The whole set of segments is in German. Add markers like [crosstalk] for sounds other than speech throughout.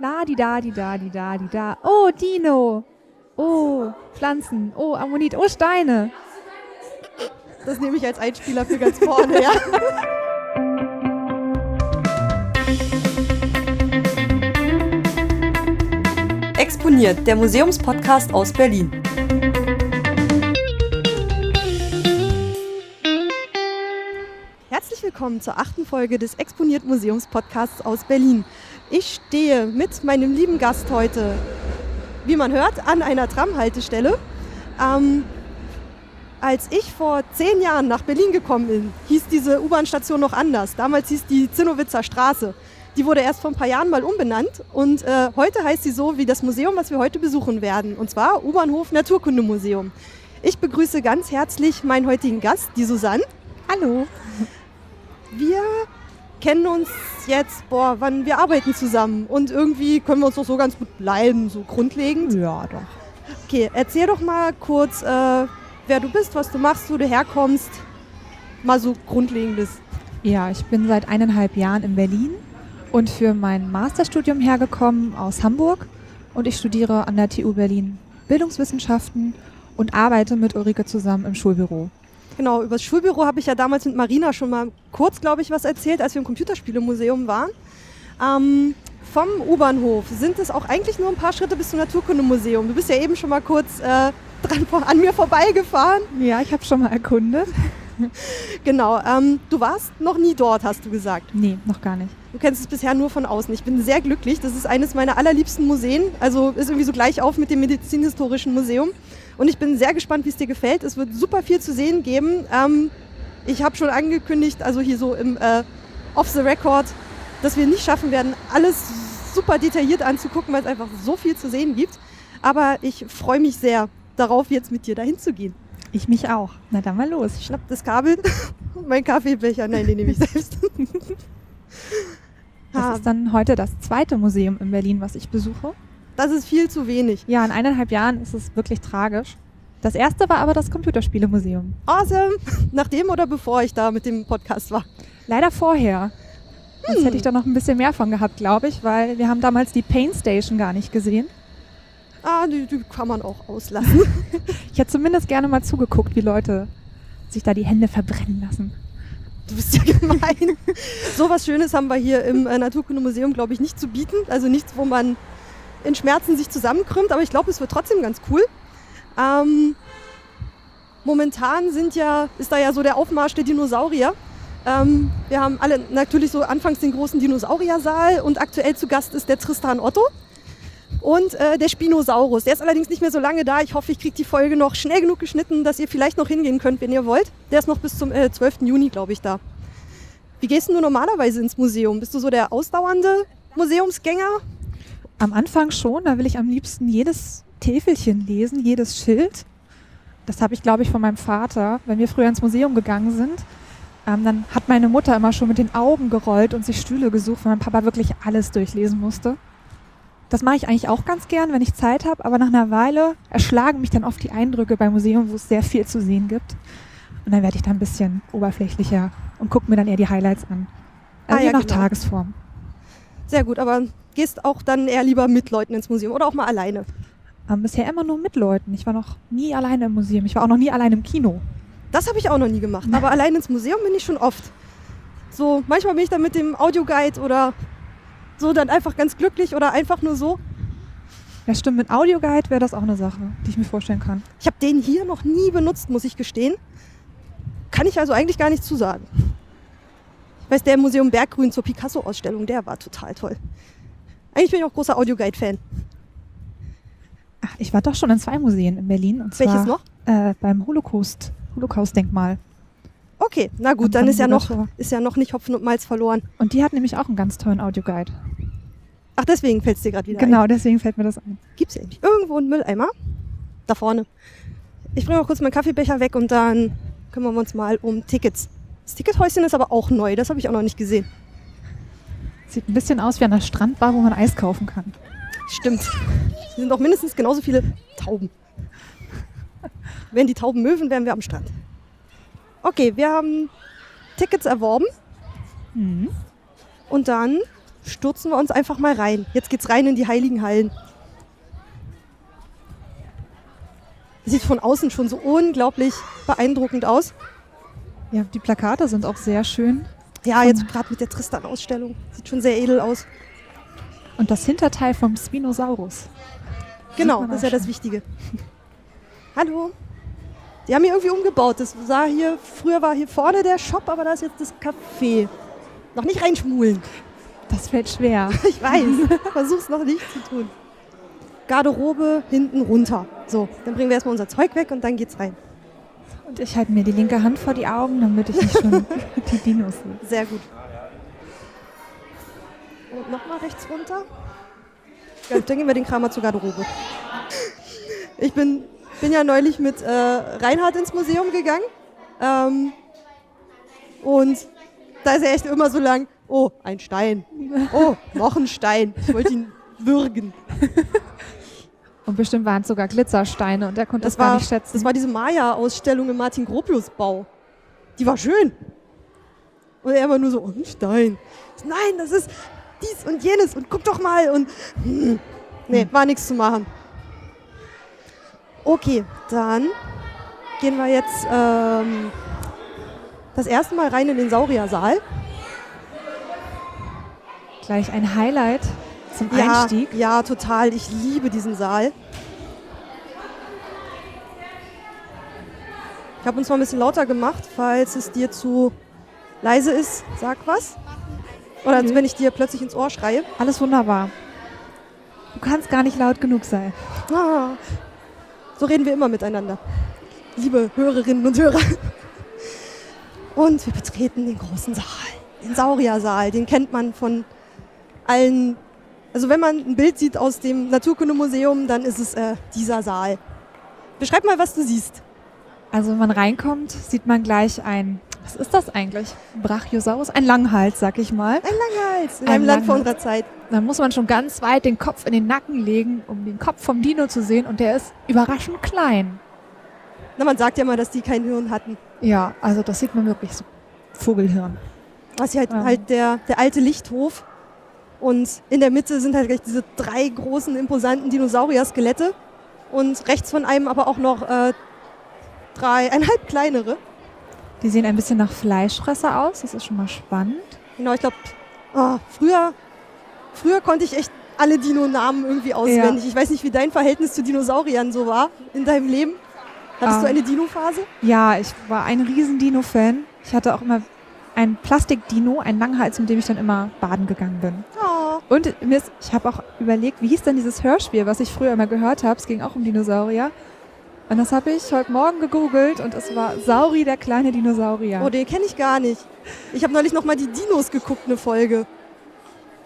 La di da di da di da di da. Oh, Dino. Oh, Pflanzen. Oh, Ammonit. Oh, Steine. Das nehme ich als Einspieler für ganz vorne, ja. Exponiert, der Museumspodcast aus Berlin. Willkommen zur achten Folge des Exponiert Museumspodcasts aus Berlin. Ich stehe mit meinem lieben Gast heute, wie man hört, an einer Tramhaltestelle. Ähm, als ich vor zehn Jahren nach Berlin gekommen bin, hieß diese U-Bahn-Station noch anders. Damals hieß die Zinnowitzer Straße. Die wurde erst vor ein paar Jahren mal umbenannt und äh, heute heißt sie so wie das Museum, was wir heute besuchen werden. Und zwar U-Bahnhof Naturkundemuseum. Ich begrüße ganz herzlich meinen heutigen Gast, die Susanne. Hallo. Wir kennen uns jetzt, boah, wann wir arbeiten zusammen und irgendwie können wir uns doch so ganz gut leiden, so grundlegend. Ja, doch. Okay, erzähl doch mal kurz, äh, wer du bist, was du machst, wo du herkommst. Mal so grundlegendes. Ja, ich bin seit eineinhalb Jahren in Berlin und für mein Masterstudium hergekommen aus Hamburg. Und ich studiere an der TU Berlin Bildungswissenschaften und arbeite mit Ulrike zusammen im Schulbüro. Genau, über das Schulbüro habe ich ja damals mit Marina schon mal kurz, glaube ich, was erzählt, als wir im Computerspielemuseum waren. Ähm, vom U-Bahnhof sind es auch eigentlich nur ein paar Schritte bis zum Naturkundemuseum. Du bist ja eben schon mal kurz äh, dran an mir vorbeigefahren. Ja, ich habe schon mal erkundet. [laughs] Genau, ähm, du warst noch nie dort, hast du gesagt. Nee, noch gar nicht. Du kennst es bisher nur von außen. Ich bin sehr glücklich. Das ist eines meiner allerliebsten Museen. Also ist irgendwie so gleich auf mit dem Medizinhistorischen Museum. Und ich bin sehr gespannt, wie es dir gefällt. Es wird super viel zu sehen geben. Ähm, ich habe schon angekündigt, also hier so im äh, Off the Record, dass wir nicht schaffen werden, alles super detailliert anzugucken, weil es einfach so viel zu sehen gibt. Aber ich freue mich sehr darauf, jetzt mit dir dahin zu gehen. Ich mich auch. Na dann mal los. Ich schnapp das Kabel [laughs] und meinen Kaffeebecher. Nein, den nehme ich selbst. Das ist dann heute das zweite Museum in Berlin, was ich besuche. Das ist viel zu wenig. Ja, in eineinhalb Jahren ist es wirklich tragisch. Das erste war aber das Computerspielemuseum. Awesome. [laughs] Nachdem oder bevor ich da mit dem Podcast war? Leider vorher. Sonst hätte ich da noch ein bisschen mehr von gehabt, glaube ich, weil wir haben damals die Pain Station gar nicht gesehen. Ah, die, die kann man auch auslassen. [laughs] [laughs] Ich hätte zumindest gerne mal zugeguckt, wie Leute sich da die Hände verbrennen lassen. Du bist ja gemein. so was Schönes haben wir hier im äh, Naturkundemuseum, glaube ich, nicht zu bieten. Also nichts, wo man in Schmerzen sich zusammenkrümmt, aber ich glaube, es wird trotzdem ganz cool. Ähm, momentan sind ja, ist da ja so der Aufmarsch der Dinosaurier. Ähm, wir haben alle natürlich so anfangs den großen Dinosauriersaal und aktuell zu Gast ist der Tristan Otto und äh, der Spinosaurus. Der ist allerdings nicht mehr so lange da. Ich hoffe, ich kriege die Folge noch schnell genug geschnitten, dass ihr vielleicht noch hingehen könnt, wenn ihr wollt. Der ist noch bis zum äh, 12. Juni, glaube ich, da. Wie gehst du normalerweise ins Museum? Bist du so der ausdauernde Museumsgänger? Am Anfang schon, da will ich am liebsten jedes Täfelchen lesen, jedes Schild. Das habe ich, glaube ich, von meinem Vater. Wenn wir früher ins Museum gegangen sind, ähm, dann hat meine Mutter immer schon mit den Augen gerollt und sich Stühle gesucht, weil mein Papa wirklich alles durchlesen musste. Das mache ich eigentlich auch ganz gern, wenn ich Zeit habe, aber nach einer Weile erschlagen mich dann oft die Eindrücke beim Museum, wo es sehr viel zu sehen gibt. Und dann werde ich da ein bisschen oberflächlicher und gucke mir dann eher die Highlights an. Also Ah, je ja, nach genau. Tagesform. Sehr gut, aber gehst auch dann eher lieber mit Leuten ins Museum oder auch mal alleine? Ähm, bisher immer nur mit Leuten. Ich war noch nie alleine im Museum. Ich war auch noch nie alleine im Kino. Das habe ich auch noch nie gemacht. Aber allein ins Museum bin ich schon oft. So, manchmal bin ich dann mit dem Audioguide oder so dann einfach ganz glücklich oder einfach nur so. Ja, stimmt. Mit Audioguide wäre das auch eine Sache, die ich mir vorstellen kann. Ich habe den hier noch nie benutzt, muss ich gestehen. Kann ich also eigentlich gar nicht zusagen. Ich weiß, der im Museum Berggrün zur Picasso-Ausstellung, der war total toll. Eigentlich bin ich auch großer Audioguide-Fan. Ach, ich war doch schon in zwei Museen in Berlin. Und Welches zwar, noch? Äh, beim Holocaust, Holocaust-Denkmal. Okay, na gut, dann ist ja, noch, ist ja noch nicht Hopfen und Malz verloren. Und die hat nämlich auch einen ganz tollen Audioguide. Ach, deswegen fällt es dir gerade wieder ein. Genau, deswegen fällt mir das ein. Gibt es eigentlich irgendwo einen Mülleimer? Da vorne. Ich bringe auch kurz meinen Kaffeebecher weg und dann kümmern wir uns mal um Tickets. Das Tickethäuschen ist aber auch neu, das habe ich auch noch nicht gesehen. Sieht ein bisschen aus wie an der Strandbar, wo man Eis kaufen kann. Stimmt. Es sind doch mindestens genauso viele Tauben. Wären die Tauben Möwen, wären wir am Strand. Okay, wir haben Tickets erworben Mhm. und dann stürzen wir uns einfach mal rein. Jetzt geht's rein in die heiligen Hallen. Sieht von außen schon so unglaublich beeindruckend aus. Ja, die Plakate sind auch sehr schön. Ja, jetzt gerade mit der Tristan-Ausstellung. Sieht schon sehr edel aus. Und das Hinterteil vom Spinosaurus. Genau, das ist ja das. Wichtige. Hallo. Die haben hier irgendwie umgebaut. Das sah hier, früher war hier vorne der Shop, aber da ist jetzt das Café. Noch nicht reinschmulen. Das fällt schwer. [laughs] Ich weiß. Versuch's noch nicht zu tun. Garderobe hinten runter. So, dann bringen wir erstmal unser Zeug weg und dann geht's rein. Und ich halte mir die linke Hand vor die Augen, damit ich nicht schon [laughs] die Dinos sehe. Sehr gut. Und nochmal rechts runter. Ja, dann gehen wir den Kramer zur Garderobe. Ich bin, bin ja neulich mit äh, Reinhard ins Museum gegangen. Ähm, und da ist er echt immer so lang, oh, ein Stein. Oh, noch ein Stein. Ich wollte ihn würgen. Und bestimmt waren es sogar Glitzersteine und er konnte das, Das gar war, nicht schätzen. das war diese Maya-Ausstellung im Martin Gropius Bau. Die war schön. Und er immer nur so, oh, ein Stein. Nein, das ist dies und jenes und guck doch mal. Und hm. nee, war nichts zu machen. Okay, dann gehen wir jetzt ähm, das erste Mal rein in den Sauriersaal. Gleich ein Highlight zum Ja, Einstieg. ja, total. Ich liebe diesen Saal. Ich habe uns mal ein bisschen lauter gemacht, falls es dir zu leise ist. Sag was. Oder Mhm. wenn ich dir plötzlich ins Ohr schreie. Alles wunderbar. Du kannst gar nicht laut genug sein. Ah. So reden wir immer miteinander. Liebe Hörerinnen und Hörer. Und wir betreten den großen Saal. Den Sauriersaal. Den kennt man von allen. Also wenn man ein Bild sieht aus dem Naturkundemuseum, dann ist es äh, dieser Saal. Beschreib mal, was du siehst. Also wenn man reinkommt, sieht man gleich ein, was ist das eigentlich? Brachiosaurus? Ein Langhals, sag ich mal. Ein Langhals in Ein einem Land vor unserer Zeit. Dann muss man schon ganz weit den Kopf in den Nacken legen, um den Kopf vom Dino zu sehen und der ist überraschend klein. Na, man sagt ja mal, dass die kein Hirn hatten. Ja, also das sieht man wirklich so. Vogelhirn. Was hier halt, Ja. halt der, der alte Lichthof. Und in der Mitte sind halt gleich diese drei großen, imposanten Dinosaurier-Skelette. Und rechts von einem aber auch noch äh, dreieinhalb kleinere. Die sehen ein bisschen nach Fleischfresser aus, das ist schon mal spannend. Genau, ich glaube, früher, früher konnte ich echt alle Dino-Namen irgendwie auswendig. Ich weiß nicht, wie dein Verhältnis zu Dinosauriern so war in deinem Leben. Hattest Ah. du eine Dino-Phase? Ja, ich war ein riesen Dino-Fan. Ich hatte auch immer ein Plastik-Dino, einen Langhals, mit dem ich dann immer baden gegangen bin. Ja. Und ich habe auch überlegt, wie hieß denn dieses Hörspiel, was ich früher immer gehört habe. Es ging auch um Dinosaurier. Und das habe ich heute Morgen gegoogelt und es war Sauri, der kleine Dinosaurier. Oh, den kenne ich gar nicht. Ich habe neulich noch mal die Dinos geguckt, eine Folge.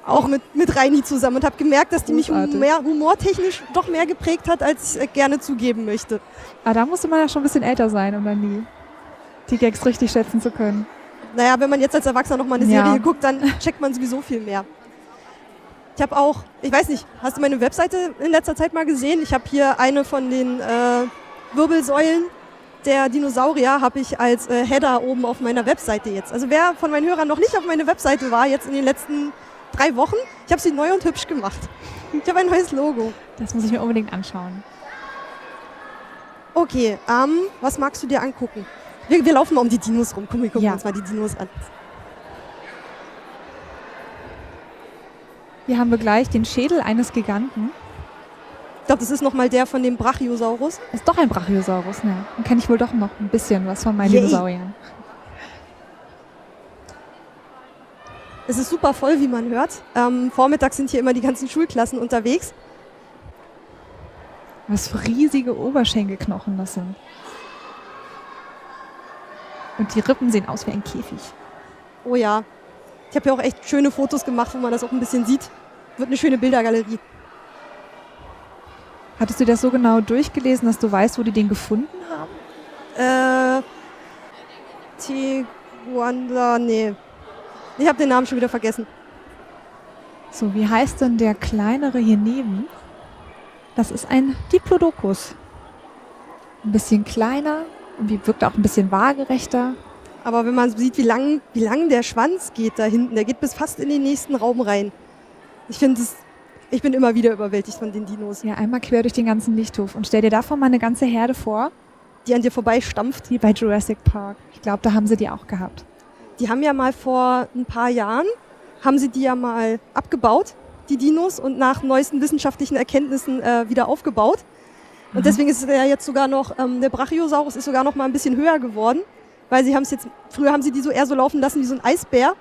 Auch mit, mit Reini zusammen und habe gemerkt, dass die mich Großartig. mehr, humortechnisch doch mehr geprägt hat, als ich äh, gerne zugeben möchte. Aber Ah, da musste man ja schon ein bisschen älter sein, um dann die, die Gags richtig schätzen zu können. Naja, wenn man jetzt als Erwachsener noch mal eine Ja. Serie guckt, dann checkt man sowieso viel mehr. Ich habe auch, ich weiß nicht, hast du meine Webseite in letzter Zeit mal gesehen? Ich habe hier eine von den äh, Wirbelsäulen der Dinosaurier habe ich als äh, Header oben auf meiner Webseite jetzt. Also wer von meinen Hörern noch nicht auf meiner Webseite war, jetzt in den letzten drei Wochen, ich habe sie neu und hübsch gemacht. Ich habe ein neues Logo. Das muss ich mir unbedingt anschauen. Okay, ähm, was magst du dir angucken? Wir, wir laufen mal um die Dinos rum. Komm, wir gucken Ja. uns mal die Dinos an. Hier haben wir gleich den Schädel eines Giganten. Ich glaube, das ist nochmal der von dem Brachiosaurus. Ist doch ein Brachiosaurus, ne? Dann kenne ich wohl doch noch ein bisschen was von meinen Yay. Dinosauriern. Es ist super voll, wie man hört. Ähm, vormittags sind hier immer die ganzen Schulklassen unterwegs. Was für riesige Oberschenkelknochen das sind. Und die Rippen sehen aus wie ein Käfig. Oh ja. Ich habe ja auch echt schöne Fotos gemacht, wo man das auch ein bisschen sieht. Wird eine schöne Bildergalerie. Hattest du das so genau durchgelesen, dass du weißt, wo die den gefunden haben? Äh, Tiguanda, nee. Ich habe den Namen schon wieder vergessen. So, wie heißt denn der kleinere hier neben? Das ist ein Diplodocus. Ein bisschen kleiner und wie wirkt auch ein bisschen waagerechter. Aber wenn man sieht, wie lang, wie lang der Schwanz geht da hinten, der geht bis fast in den nächsten Raum rein. Ich finde es, ich bin immer wieder überwältigt von den Dinos, Ja, einmal quer durch den ganzen Lichthof und stell dir davon mal eine ganze Herde vor, die an dir vorbeistampft. wie bei Jurassic Park. Ich glaube, da haben sie die auch gehabt. Die haben ja mal vor ein paar Jahren, haben sie die ja mal abgebaut, die Dinos, und nach neuesten wissenschaftlichen Erkenntnissen äh, wieder aufgebaut. Und deswegen ist er jetzt sogar noch, ähm, der Brachiosaurus ist sogar noch mal ein bisschen höher geworden, weil sie haben es jetzt, früher haben sie die so eher so laufen lassen wie so ein Eisbär,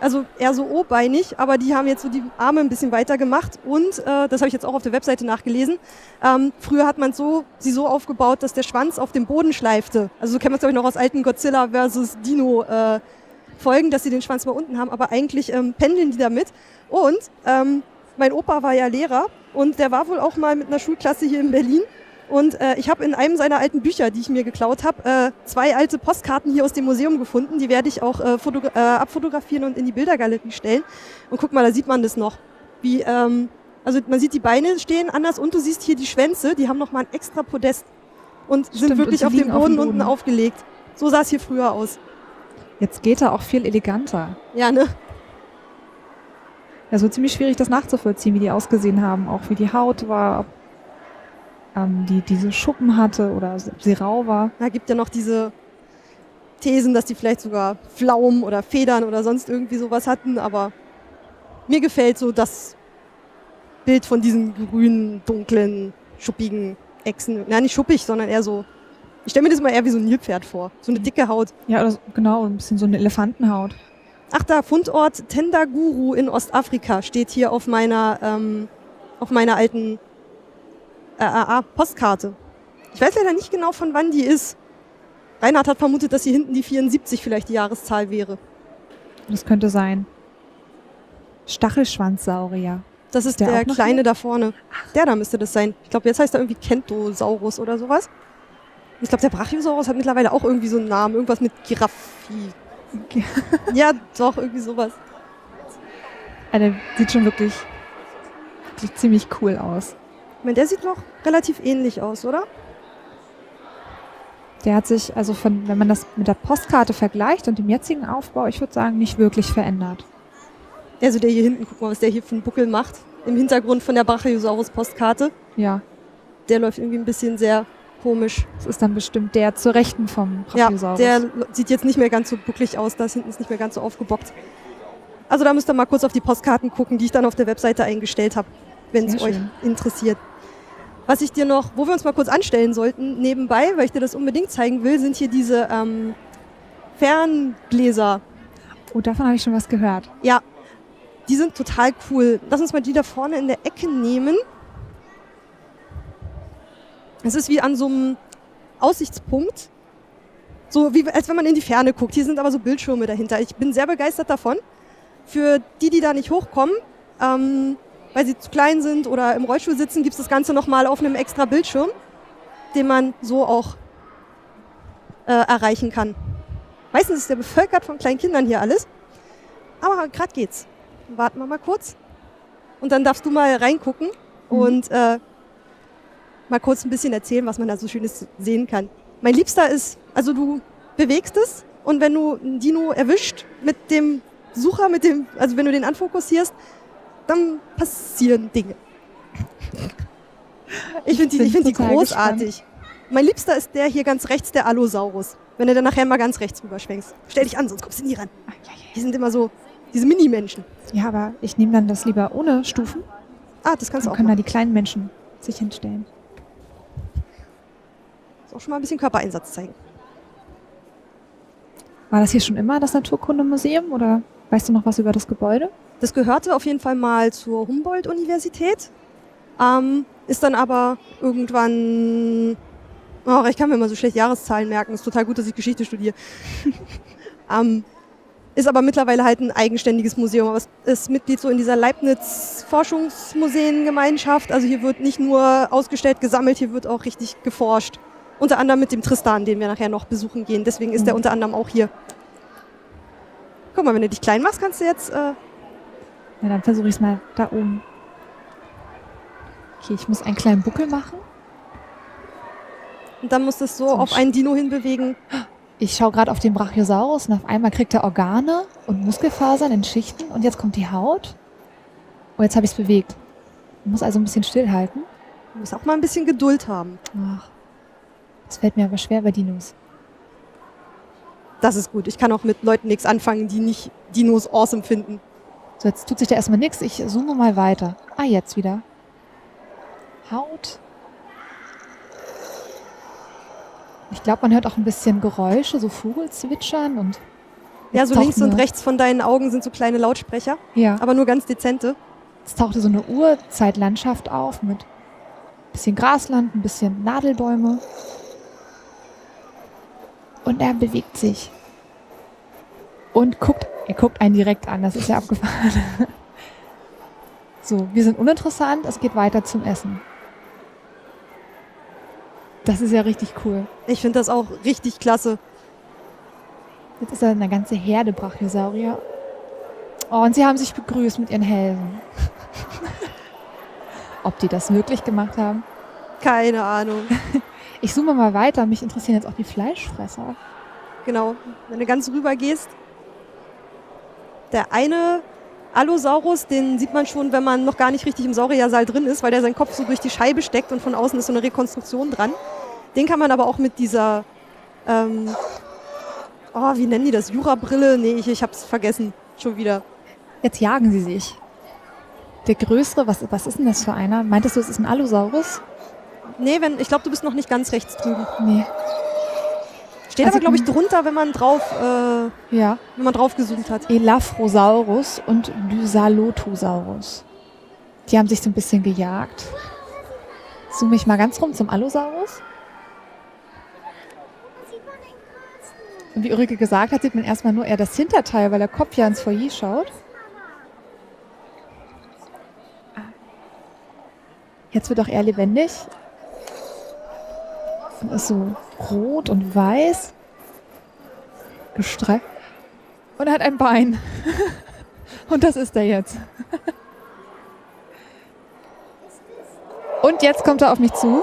also eher so O-beinig, aber die haben jetzt so die Arme ein bisschen weiter gemacht und, äh, das habe ich jetzt auch auf der Webseite nachgelesen, ähm, früher hat man so, sie so aufgebaut, dass der Schwanz auf dem Boden schleifte. Also so kennt man es glaube ich noch aus alten Godzilla versus Dino äh, Folgen, dass sie den Schwanz mal unten haben, aber eigentlich ähm, pendeln die damit. Und ähm, mein Opa war ja Lehrer und der war wohl auch mal mit einer Schulklasse hier in Berlin. Und äh, ich habe in einem seiner alten Bücher, die ich mir geklaut habe, äh, zwei alte Postkarten hier aus dem Museum gefunden. Die werde ich auch äh, äh, abfotografieren und in die Bildergalerie stellen. Und guck mal, da sieht man das noch. Wie, ähm, also man sieht die Beine stehen anders und du siehst hier die Schwänze, die haben nochmal ein extra Podest und sind Stimmt, wirklich und auf dem auf Boden dem unten Boden. aufgelegt. So sah es hier früher aus. Jetzt geht er auch viel eleganter. Ja, ne? Es wird ziemlich schwierig, das nachzuvollziehen, wie die ausgesehen haben. Auch wie die Haut war, ob ähm, die diese Schuppen hatte oder sie rau war. Da gibt ja noch diese Thesen, dass die vielleicht sogar Pflaumen oder Federn oder sonst irgendwie sowas hatten, aber mir gefällt so das Bild von diesen grünen, dunklen, schuppigen Echsen. Na, nicht schuppig, sondern eher so. Ich stelle mir das mal eher wie so ein Nilpferd vor. So eine dicke Haut. Ja, oder so, genau, ein bisschen so eine Elefantenhaut. Ach da, Fundort Tendaguru in Ostafrika steht hier auf meiner, ähm, auf meiner alten äh, äh, äh, Postkarte. Ich weiß leider nicht genau, von wann die ist. Reinhard hat vermutet, dass hier hinten die 74 vielleicht die Jahreszahl wäre. Das könnte sein. Stachelschwanzsaurier. Das ist der der, kleine hier? da vorne. Der da müsste das sein. Ich glaube, jetzt heißt er irgendwie Kentosaurus oder sowas. Ich glaube, der Brachiosaurus hat mittlerweile auch irgendwie so einen Namen. Irgendwas mit Giraffi. Okay. [laughs] Ja, doch, irgendwie sowas. Der sieht schon wirklich, wirklich ziemlich cool aus. Ich meine, der sieht noch relativ ähnlich aus, oder? Der hat sich, also von, wenn man das mit der Postkarte vergleicht und dem jetzigen Aufbau, ich würde sagen, nicht wirklich verändert. Also der hier hinten, guck mal, was der hier für einen Buckel macht. Im Hintergrund von der Brachiosaurus-Postkarte. Ja, Der läuft irgendwie ein bisschen sehr komisch. das ist dann bestimmt der zur Rechten vom Ja, Brachiosaurus. der lo- sieht jetzt nicht mehr ganz so bucklig aus. Da ist hinten ist nicht mehr ganz so aufgebockt. Also da müsst ihr mal kurz auf die Postkarten gucken, die ich dann auf der Webseite eingestellt habe, wenn es euch interessiert. Was ich dir noch, wo wir uns mal kurz anstellen sollten, nebenbei, weil ich dir das unbedingt zeigen will, sind hier diese ähm, Ferngläser. oh, davon habe ich schon was gehört. Ja, die sind total cool. Lass uns mal die da vorne in der Ecke nehmen. Es ist wie an so einem Aussichtspunkt. So wie als wenn man in die Ferne guckt. Hier sind aber so Bildschirme dahinter. Ich bin sehr begeistert davon. Für die, die da nicht hochkommen, ähm, weil sie zu klein sind oder im Rollstuhl sitzen, gibt es das Ganze nochmal auf einem extra Bildschirm, den man so auch äh, erreichen kann. Meistens ist der bevölkert von kleinen Kindern hier alles. Aber gerade geht's. Warten wir mal kurz. Und dann darfst du mal reingucken und äh, mal kurz ein bisschen erzählen, was man da so Schönes sehen kann. Mein Liebster ist, also du bewegst es und wenn du ein Dino erwischt mit dem Sucher, mit dem, also wenn du den anfokussierst, dann passieren Dinge. Ich finde die, ich find die großartig. Mein Liebster ist der hier ganz rechts, der Allosaurus. Wenn du dann nachher mal ganz rechts rüberschwenkst. Stell dich an, sonst kommst du nie ran. Die sind immer so, diese Mini-Menschen. Ja, aber ich nehme dann das lieber ohne Stufen. Ah, das kannst du Dann auch können da machen. die kleinen Menschen sich hinstellen. Ist auch schon mal ein bisschen Körpereinsatz zeigen. War das hier schon immer das Naturkundemuseum oder weißt du noch was über das Gebäude? Das gehörte auf jeden Fall mal zur Humboldt-Universität, ähm, ist dann aber irgendwann, oh, ich kann mir immer so schlecht Jahreszahlen merken, ist total gut, dass ich Geschichte studiere. [laughs] ähm, ist aber mittlerweile halt ein eigenständiges Museum, aber es ist Mitglied so in dieser Leibniz-Forschungsmuseengemeinschaft. Also hier wird nicht nur ausgestellt, gesammelt, hier wird auch richtig geforscht. Unter anderem mit dem Tristan, den wir nachher noch besuchen gehen. Deswegen ist Mhm. der unter anderem auch hier. Guck mal, wenn du dich klein machst, kannst du jetzt äh, Na, dann versuche ich es mal da oben. Okay, ich muss einen kleinen Buckel machen. Und dann musst du es so So auf einen Dino hinbewegen. Ich schaue gerade auf den Brachiosaurus und auf einmal kriegt er Organe und Muskelfasern in Schichten und jetzt kommt die Haut. Oh, jetzt habe ich es bewegt. Ich muss also ein bisschen stillhalten. Du musst auch mal ein bisschen Geduld haben. Ach, das fällt mir aber schwer bei Dinos. Das ist gut. Ich kann auch mit Leuten nichts anfangen, die nicht Dinos awesome finden. So, jetzt tut sich da erstmal nichts. Ich zoome mal weiter. Ah, jetzt wieder. Haut. Ich glaube, man hört auch ein bisschen Geräusche, so Vogelzwitschern und. Ja, so links und rechts von deinen Augen sind so kleine Lautsprecher, Ja, aber nur ganz dezente. jetzt tauchte so eine Urzeitlandschaft auf mit ein bisschen Grasland, ein bisschen Nadelbäume. Und er bewegt sich. Und guckt, er guckt einen direkt an, das ist ja abgefahren. [laughs] So, wir sind uninteressant, es geht weiter zum Essen. Das ist ja richtig cool. Ich finde das auch richtig klasse. Jetzt ist da eine ganze Herde Brachiosaurier. Oh, und sie haben sich begrüßt mit ihren Hälsen. [laughs] Ob die das wirklich gemacht haben? Keine Ahnung. [laughs] Ich zoome mal weiter. Mich interessieren jetzt auch die Fleischfresser. Genau. Wenn du ganz rüber gehst. Der eine Allosaurus, den sieht man schon, wenn man noch gar nicht richtig im Sauriersaal drin ist, weil der seinen Kopf so durch die Scheibe steckt und von außen ist so eine Rekonstruktion dran. Den kann man aber auch mit dieser, ähm, oh, wie nennen die das? Jura-Brille? Nee, ich, ich hab's vergessen. Schon wieder. Jetzt jagen sie sich. Der größere, was, was ist denn das für einer? Meintest du, es ist ein Allosaurus? Nee, wenn, ich glaube, du bist noch nicht ganz rechts drüben. Nee. Steht Also, aber, glaube ich, drunter, wenn man drauf, äh, Ja. wenn man drauf gezoomt hat. Elaphrosaurus und Lysalotosaurus. Die haben sich so ein bisschen gejagt. Zoome ich mal ganz rum zum Allosaurus. Und wie Ulrike gesagt hat, sieht man erstmal nur eher das Hinterteil, weil der Kopf ja ins Foyer schaut. Ah. Jetzt wird auch eher lebendig. Ist so rot und weiß. Gestreckt. Und er hat ein Bein. [laughs] Und das ist er jetzt. [laughs] Und jetzt kommt er auf mich zu. [laughs]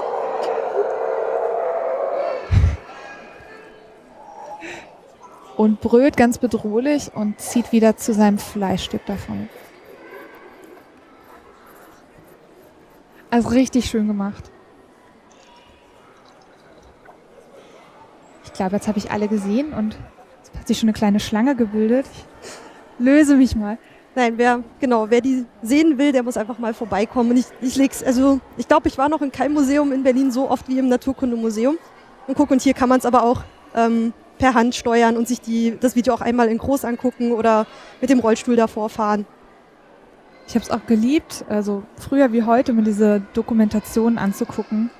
Und brüllt ganz bedrohlich und zieht wieder zu seinem Fleischstück davon. Also richtig schön gemacht. Glaube, jetzt habe ich alle gesehen und es hat sich schon eine kleine Schlange gebildet. Ich löse mich mal. Nein, wer, genau, wer die sehen will, der muss einfach mal vorbeikommen. Und ich, ich leg's, also ich glaube, ich war noch in keinem Museum in Berlin so oft wie im Naturkundemuseum. Und guck, und hier kann man es aber auch ähm, per Hand steuern und sich die, das Video auch einmal in groß angucken oder mit dem Rollstuhl davor fahren. Ich habe es auch geliebt, also früher wie heute, mir diese Dokumentationen anzugucken.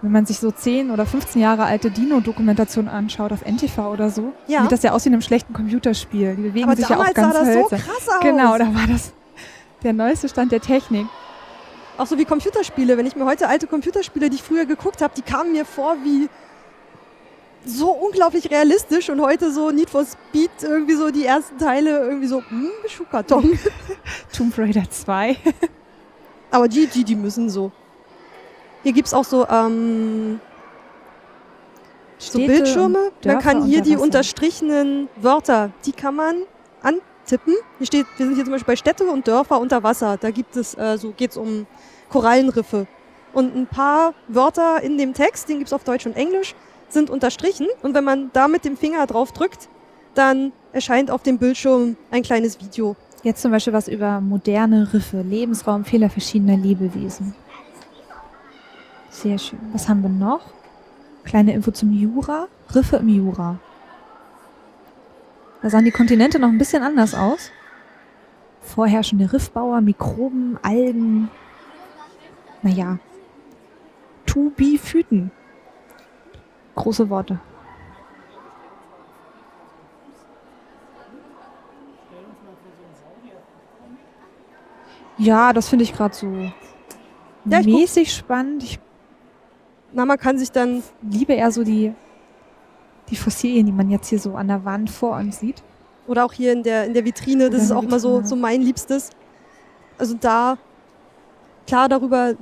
Wenn man sich so 10 oder 15 Jahre alte Dino-Dokumentationen anschaut auf NTV oder so, Ja. sieht das ja aus wie in einem schlechten Computerspiel. Die bewegen aber sich ja auch damals ganz sah das hölzern. so krass aus. Genau, da war das der neueste Stand der Technik. Auch so wie Computerspiele. Wenn ich mir heute alte Computerspiele, die ich früher geguckt habe, die kamen mir vor wie so unglaublich realistisch und heute so Need for Speed, irgendwie so die ersten Teile, irgendwie so, hm, Schuhkarton. [laughs] Tomb Raider 2. Aber die, die, die müssen so. Hier gibt es auch so, ähm, so Städte Bildschirme. Man kann hier die unterstrichenen Wörter, die kann man antippen. Hier steht, wir sind hier zum Beispiel bei Städte und Dörfer unter Wasser. Da gibt es, äh, so geht's um Korallenriffe. Und ein paar Wörter in dem Text, den gibt's auf Deutsch und Englisch, sind unterstrichen. Und wenn man da mit dem Finger drauf drückt, dann erscheint auf dem Bildschirm ein kleines Video. Jetzt zum Beispiel was über moderne Riffe, Lebensraumfehler verschiedener Lebewesen. Sehr schön. Was haben wir noch? Kleine Info zum Jura. Riffe im Jura. Da sahen die Kontinente noch ein bisschen anders aus. Vorherrschende Riffbauer, Mikroben, Algen. Naja. Tubiphyten. Große Worte. Ja, das finde ich gerade so Ja, guck- mäßig spannend. Ich Na, man kann sich dann liebe eher so die, die Fossilien, die man jetzt hier so an der Wand vor uns sieht. Oder auch hier in der, in der Vitrine, Oder das ist auch mal so, so mein Liebstes. Also da, klar darüber,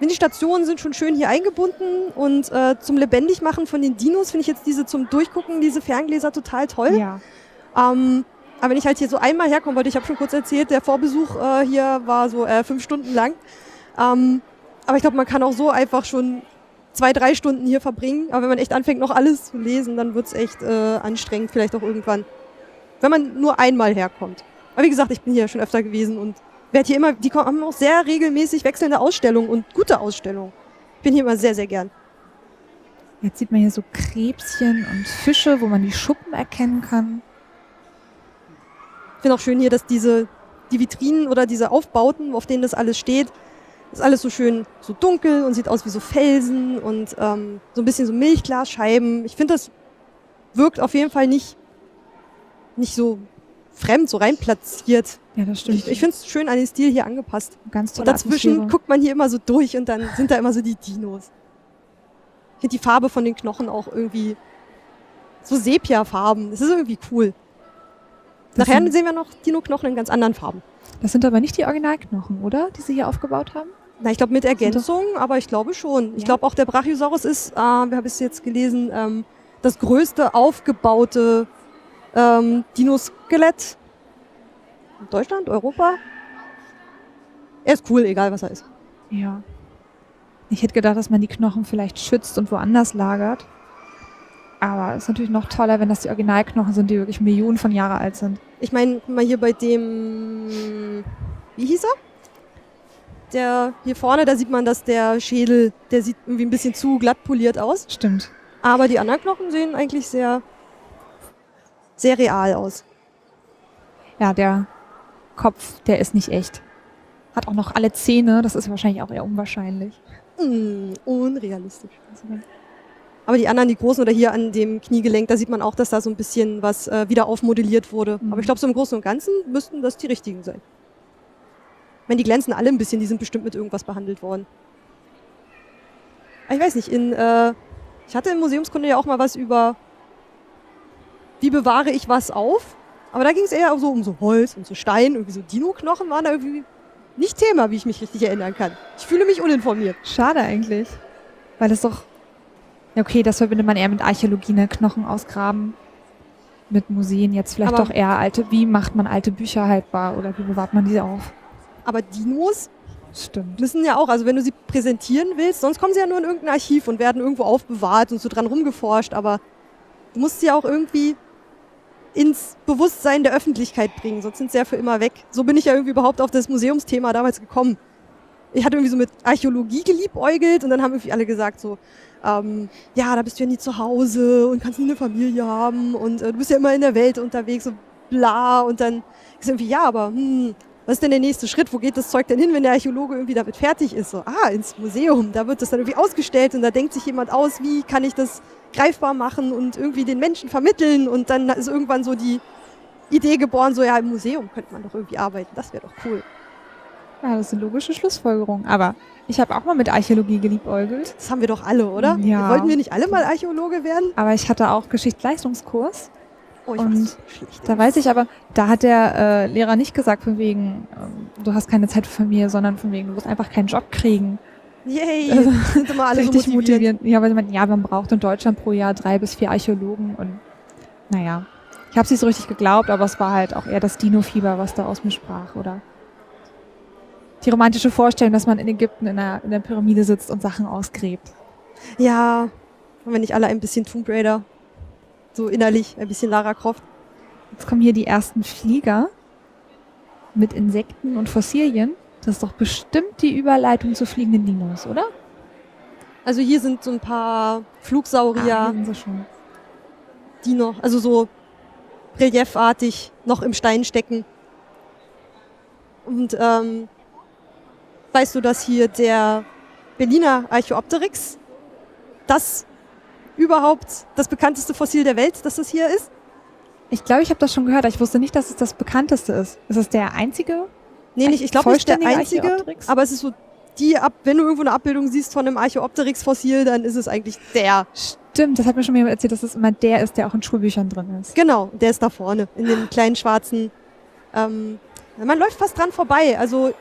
wenn die Stationen sind schon schön hier eingebunden und äh, zum Lebendigmachen von den Dinos finde ich jetzt diese zum Durchgucken, diese Ferngläser total toll. Ja. Ähm, Aber wenn ich halt hier so einmal herkomme, wollte ich habe schon kurz erzählt, der Vorbesuch äh, hier war so äh, fünf Stunden lang. Ähm, aber ich glaube, man kann auch so einfach schon zwei, drei Stunden hier verbringen. Aber wenn man echt anfängt, noch alles zu lesen, dann wird's echt äh, anstrengend, vielleicht auch irgendwann. Wenn man nur einmal herkommt. Aber wie gesagt, ich bin hier schon öfter gewesen und werde hier immer, die kommen- haben auch sehr regelmäßig wechselnde Ausstellungen und gute Ausstellungen. Ich bin hier immer sehr, sehr gern. Jetzt sieht man hier so Krebschen und Fische, wo man die Schuppen erkennen kann. Ich finde auch schön hier, dass diese, die Vitrinen oder diese Aufbauten, auf denen das alles steht, ist alles so schön so dunkel und sieht aus wie so Felsen und ähm, so ein bisschen so Milchglasscheiben. Ich finde, das wirkt auf jeden Fall nicht, nicht so fremd, so reinplatziert. Ja, das stimmt. Ich, ich finde es schön an den Stil hier angepasst. ganz Und tolle dazwischen Atmosphäre. guckt man hier immer so durch und dann sind da immer so die Dinos. Ich finde die Farbe von den Knochen auch irgendwie so Sepia-Farben. Das ist irgendwie cool. Das Nachher sehen wir noch Dino-Knochen in ganz anderen Farben. Das sind aber nicht die Originalknochen, oder? Die sie hier aufgebaut haben? Na, ich glaube mit Ergänzung, aber ich glaube schon. Ich Ja. glaube auch der Brachiosaurus ist, äh, wir haben es jetzt gelesen, ähm, das größte aufgebaute ähm, Dinoskelett in Deutschland, Europa. Er ist cool, egal was er ist. Ja. Ich hätte gedacht, dass man die Knochen vielleicht schützt und woanders lagert. Aber es ist natürlich noch toller, wenn das die Originalknochen sind, die wirklich Millionen von Jahre alt sind. Ich meine, mal hier bei dem, wie hieß er? Der hier vorne, da sieht man, dass der Schädel, der sieht irgendwie ein bisschen zu glatt poliert aus. Stimmt. Aber die anderen Knochen sehen eigentlich sehr, sehr real aus. Ja, der Kopf, der ist nicht echt. Hat auch noch alle Zähne, das ist wahrscheinlich auch eher unwahrscheinlich. Mm, unrealistisch. Aber die anderen, die großen oder hier an dem Kniegelenk, da sieht man auch, dass da so ein bisschen was äh, wieder aufmodelliert wurde. Mhm. Aber ich glaube, so im Großen und Ganzen müssten das die richtigen sein. Wenn die glänzen alle ein bisschen, die sind bestimmt mit irgendwas behandelt worden. Aber Ich weiß nicht, in, äh, ich hatte in Museumskunde ja auch mal was über, wie bewahre ich was auf. Aber da ging es eher auch so um so Holz und so Stein, irgendwie so Dino-Knochen waren da irgendwie nicht Thema, wie ich mich richtig erinnern kann. Ich fühle mich uninformiert. Schade eigentlich. Weil es doch. Ja, okay, das verbindet man eher mit Archäologie, ne? Knochen ausgraben. Mit Museen jetzt vielleicht Aber- doch eher alte. Wie macht man alte Bücher haltbar oder wie bewahrt man diese auf? Aber Dinos Stimmt. müssen ja auch, also wenn du sie präsentieren willst, sonst kommen sie ja nur in irgendein Archiv und werden irgendwo aufbewahrt und so dran rumgeforscht, aber du musst sie auch irgendwie ins Bewusstsein der Öffentlichkeit bringen, sonst sind sie ja für immer weg. So bin ich ja irgendwie überhaupt auf das Museumsthema damals gekommen. Ich hatte irgendwie so mit Archäologie geliebäugelt und dann haben irgendwie alle gesagt so, ähm, ja, da bist du ja nie zu Hause und kannst nie eine Familie haben und äh, du bist ja immer in der Welt unterwegs und bla und dann ist irgendwie, ja, aber hm, was ist denn der nächste Schritt? Wo geht das Zeug denn hin, wenn der Archäologe irgendwie damit fertig ist? So, ah, ins Museum. Da wird das dann irgendwie ausgestellt und da denkt sich jemand aus, wie kann ich das greifbar machen und irgendwie den Menschen vermitteln. Und dann ist irgendwann so die Idee geboren, so ja, im Museum könnte man doch irgendwie arbeiten. Das wäre doch cool. Ja, das ist eine logische Schlussfolgerung. Aber ich habe auch mal mit Archäologie geliebäugelt. Das haben wir doch alle, oder? Ja. Wollten wir nicht alle mal Archäologe werden? Aber ich hatte auch Geschichtsleistungskurs. Oh, Und so. Da weiß ich aber, da hat der äh, Lehrer nicht gesagt, von wegen, ähm, du hast keine Zeit für Familie, sondern von wegen, du musst einfach keinen Job kriegen. Yay, [laughs] Also, sind immer alle so Richtig motiviert. motiviert. Ja, weil man, ja, man braucht in Deutschland pro Jahr drei bis vier Archäologen und naja. Ich habe es nicht so richtig geglaubt, aber es war halt auch eher das Dino-Fieber, was da aus mir sprach, oder? Die romantische Vorstellung, dass man in Ägypten in der, in der Pyramide sitzt und Sachen ausgräbt. Ja, wir nicht alle ein bisschen Tomb Raider? So innerlich, ein bisschen Lara Croft. Jetzt kommen hier die ersten Flieger mit Insekten und Fossilien. Das ist doch bestimmt die Überleitung zu fliegenden Dinos, oder? Also hier sind so ein paar Flugsaurier. Ah, sind sie schon. die noch, also so reliefartig noch im Stein stecken. Und ähm, weißt du, dass hier der Berliner Archaeopteryx das überhaupt das bekannteste Fossil der Welt, dass das hier ist? Ich glaube, ich habe das schon gehört, aber ich wusste nicht, dass es das bekannteste ist. Ist es der einzige? Nee, nicht, ich glaube nicht der einzige, Archaeopteryx? aber es ist so die, ab, wenn du irgendwo eine Abbildung siehst von einem Archaeopteryx-Fossil, dann ist es eigentlich der. Stimmt, das hat mir schon jemand erzählt, dass es immer der ist, der auch in Schulbüchern drin ist. Genau, der ist da vorne, in dem kleinen schwarzen. Ähm, man läuft fast dran vorbei. Also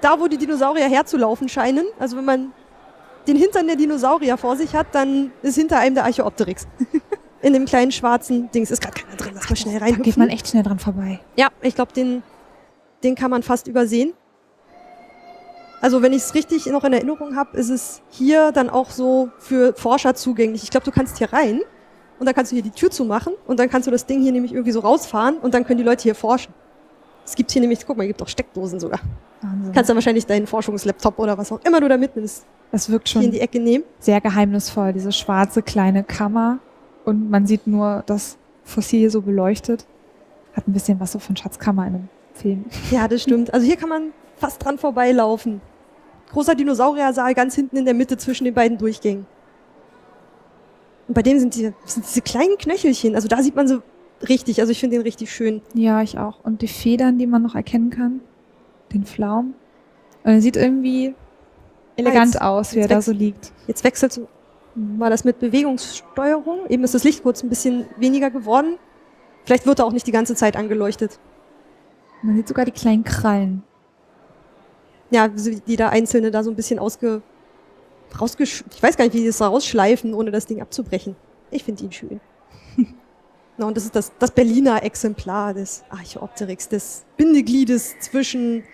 da, wo die Dinosaurier herzulaufen scheinen, also wenn man den Hintern der Dinosaurier vor sich hat, dann ist hinter einem der Archaeopteryx. [laughs] in dem kleinen schwarzen Dings. Ist gerade keiner drin, lass mal schnell rein. Da geht man echt schnell dran vorbei. Ja, ich glaube, den, den kann man fast übersehen. Also wenn ich es richtig noch in Erinnerung habe, ist es hier dann auch so für Forscher zugänglich. Ich glaube, du kannst hier rein und dann kannst du hier die Tür zumachen und dann kannst du das Ding hier nämlich irgendwie so rausfahren und dann können die Leute hier forschen. Es gibt hier nämlich, guck mal, es gibt auch Steckdosen sogar. Wahnsinn. Kannst dann wahrscheinlich deinen Forschungslaptop oder was auch immer du da mitnimmst, das wirkt hier in schon die Ecke nehmen. sehr geheimnisvoll, diese schwarze kleine Kammer. Und man sieht nur das Fossil so beleuchtet. Hat ein bisschen was so von Schatzkammer in einem Film. [laughs] Ja, das stimmt. Also hier kann man fast dran vorbeilaufen. Großer Dinosauriersaal ganz hinten in der Mitte zwischen den beiden Durchgängen. Und bei dem sind, die, sind diese kleinen Knöchelchen. Also da sieht man so richtig. Also ich finde den richtig schön. Ja, ich auch. Und die Federn, die man noch erkennen kann. Den Flaum. Und er sieht irgendwie elegant jetzt- aus, wie er da so liegt. Jetzt wechselt so- war das mit Bewegungssteuerung. Eben ist das Licht kurz ein bisschen weniger geworden. Vielleicht wird er auch nicht die ganze Zeit angeleuchtet. Man sieht sogar die kleinen Krallen. Ja, die da einzelne da so ein bisschen ausge, rausgesch ich weiß gar nicht, wie die das da rausschleifen, ohne das Ding abzubrechen. Ich finde ihn schön. Na, und das ist das, das Berliner Exemplar des Archaeopteryx, des Bindegliedes zwischen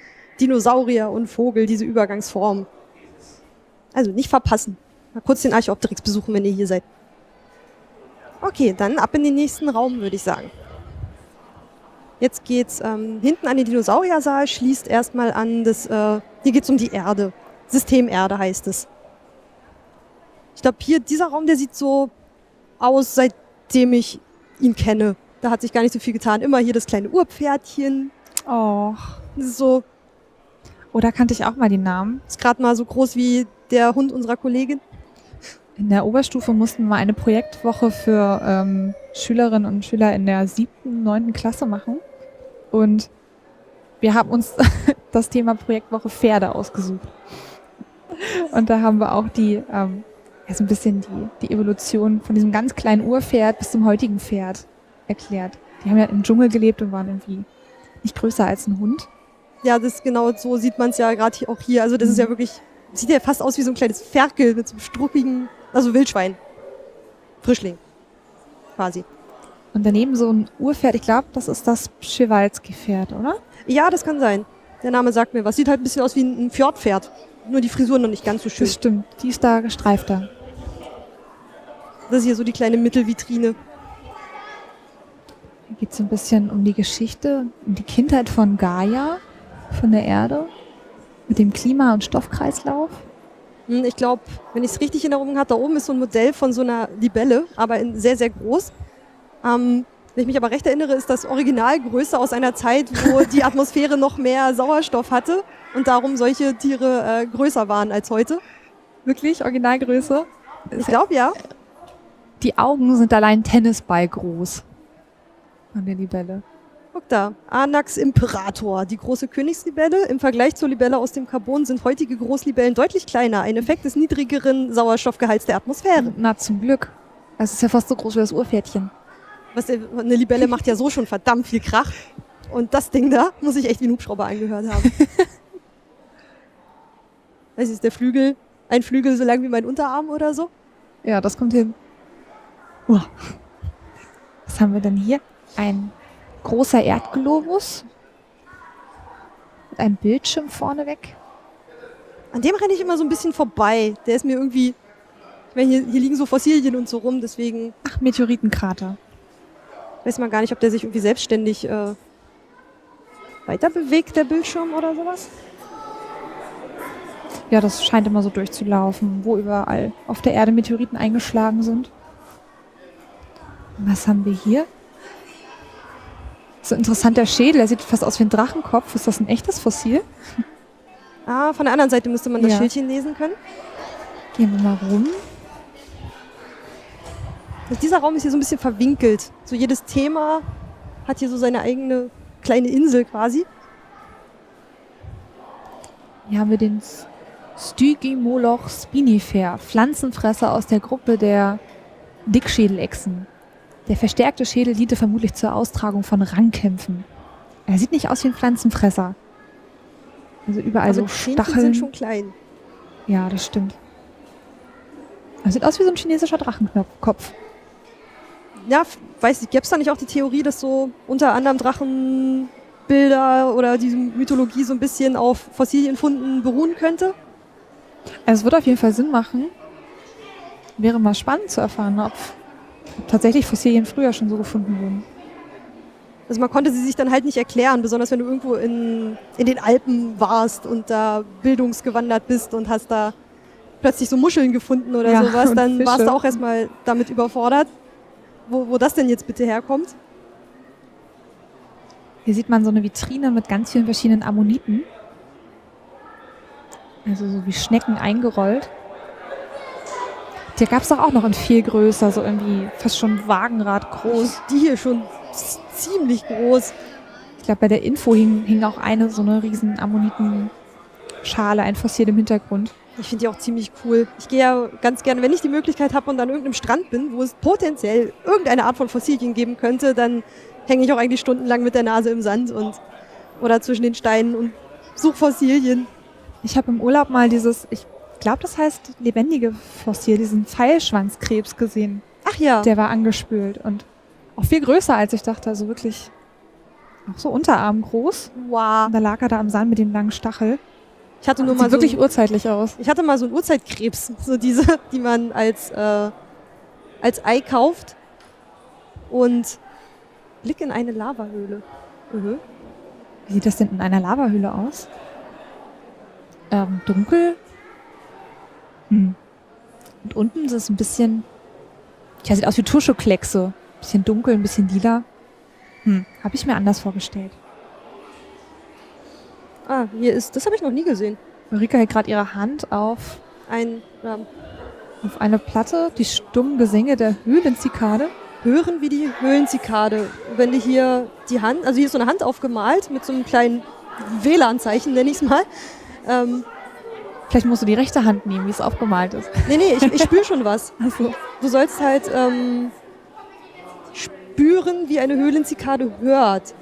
Dinosaurier und Vogel, diese Übergangsform. Also nicht verpassen. Mal kurz den Archaeopteryx besuchen, wenn ihr hier seid. Okay, dann ab in den nächsten Raum, würde ich sagen. Jetzt geht's ähm, hinten an den Dinosauriersaal, schließt erstmal an das, äh, hier geht's um die Erde. Systemerde heißt es. Ich glaube, hier, dieser Raum, der sieht so aus, seitdem ich ihn kenne. Da hat sich gar nicht so viel getan. Immer hier das kleine Urpferdchen. Oh. So, Oder kannte ich auch mal die Namen. ist gerade mal so groß wie der Hund unserer Kollegin. In der Oberstufe mussten wir eine Projektwoche für ähm, Schülerinnen und Schüler in der siebten, neunten Klasse machen. Und wir haben uns [laughs] das Thema Projektwoche Pferde ausgesucht. Und da haben wir auch die, ähm, ja, so ein bisschen die, die Evolution von diesem ganz kleinen Urpferd bis zum heutigen Pferd erklärt. Die haben ja im Dschungel gelebt und waren irgendwie nicht größer als ein Hund. Ja, das ist genau so sieht man es ja gerade auch hier. Also das ist ja wirklich, sieht ja fast aus wie so ein kleines Ferkel mit so einem struppigen, also Wildschwein. Frischling. Quasi. Und daneben so ein Urpferd, ich glaube, das ist das Przewalski-Pferd, oder? Ja, das kann sein. Der Name sagt mir was. Sieht halt ein bisschen aus wie ein Fjordpferd. Nur die Frisur noch nicht ganz so schön. Das stimmt. Die ist da gestreifter. Das ist hier so die kleine Mittelvitrine. Hier geht es ein bisschen um die Geschichte, um die Kindheit von Gaia, von der Erde, mit dem Klima- und Stoffkreislauf. Hm, Ich glaube, wenn ich es richtig in Erinnerung habe, da oben ist so ein Modell von so einer Libelle, aber in sehr, sehr groß. Ähm, wenn ich mich aber recht erinnere, ist das Originalgröße aus einer Zeit, wo [laughs] die Atmosphäre noch mehr Sauerstoff hatte und darum solche Tiere äh, größer waren als heute. Wirklich, Originalgröße. Ich glaube ja. Die Augen sind allein Tennisball groß. An der Libelle. Guck da, Anax Imperator, die große Königslibelle. Im Vergleich zur Libelle aus dem Carbon sind heutige Großlibellen deutlich kleiner. Ein Effekt des niedrigeren Sauerstoffgehalts der Atmosphäre. Na, zum Glück. Es ist ja fast so groß wie das Urpferdchen. Was, der- eine Libelle macht ja so schon verdammt viel Krach. Und das Ding da muss ich echt wie ein Hubschrauber angehört haben. [laughs] Das ist der Flügel, ein Flügel so lang wie mein Unterarm oder so. Ja, das kommt hin. Uah. Was haben wir denn hier? Ein großer Erdglobus. Mit einem Bildschirm vorneweg. An dem renne ich immer so ein bisschen vorbei. Der ist mir irgendwie. Ich meine, hier, hier liegen so Fossilien und so rum, deswegen Ach, Meteoritenkrater. weiß man gar nicht, ob der sich irgendwie selbstständig äh, weiter bewegt, der Bildschirm oder sowas. Ja, das scheint immer so durchzulaufen, wo überall auf der Erde Meteoriten eingeschlagen sind. Was haben wir hier? So interessant der Schädel, der sieht fast aus wie ein Drachenkopf. Ist das ein echtes Fossil? Ah, von der anderen Seite müsste man das Ja. Schildchen lesen können. Gehen wir mal rum. Also dieser Raum ist hier so ein bisschen verwinkelt. So jedes Thema hat hier so seine eigene kleine Insel quasi. Hier haben wir den Stygimoloch spinifer, Pflanzenfresser aus der Gruppe der Dickschädelechsen. Der verstärkte Schädel diente vermutlich zur Austragung von Rangkämpfen. Er sieht nicht aus wie ein Pflanzenfresser. Also überall Aber so Stacheln. sind schon klein. Ja, das stimmt. Er sieht aus wie so ein chinesischer Drachenkopf. ja, weiß ich, gäbe es da nicht auch die Theorie, dass so unter anderem Drachenbilder oder diese Mythologie so ein bisschen auf Fossilienfunden beruhen könnte? Also es würde auf jeden Fall Sinn machen. Wäre mal spannend zu erfahren, ob tatsächlich Fossilien früher schon so gefunden wurden. Also man konnte sie sich dann halt nicht erklären, besonders wenn du irgendwo in, in den Alpen warst und da bildungsgewandert bist und hast da plötzlich so Muscheln gefunden oder Ja, sowas, dann warst Fische. du auch erstmal damit überfordert, wo, wo das denn jetzt bitte herkommt. Hier sieht man so eine Vitrine mit ganz vielen verschiedenen Ammoniten. Also so wie Schnecken eingerollt. Die gab es doch auch noch in viel größer, so irgendwie fast schon Wagenrad groß. Die hier schon ziemlich groß. Ich glaube, bei der Info hing, hing auch eine so eine riesen Ammonitenschale, ein Fossil im Hintergrund. Ich finde die auch ziemlich cool. Ich gehe ja ganz gerne, wenn ich die Möglichkeit habe und an irgendeinem Strand bin, wo es potenziell irgendeine Art von Fossilien geben könnte, dann hänge ich auch eigentlich stundenlang mit der Nase im Sand und oder zwischen den Steinen und suche Fossilien. Ich habe im Urlaub mal dieses, ich glaube, das heißt lebendige Fossil, diesen Pfeilschwanzkrebs gesehen. Ach ja, Der war angespült und auch viel größer, als ich dachte. Also wirklich auch so unterarmgroß. wow. Und da lag er da am Sand mit dem langen Stachel. Ich hatte nur Sieht mal so wirklich ein, urzeitlich aus. ich hatte mal so einen Urzeitkrebs, so diese, [laughs] die man als äh, als Ei kauft und Blick in eine Lavahöhle. Mhm. Wie sieht das denn in einer Lavahöhle aus? Ähm, dunkel. Hm. Und unten ist es ein bisschen, ja, sieht aus wie Tuschekleckse. Bisschen dunkel, ein bisschen lila. Hm, habe ich mir anders vorgestellt. Ah, hier ist, das habe ich noch nie gesehen. Ulrike hält gerade ihre Hand auf, Ein ähm, auf eine Platte, die stummen Gesänge der Höhlenzikade. hören wie die Höhlenzikade. Wenn die hier die Hand, also hier ist so eine Hand aufgemalt mit so einem kleinen WLAN-Zeichen, nenne ich es mal. Ähm, Vielleicht musst du die rechte Hand nehmen, wie es aufgemalt ist. nee, nee, ich, ich spüre schon was. Also, Du sollst halt ähm, spüren, wie eine Höhlenzikade hört.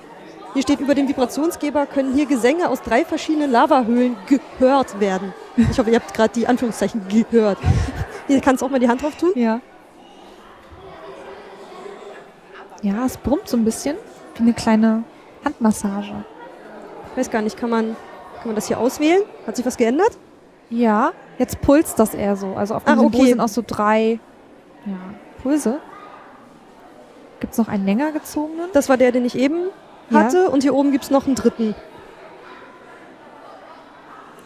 Hier steht über dem Vibrationsgeber können hier Gesänge aus drei verschiedenen Lavahöhlen gehört werden. Ich hoffe, ihr habt gerade die Anführungszeichen gehört. Hier kannst du auch mal die Hand drauf tun. ja. Ja, es brummt so ein bisschen, wie eine kleine Handmassage. Ich weiß gar nicht, kann man, kann man das hier auswählen? Hat sich was geändert? Ja, jetzt pulst das eher so. Also auf dem Ach, Symbol okay. sind auch so drei ja, Pulse. Gibt es noch einen länger gezogenen? Das war der, den ich eben Ja. hatte. Und hier oben gibt es noch einen dritten.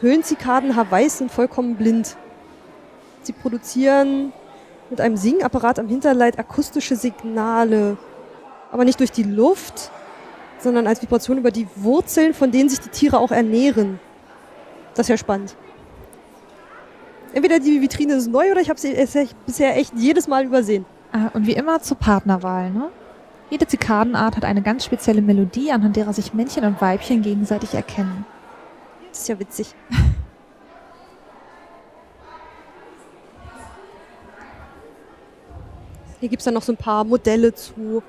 Höhlenzikaden Hawaiis sind vollkommen blind. Sie produzieren mit einem Singapparat am Hinterleib akustische Signale. Aber nicht durch die Luft, sondern als Vibration über die Wurzeln, von denen sich die Tiere auch ernähren. Das ist ja spannend. Entweder die Vitrine ist neu oder ich habe sie bisher echt jedes Mal übersehen. Ah, und wie immer zur Partnerwahl. Ne? Jede Zikadenart hat eine ganz spezielle Melodie, anhand derer sich Männchen und Weibchen gegenseitig erkennen. Das ist ja witzig. Hier gibt es dann noch so ein paar Modelle zu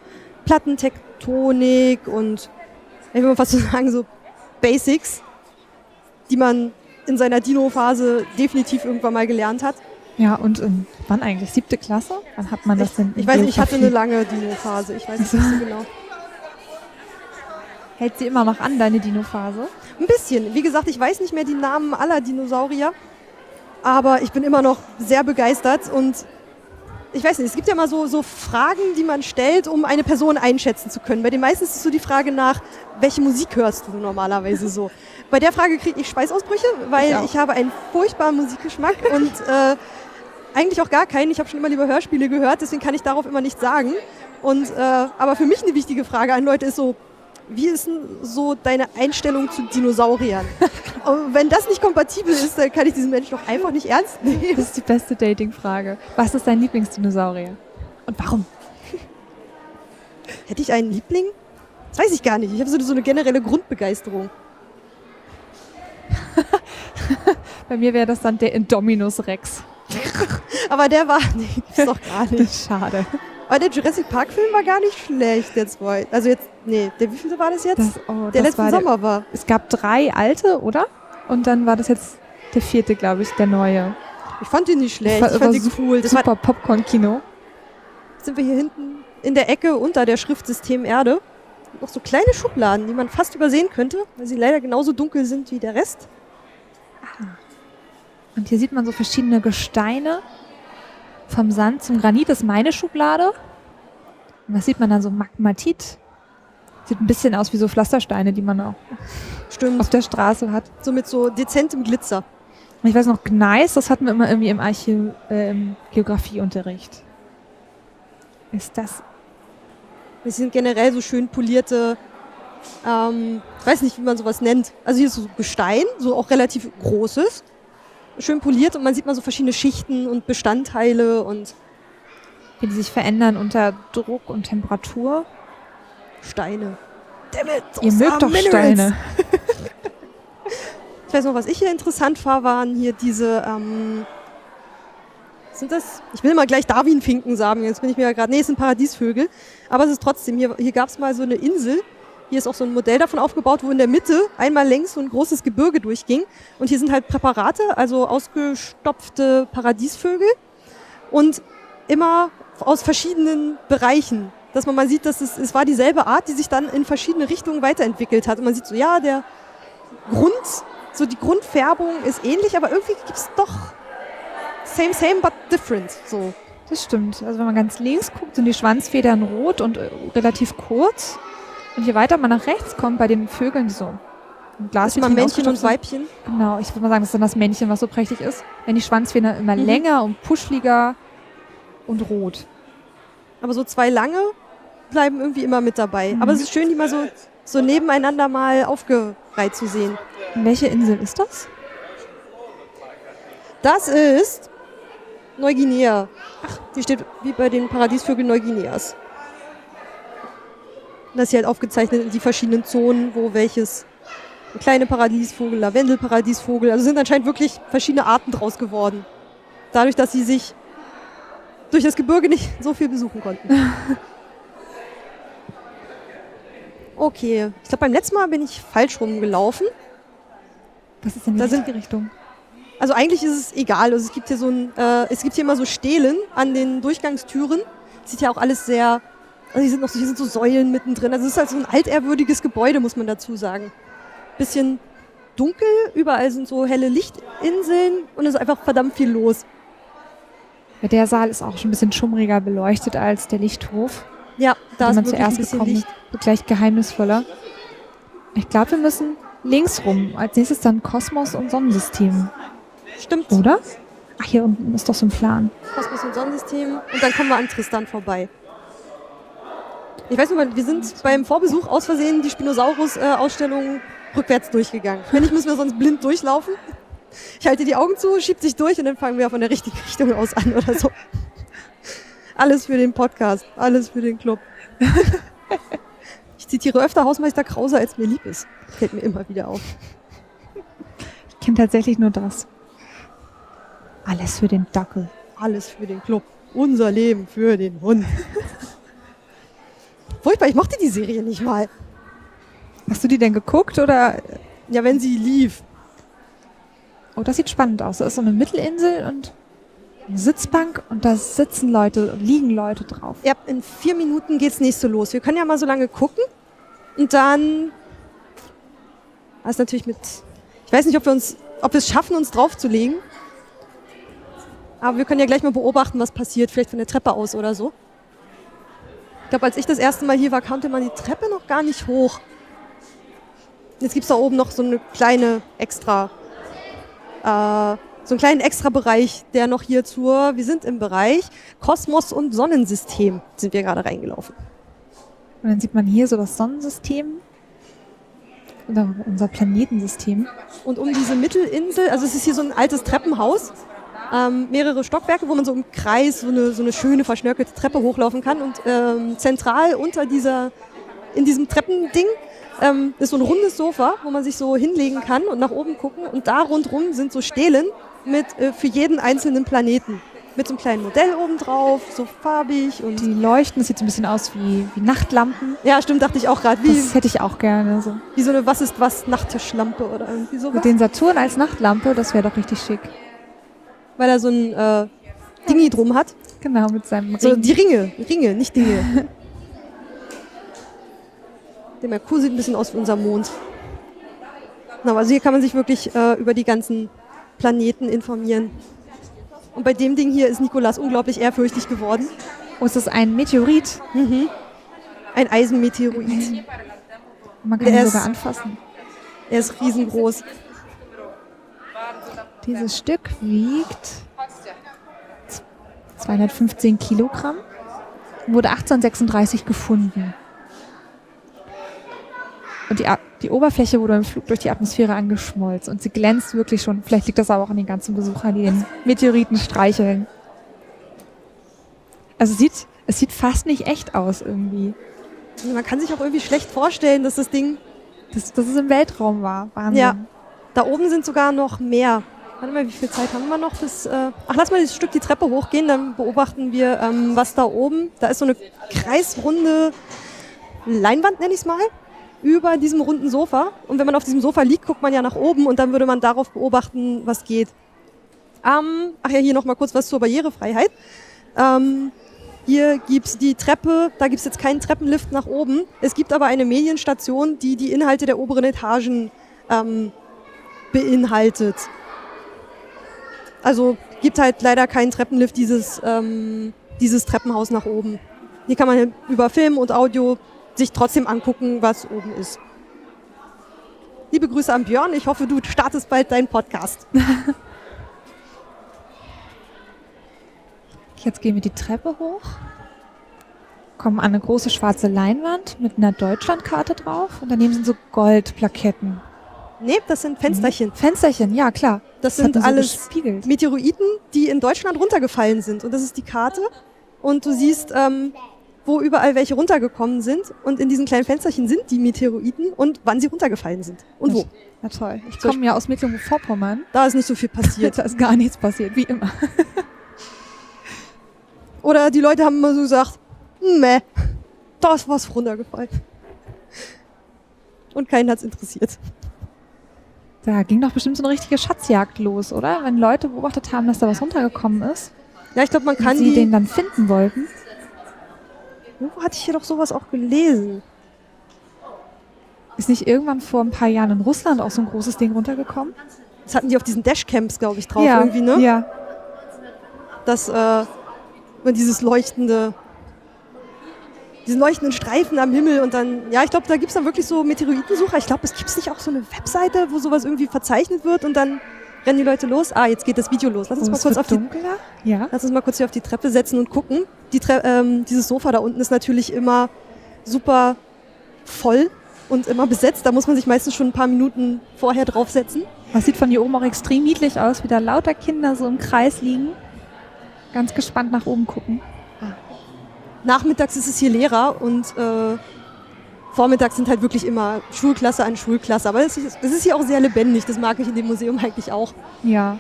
Plattentektonik und ich will mal fast so sagen, so Basics, die man in seiner Dino-Phase definitiv irgendwann mal gelernt hat. Ja, und ähm, wann eigentlich? Siebte Klasse? Wann hat man das denn? in Ich weiß nicht, ich hatte eine lange Dino-Phase, ich weiß so. nicht so genau. Hält sie immer noch an, deine Dino-Phase? Ein bisschen. Wie gesagt, ich weiß nicht mehr die Namen aller Dinosaurier, aber ich bin immer noch sehr begeistert und ich weiß nicht, es gibt ja mal so, so Fragen, die man stellt, um eine Person einschätzen zu können. Bei den meisten ist es so die Frage nach, welche Musik hörst du normalerweise so? Bei der Frage kriege ich Schweißausbrüche, weil Ich ich habe einen furchtbaren Musikgeschmack und äh, eigentlich auch gar keinen. Ich habe schon immer lieber Hörspiele gehört, deswegen kann ich darauf immer nichts sagen. Und, äh, aber für mich eine wichtige Frage an Leute ist so, wie ist denn so deine Einstellung zu Dinosauriern? [laughs] Und wenn das nicht kompatibel ist, dann kann ich diesen Menschen doch einfach nicht ernst nehmen. Das ist die beste Dating-Frage. Was ist dein Lieblingsdinosaurier? Und warum? Hätte ich einen Liebling? Das weiß ich gar nicht. Ich habe so, so eine generelle Grundbegeisterung. [laughs] Bei mir wäre das dann der Indominus Rex. [laughs] Aber der war, nee, gibt's doch gar nicht. Schade. Aber der Jurassic Park Film war gar nicht schlecht, der zwei. Also jetzt, nee, der wievielte war das jetzt? Das, oh, der letzten war der, Sommer war. Es gab drei alte, oder? Und dann war das jetzt der vierte, glaube ich, der neue. Ich fand den nicht schlecht. war Ich fand den cool. Das Super Popcorn-Kino. sind wir hier hinten in der Ecke unter der Schrift System Erde noch so kleine Schubladen, die man fast übersehen könnte, weil sie leider genauso dunkel sind wie der Rest. Und hier sieht man so verschiedene Gesteine. Vom Sand zum Granit ist meine Schublade. Und was sieht man dann so? Magmatit. Sieht ein bisschen aus wie so Pflastersteine, die man auch Stimmt. auf der Straße hat. So mit so dezentem Glitzer. Und ich weiß noch, Gneis, das hatten wir immer irgendwie im Archä äh, im Geografieunterricht. Ist das Es sind generell so schön polierte, ähm, ich weiß nicht, wie man sowas nennt. Also hier ist so Gestein, so auch relativ großes, schön poliert und man sieht mal so verschiedene Schichten und Bestandteile und wie die sich verändern unter Druck und Temperatur? Steine. Damn it, Ihr mögt doch minerals. Steine. [laughs] Ich weiß noch, was ich hier interessant war, waren hier diese, ähm, sind das, ich will mal gleich Darwin-Finken sagen, jetzt bin ich mir ja gerade, nee, es sind Paradiesvögel, aber es ist trotzdem, hier, hier gab es mal so eine Insel, hier ist auch so ein Modell davon aufgebaut, wo in der Mitte einmal längs so ein großes Gebirge durchging und hier sind halt Präparate, also ausgestopfte Paradiesvögel und immer aus verschiedenen Bereichen, dass man mal sieht, dass es, es war dieselbe Art, die sich dann in verschiedene Richtungen weiterentwickelt hat und man sieht so, ja, der Grund, so die Grundfärbung ist ähnlich, aber irgendwie gibt es doch same, same, but different. So. Das stimmt. Also wenn man ganz links guckt, sind die Schwanzfedern rot und äh, relativ kurz. Und je weiter man nach rechts kommt, bei den Vögeln die so ein Glas Ist mal Männchen und Weibchen. Genau, ich würde mal sagen, das ist dann das Männchen, was so prächtig ist. Wenn die Schwanzfedern immer Mhm. länger und puschliger und rot. Aber so zwei lange bleiben irgendwie immer mit dabei. Mhm. Aber es ist schön, die mal so, so nebeneinander mal aufgereiht zu sehen. Welche Insel ist das? Das ist Neuguinea. Ach, die steht wie bei den Paradiesvögeln Neuguineas. Das ist hier halt aufgezeichnet die verschiedenen Zonen, wo welches kleine Paradiesvogel, Lavendelparadiesvogel, also sind anscheinend wirklich verschiedene Arten draus geworden. Dadurch, dass sie sich durch das Gebirge nicht so viel besuchen konnten. [laughs] Okay, ich glaube beim letzten Mal bin ich falsch rumgelaufen. Was ist denn die Da sind- Richtung? Also eigentlich ist es egal. Also es gibt hier so ein, äh, es gibt hier immer so Stelen an den Durchgangstüren. Sieht ja auch alles sehr, also hier sind noch so, hier sind so Säulen mittendrin. Also es ist halt so ein altehrwürdiges Gebäude, muss man dazu sagen. Bisschen dunkel, überall sind so helle Lichtinseln und es ist einfach verdammt viel los. Der Saal ist auch schon ein bisschen schummriger beleuchtet als der Lichthof. Ja, da Wenn ist man zuerst ein bisschen gekommen Licht. ist, gleich geheimnisvoller. Ich glaube, wir müssen links rum. Als nächstes dann Kosmos und Sonnensystem, Stimmt. oder? Ach, hier unten ist doch so ein Plan. Kosmos und Sonnensystem und dann kommen wir an Tristan vorbei. Ich weiß nur, wir sind beim Vorbesuch aus Versehen die Spinosaurus-Ausstellung rückwärts durchgegangen. Wenn nicht, müssen wir sonst blind durchlaufen. Ich halte die Augen zu, schieb sich durch und dann fangen wir von der richtigen Richtung aus an oder so. Alles für den Podcast, alles für den Club. Ich zitiere öfter Hausmeister Krause, als mir lieb ist. Fällt mir immer wieder auf. Ich kenne tatsächlich nur das. Alles für den Dackel. Alles für den Club. Unser Leben für den Hund. Furchtbar, ich mochte die Serie nicht mal. Hast du die denn geguckt oder? Ja, wenn sie lief. Oh, das sieht spannend aus. Da ist so eine Mittelinsel und eine Sitzbank und da sitzen Leute, liegen Leute drauf. Ja, in vier Minuten geht's nächste los. Wir können ja mal so lange gucken und dann. Ist natürlich mit. Ich weiß nicht, ob wir uns, ob wir es schaffen, uns draufzulegen. Aber wir können ja gleich mal beobachten, was passiert, vielleicht von der Treppe aus oder so. Ich glaube, als ich das erste Mal hier war, konnte man die Treppe noch gar nicht hoch. Jetzt gibt's da oben noch so eine kleine extra, äh, so einen kleinen Extra-Bereich, der noch hier zur, wir sind im Bereich Kosmos und Sonnensystem, sind wir gerade reingelaufen. Und dann sieht man hier so das Sonnensystem oder unser Planetensystem. Und um diese Mittelinsel, also es ist hier so ein altes Treppenhaus, ähm, mehrere Stockwerke, wo man so im Kreis so eine, so eine schöne verschnörkelte Treppe hochlaufen kann. Und ähm, zentral unter dieser, in diesem Treppending ähm, ist so ein rundes Sofa, wo man sich so hinlegen kann und nach oben gucken. Und da rundrum sind so Stelen mit äh, für jeden einzelnen Planeten. Mit so einem kleinen Modell oben drauf, so farbig und. Die leuchten, das sieht so ein bisschen aus wie, wie Nachtlampen. Ja, stimmt, dachte ich auch gerade. Wie, Das hätte ich auch gerne. So. wie so eine Was ist was Nachttischlampe oder irgendwie sowas. Mit den Saturn als Nachtlampe, das wäre doch richtig schick. Weil er so ein äh, Dingi drum hat. Genau, mit seinem So, Ring. die Ringe, Ringe, nicht Dinge. Der Merkur sieht ein bisschen aus wie unser Mond. Also hier kann man sich wirklich äh, über die ganzen Planeten informieren. Und bei dem Ding hier ist Nikolas unglaublich ehrfürchtig geworden. oh, ist ein Meteorit. Ein Eisenmeteorit. Man kann Der ihn ist- sogar anfassen. Er ist riesengroß. Dieses Stück wiegt 215 Kilogramm. Wurde 1836 gefunden. Und die, die Oberfläche wurde im Flug durch die Atmosphäre angeschmolzen und sie glänzt wirklich schon. Vielleicht liegt das aber auch an den ganzen Besuchern, die den Meteoriten streicheln. Also es sieht, es sieht fast nicht echt aus irgendwie. Also Man kann sich auch irgendwie schlecht vorstellen, dass das Ding. Dass, dass es im Weltraum war. Wahnsinn. Ja. Da oben sind sogar noch mehr. Warte mal, wie viel Zeit haben wir noch bis. Äh Ach, lass mal das Stück die Treppe hochgehen, dann beobachten wir, ähm, was da oben. Da ist so eine kreisrunde Leinwand, nenne ich es mal, über diesem runden Sofa. Und wenn man auf diesem Sofa liegt, guckt man ja nach oben und dann würde man darauf beobachten, was geht. Ähm, ach ja, hier nochmal kurz was zur Barrierefreiheit. Ähm, hier gibt's die Treppe, da gibt's jetzt keinen Treppenlift nach oben. Es gibt aber eine Medienstation, die die Inhalte der oberen Etagen ähm, beinhaltet. Also gibt halt leider keinen Treppenlift, dieses, ähm, dieses Treppenhaus nach oben. Hier kann man über Film und Audio sich trotzdem angucken, was oben ist. Liebe Grüße an Björn. Ich hoffe, du startest bald deinen Podcast. [laughs] Jetzt gehen wir die Treppe hoch, kommen an eine große schwarze Leinwand mit einer Deutschlandkarte drauf und daneben sind so Goldplaketten. Nee, das sind Fensterchen. Fensterchen, ja klar. Das hat sind so alles gespiegelt. Meteoriten, die in Deutschland runtergefallen sind. Und das ist die Karte. Und du siehst, ähm, wo überall welche runtergekommen sind. Und in diesen kleinen Fensterchen sind die Meteoriten und wann sie runtergefallen sind. Und wo. Na toll. Ich So, komme ja aus Mecklenburg-Vorpommern. [laughs] Da ist nicht so viel passiert. [laughs] Da ist gar nichts passiert, wie immer. [laughs] Oder die Leute haben immer so gesagt, meh, da ist was runtergefallen. Und keinen hat's interessiert. Da ging doch bestimmt so eine richtige Schatzjagd los, oder? Wenn Leute beobachtet haben, dass da was runtergekommen ist Ja, ich glaube, man kann und sie die... den dann finden wollten. Wo hatte ich hier doch sowas auch gelesen? Ist nicht irgendwann vor ein paar Jahren in Russland auch so ein großes Ding runtergekommen? Das hatten die auf diesen Dashcams, glaube ich, drauf irgendwie, ne? Ja. Das, äh, immer dieses leuchtende, diesen leuchtenden Streifen am Himmel und dann, ja, ich glaube, da gibt's dann wirklich so Meteoritensucher. Ich glaube, es gibt nicht auch so eine Webseite, wo sowas irgendwie verzeichnet wird und dann rennen die Leute los. Ah, jetzt geht das Video los. Lass uns Oh, mal es kurz auf die dunkler. Ja. Lass uns mal kurz hier auf die Treppe setzen und gucken. Die Tre ähm, dieses Sofa da unten ist natürlich immer super voll und immer besetzt. Da muss man sich meistens schon ein paar Minuten vorher draufsetzen. Das sieht von hier oben auch extrem niedlich aus, wie da lauter Kinder so im Kreis liegen. Ganz gespannt nach oben gucken. Nachmittags ist es hier leerer und äh, vormittags sind halt wirklich immer Schulklasse an Schulklasse. Aber es ist, es ist hier auch sehr lebendig. Das mag ich in dem Museum eigentlich auch. Ja.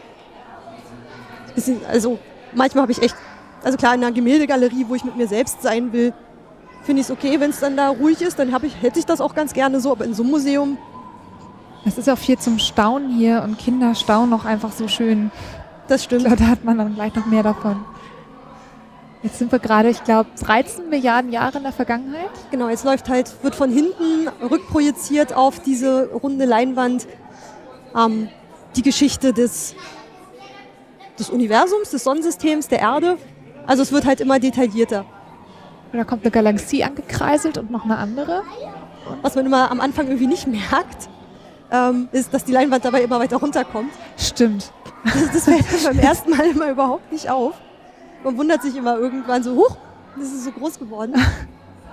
Bisschen, also manchmal habe ich echt, also klar in einer Gemäldegalerie, wo ich mit mir selbst sein will, finde ich es okay, wenn es dann da ruhig ist. Dann ich, hätte ich das auch ganz gerne so. Aber in so einem Museum Es ist auch viel zum Staunen hier und Kinder staunen auch einfach so schön. Das stimmt. glaube, da hat man dann gleich noch mehr davon. Jetzt sind wir gerade, ich glaube, 13 Milliarden Jahre in der Vergangenheit. Genau, jetzt läuft halt, wird von hinten rückprojiziert auf diese runde Leinwand ähm, die Geschichte des, des Universums, des Sonnensystems, der Erde. Also es wird halt immer detaillierter. Und da kommt eine Galaxie angekreiselt und noch eine andere. Was man immer am Anfang irgendwie nicht merkt, ähm, ist, dass die Leinwand dabei immer weiter runterkommt. Stimmt. Das, das fällt beim ersten Mal immer überhaupt nicht auf. Man wundert sich immer irgendwann so, huch, das ist so groß geworden.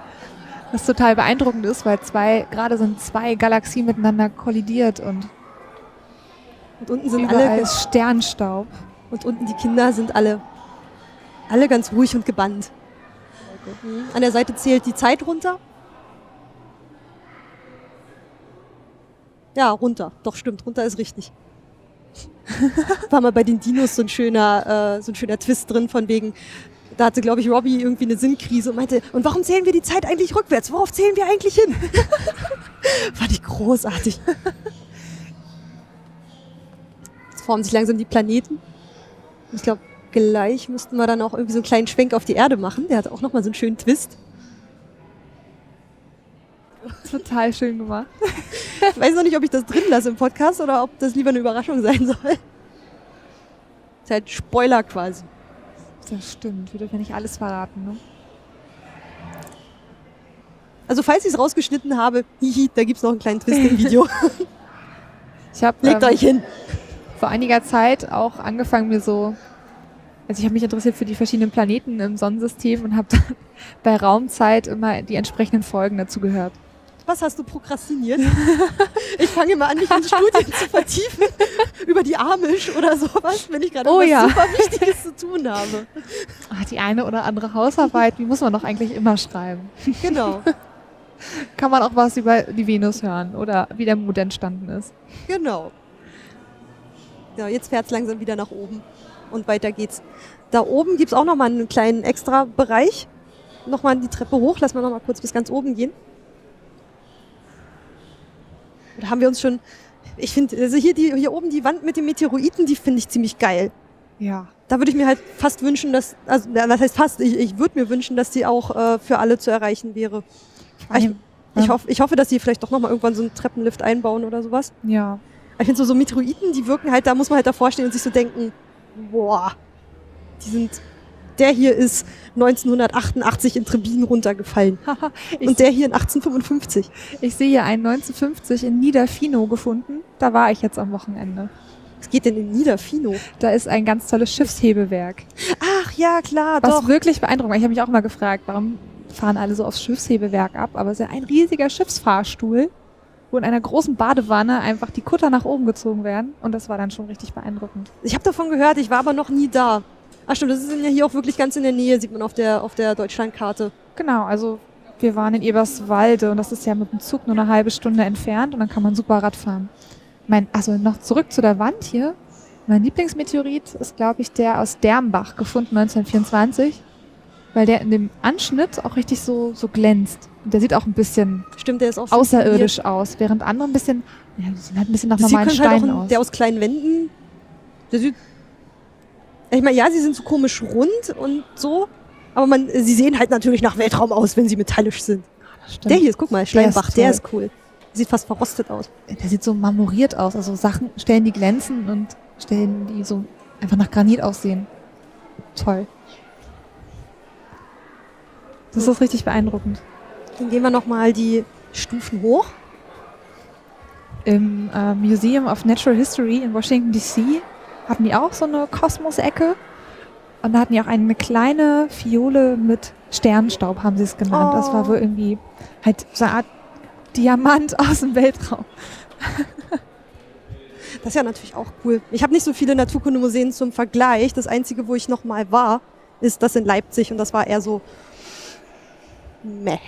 [laughs] Was total beeindruckend ist, weil zwei, gerade sind zwei Galaxien miteinander kollidiert und Und unten sind überall alle ist Sternstaub. Und unten die Kinder sind alle, alle ganz ruhig und gebannt. Mhm. An der Seite zählt die Zeit runter. Ja, runter. Doch, stimmt. Runter ist richtig. War mal bei den Dinos so ein schöner, äh, so ein schöner Twist drin von wegen, da hatte, glaube ich, Robbie irgendwie eine Sinnkrise und meinte, und warum zählen wir die Zeit eigentlich rückwärts? Worauf zählen wir eigentlich hin? [laughs] Fand ich großartig. Jetzt formen sich langsam die Planeten. Ich glaube, gleich müssten wir dann auch irgendwie so einen kleinen Schwenk auf die Erde machen. Der hat auch nochmal so einen schönen Twist. Total schön gemacht. Ich weiß noch nicht, ob ich das drin lasse im Podcast oder ob das lieber eine Überraschung sein soll. Ist halt Spoiler quasi. Das stimmt. Wir dürfen ja nicht alles verraten, ne? Also falls ich es rausgeschnitten habe, hihi, da gibt es noch einen kleinen Twist im Video. [laughs] Ich habe Legt ähm, euch hin. vor einiger Zeit auch angefangen, mir so. Also ich habe mich interessiert für die verschiedenen Planeten im Sonnensystem und habe dann [laughs] bei Raumzeit immer die entsprechenden Folgen dazu gehört. Was hast du prokrastiniert? [laughs] ich fange mal an, mich in Studien [laughs] zu vertiefen über die Amish oder sowas, wenn ich gerade Oh was ja. super Wichtiges zu tun habe. Ach, die eine oder andere Hausarbeit, die muss man doch eigentlich immer schreiben. Genau, [laughs] Kann man auch was über die Venus hören oder wie der Mond entstanden ist. genau. Ja, jetzt fährt es langsam wieder nach oben und weiter geht's. Da oben gibt es auch nochmal einen kleinen extra Bereich. Nochmal die Treppe hoch, lass mal nochmal kurz bis ganz oben gehen. Da haben wir uns schon, ich finde, also hier, die, hier oben die Wand mit den Meteoriten, die finde ich ziemlich geil. Ja. Da würde ich mir halt fast wünschen, dass, also was heißt fast, ich, ich würde mir wünschen, dass die auch äh, für alle zu erreichen wäre. Ich, ich, Ja. hoff, ich hoffe, dass die vielleicht doch nochmal irgendwann so einen Treppenlift einbauen oder sowas. Ja. Ich finde so, so Meteoriten, die wirken halt, da muss man halt davor stehen und sich so denken, boah, die sind, der hier ist 1988 in Trebin runtergefallen [laughs] und der hier in 1855. ich sehe hier einen 1950 in Niederfino gefunden. Da war ich jetzt am Wochenende. Was geht denn in Niederfino? Da ist ein ganz tolles Schiffshebewerk. Ach ja, klar, Was doch. wirklich beeindruckend. Ich habe mich auch mal gefragt, warum fahren alle so aufs Schiffshebewerk ab? Aber es ist ja ein riesiger Schiffsfahrstuhl, wo in einer großen Badewanne einfach die Kutter nach oben gezogen werden. Und das war dann schon richtig beeindruckend. Ich habe davon gehört, ich war aber noch nie da. Ach stimmt, das ist ja hier auch wirklich ganz in der Nähe, sieht man auf der, auf der Deutschlandkarte. Genau, also wir waren in Eberswalde und das ist ja mit dem Zug nur eine halbe Stunde entfernt und dann kann man super Rad fahren. Mein, also noch zurück zu der Wand hier. Mein Lieblingsmeteorit ist, glaube ich, der aus Dermbach, gefunden 1924, weil der in dem Anschnitt auch richtig so, so glänzt. Und der sieht auch ein bisschen Stimmt, der ist auch außerirdisch aus, während andere ein bisschen, ja, die sehen halt ein bisschen nach Das normalen halt Steinen ein, aus. der aus kleinen Wänden. Der sieht. Ich meine, ja, sie sind so komisch rund und so. Aber man, sie sehen halt natürlich nach Weltraum aus, wenn sie metallisch sind. Stimmt. Der hier ist, guck mal, Steinbach, ist der ist cool. Sieht fast verrostet aus. der sieht so marmoriert aus. Also Sachen, Stellen, die glänzen und Stellen, die so einfach nach Granit aussehen. Toll. Das ist richtig beeindruckend. Dann gehen wir nochmal die Stufen hoch. Im äh, Museum of Natural History in Washington DC hatten die auch so eine Kosmos-Ecke. Und da hatten die auch eine kleine Fiole mit Sternstaub, haben sie es genannt. Das war Oh. wohl irgendwie halt so eine Art Diamant [laughs] aus dem Weltraum. Das ist ja natürlich auch cool. Ich habe nicht so viele Naturkundemuseen zum Vergleich. Das einzige, wo ich nochmal war, ist das in Leipzig und das war eher so. Meh.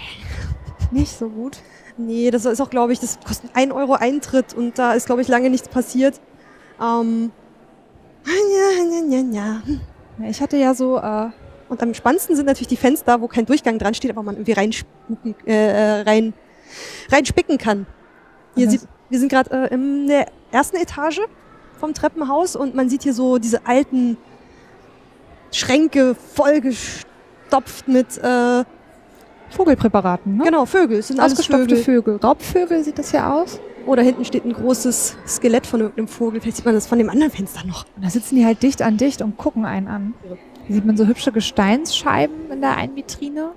Nicht so gut. Nee, das ist auch, glaube ich, das kostet 1 Euro Eintritt und da ist, glaube ich, lange nichts passiert. Ähm, ja, ja, ja, ja. Ja, Ich hatte ja so, äh, Und am spannendsten sind natürlich die Fenster, wo kein Durchgang dran steht, aber man irgendwie reinspucken, äh, rein, reinspicken kann. Hier das- sieht, wir sind gerade äh, in der ersten Etage vom Treppenhaus und man sieht hier so diese alten Schränke vollgestopft mit äh, Vogelpräparaten, ne? genau Vögel. Es sind alles Ausgestopfte Vögel. Vögel. Raubvögel sieht das ja aus. Oder hinten steht ein großes Skelett von irgendeinem Vogel. Vielleicht sieht man das von dem anderen Fenster noch. Und da sitzen die halt dicht an dicht und gucken einen an. Hier sieht man so hübsche Gesteinsscheiben in der einen Vitrine.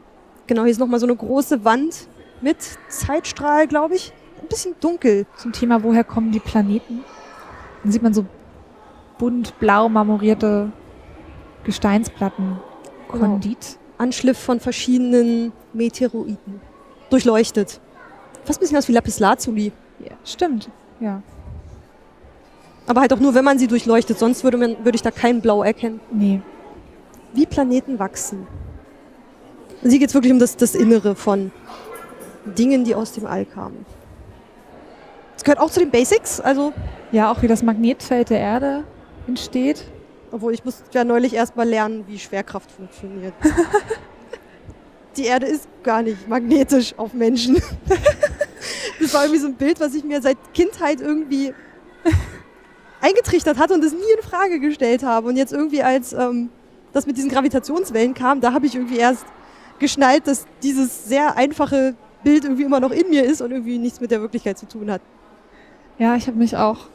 Genau, hier ist nochmal so eine große Wand mit Zeitstrahl, glaube ich. Ein bisschen dunkel. Zum Thema, woher kommen die Planeten. Dann sieht man so bunt blau marmorierte Gesteinsplatten. Genau. Kondit. Anschliff von verschiedenen Meteoroiden. Durchleuchtet. Fast ein bisschen aus wie Lapislazuli. Stimmt. Ja. Aber halt auch nur, wenn man sie durchleuchtet. Sonst würde, man, würde ich da kein Blau erkennen. Nee. Wie Planeten wachsen. Und hier geht es wirklich um das, das Innere von Dingen, die aus dem All kamen. Das gehört auch zu den Basics. Also, Ja, auch wie das Magnetfeld der Erde entsteht. obwohl ich musste ja neulich erst mal lernen, wie Schwerkraft funktioniert. [laughs] die Erde ist gar nicht magnetisch auf Menschen. [laughs] das war irgendwie so ein Bild, was ich mir seit Kindheit irgendwie [laughs] eingetrichtert hatte und es nie in Frage gestellt habe. Und jetzt irgendwie als ähm, das mit diesen Gravitationswellen kam, da habe ich irgendwie erst geschnallt, dass dieses sehr einfache Bild irgendwie immer noch in mir ist und irgendwie nichts mit der Wirklichkeit zu tun hat. Ja, ich habe mich auch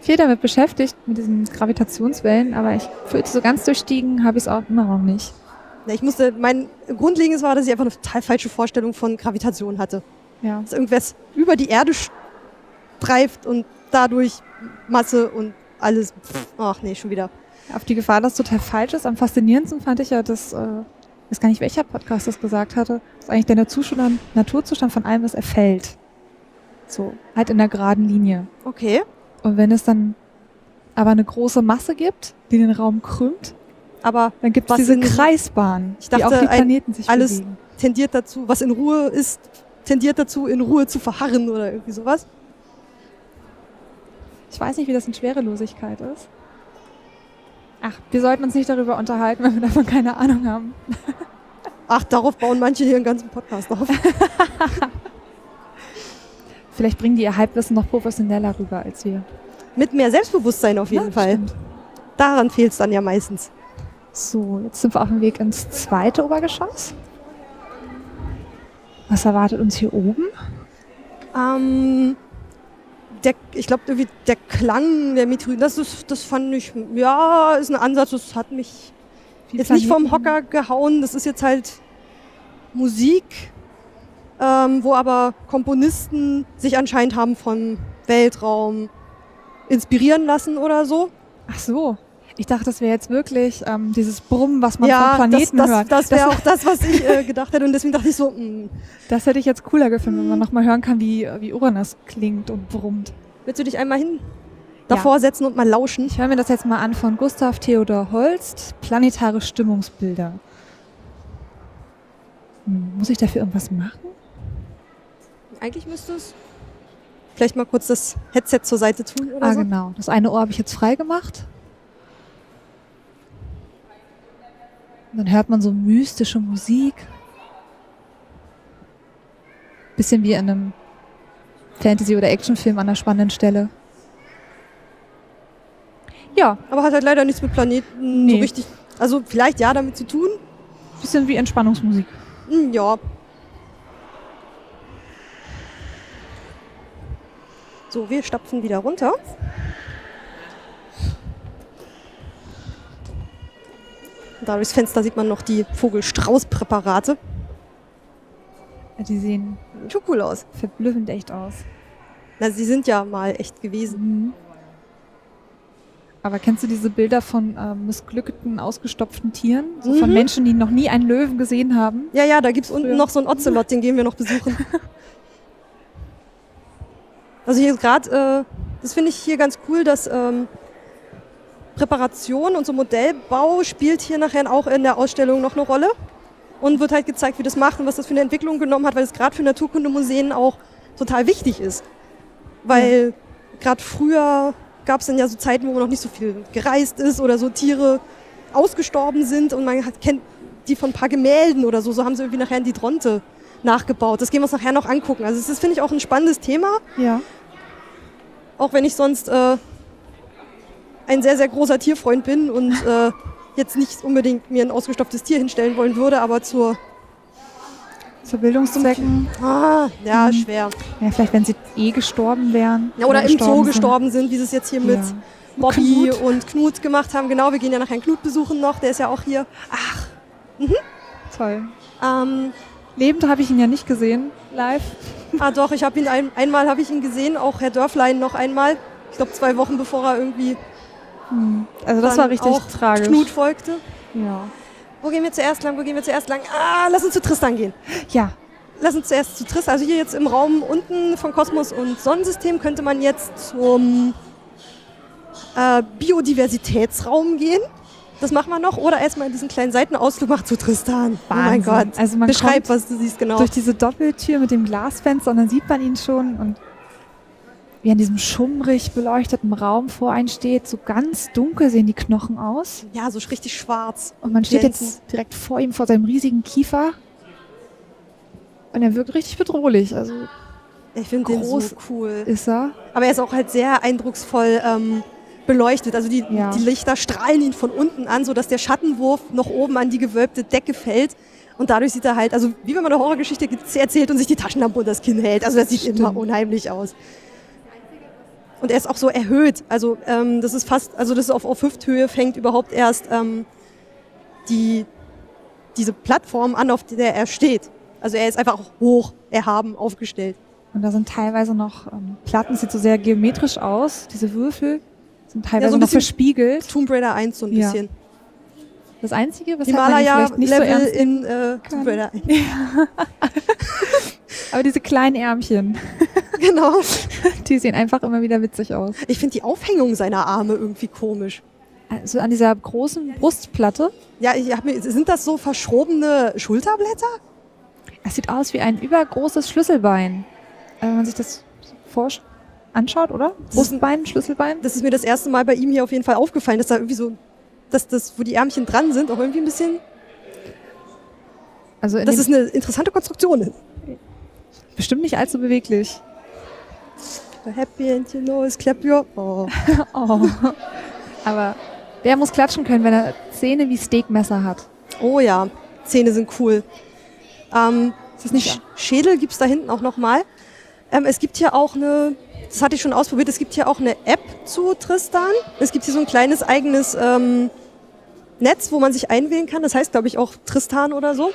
viel damit beschäftigt, mit diesen Gravitationswellen, aber ich fühlte so ganz durchstiegen habe ich es auch immer noch nicht. Ich musste, mein Grundlegendes war, dass ich einfach eine total falsche Vorstellung von Gravitation hatte. Ja. Dass irgendwas über die Erde streift und dadurch Masse und alles. Pff, ach nee, schon wieder. Auf die Gefahr, dass es total falsch ist. Am faszinierendsten fand ich ja, dass, äh, weiß gar nicht, welcher Podcast das gesagt hatte, dass eigentlich der Naturzustand, Naturzustand von allem ist, er fällt. So, halt in der geraden Linie. Okay. Und wenn es dann aber eine große Masse gibt, die den Raum krümmt, Aber dann gibt es diese Kreisbahn, Ich die auch dachte, die ein- Planeten sich alles- bewegen. tendiert dazu, was in Ruhe ist, tendiert dazu, in Ruhe zu verharren oder irgendwie sowas. Ich weiß nicht, wie das in Schwerelosigkeit ist. Ach, wir sollten uns nicht darüber unterhalten, wenn wir davon keine Ahnung haben. [laughs] Ach, darauf bauen manche hier einen ganzen Podcast auf. [laughs] Vielleicht bringen die ihr Halbwissen noch professioneller rüber als wir. Mit mehr Selbstbewusstsein auf jeden Ja, Fall. stimmt. Daran fehlt es dann ja meistens. So, jetzt sind wir auf dem Weg ins zweite Obergeschoss. Was erwartet uns hier oben? Ähm, der, ich glaube, irgendwie der Klang der Meteoriten, das, ist, das fand ich, ja, ist ein Ansatz, das hat mich Wie jetzt nicht vom Hocker gehauen. Das ist jetzt halt Musik, ähm, wo aber Komponisten sich anscheinend haben vom Weltraum inspirieren lassen oder so. Ach so. Ich dachte, das wäre jetzt wirklich ähm, dieses Brummen, was man ja, vom Planeten das, das, hört. das wäre auch das, was ich äh, gedacht hätte. Und deswegen dachte ich so, mh, das hätte ich jetzt cooler gefunden, wenn man nochmal hören kann, wie, wie Uranus klingt und brummt. willst du dich einmal hin davor setzen und mal lauschen? Ich höre mir das jetzt mal an von Gustav Theodor Holst, Planetare Stimmungsbilder. Hm, muss ich dafür irgendwas machen? Eigentlich müsste es vielleicht mal kurz das Headset zur Seite tun oder ah, so. genau. Das eine Ohr habe ich jetzt frei gemacht. Und dann hört man so mystische Musik. Bisschen wie in einem Fantasy- oder Actionfilm an einer spannenden Stelle. Ja, Aber hat halt leider nichts mit Planeten so Nee. richtig. Also vielleicht ja damit zu tun. bisschen wie Entspannungsmusik. Hm, ja. So, wir stapfen wieder runter. Da durchs Fenster sieht man noch die Vogelstrauß-Präparate. Die sehen schon cool aus. verblüffend echt aus. Na, sie sind ja mal echt gewesen. Mhm. Aber kennst du diese Bilder von ähm, missglückten, ausgestopften Tieren? So von Mhm. Menschen, die noch nie einen Löwen gesehen haben? Ja, ja, da gibt's unten Früher. noch so einen Ocelot, den gehen wir noch besuchen. [laughs] also hier gerade, äh, das finde ich hier ganz cool, dass ähm, Präparation und so Modellbau spielt hier nachher auch in der Ausstellung noch eine Rolle. Und wird halt gezeigt, wie das macht und was das für eine Entwicklung genommen hat, weil es gerade für Naturkundemuseen auch total wichtig ist. Weil gerade früher gab es dann ja so Zeiten, wo man noch nicht so viel gereist ist oder so Tiere ausgestorben sind und man hat, kennt die von ein paar Gemälden oder so, so haben sie irgendwie nachher in die Dronte nachgebaut. Das gehen wir uns nachher noch angucken. Also das ist, finde ich, auch ein spannendes Thema, Ja. auch wenn ich sonst äh, ein sehr, sehr großer Tierfreund bin und äh, jetzt nicht unbedingt mir ein ausgestopftes Tier hinstellen wollen würde, aber zur, Zu Bildungszwecken. ah, ja, Mhm. schwer. Ja, vielleicht, wenn sie eh gestorben wären. Ja, oder im Zoo gestorben sind, wie sie es jetzt hier mit Ja. Bobby Knut. und Knut gemacht haben. Genau, wir gehen ja nachher einen Knut besuchen noch, der ist ja auch hier. Toll. Ähm, Lebend habe ich ihn ja nicht gesehen, live. Ah doch, ich habe ihn ein, einmal habe ich ihn gesehen, auch Herr Dörflein noch einmal. Ich glaube zwei Wochen bevor er irgendwie Hm. Also das war richtig tragisch. Knut folgte. Ja. Wo gehen wir zuerst lang? Wo gehen wir zuerst lang? Ah, lass uns zu Tristan gehen. ja, Lass uns zuerst zu Tristan. Also hier jetzt im Raum unten von Kosmos und Sonnensystem könnte man jetzt zum äh, Biodiversitätsraum gehen. Das machen wir noch. Oder erstmal diesen kleinen Seitenausflug machen zu Tristan. Oh mein Wahnsinn. Gott. Also man Beschreib, was du siehst, genau. durch diese Doppeltür mit dem Glasfenster und dann sieht man ihn schon und wie an diesem schummrig beleuchteten Raum vor einen steht, so ganz dunkel sehen die Knochen aus. Ja, so richtig schwarz. Und man steht jetzt direkt vor ihm, vor seinem riesigen Kiefer. Und er wirkt richtig bedrohlich. Also Ich finde den so Groß- cool. ist er. Aber er ist auch halt sehr eindrucksvoll ähm, beleuchtet. Also die, Ja. die Lichter strahlen ihn von unten an, sodass der Schattenwurf noch oben an die gewölbte Decke fällt. Und dadurch sieht er halt, also wie wenn man eine Horrorgeschichte ge- erzählt und sich die Taschenlampe unter das Kinn hält. Also das sieht Stimmt. immer unheimlich aus. Und er ist auch so erhöht. Also ähm, das ist fast, also das ist auf, auf Hüfthöhe fängt überhaupt erst ähm, die, diese Plattform an, auf der er steht. Also er ist einfach auch hoch, erhaben aufgestellt. Und da sind teilweise noch ähm, Platten, sieht so sehr geometrisch aus. Diese Würfel sind teilweise so ein noch bisschen- verspiegelt. Tomb Raider 1 so ein Ja. bisschen. Das Einzige, weshalb man ihn vielleicht nicht so Himalaya-Level ernst in äh, Tomb kann. Raider 1. Aber diese kleinen Ärmchen, [laughs] genau. [laughs] die sehen einfach immer wieder witzig aus. Ich finde die Aufhängung seiner Arme irgendwie komisch. Also an dieser großen Brustplatte, Ja, ich hab mir, sind das so verschrobene Schulterblätter? es sieht aus wie ein übergroßes Schlüsselbein. Äh, Wenn man sich das anschaut, oder? Brustbein, Schlüsselbein. Das ist mir das erste Mal bei ihm hier auf jeden Fall aufgefallen, dass da irgendwie so, dass das, wo die Ärmchen dran sind, auch irgendwie ein bisschen, Also dass dem, es eine interessante Konstruktion ist. bestimmt nicht allzu beweglich. Happy and you know it's clap your, oh. [laughs] Oh. Aber der muss klatschen können, wenn er Zähne wie Steakmesser hat. oh ja, Zähne sind cool. Ähm, Ist das nicht Sch- Schädel gibt's da hinten auch nochmal. Ähm, es gibt hier auch eine, das hatte ich schon ausprobiert, es gibt hier auch eine App zu Tristan. Es gibt hier so ein kleines eigenes ähm, Netz, wo man sich einwählen kann. Das heißt, glaube ich, auch Tristan oder so.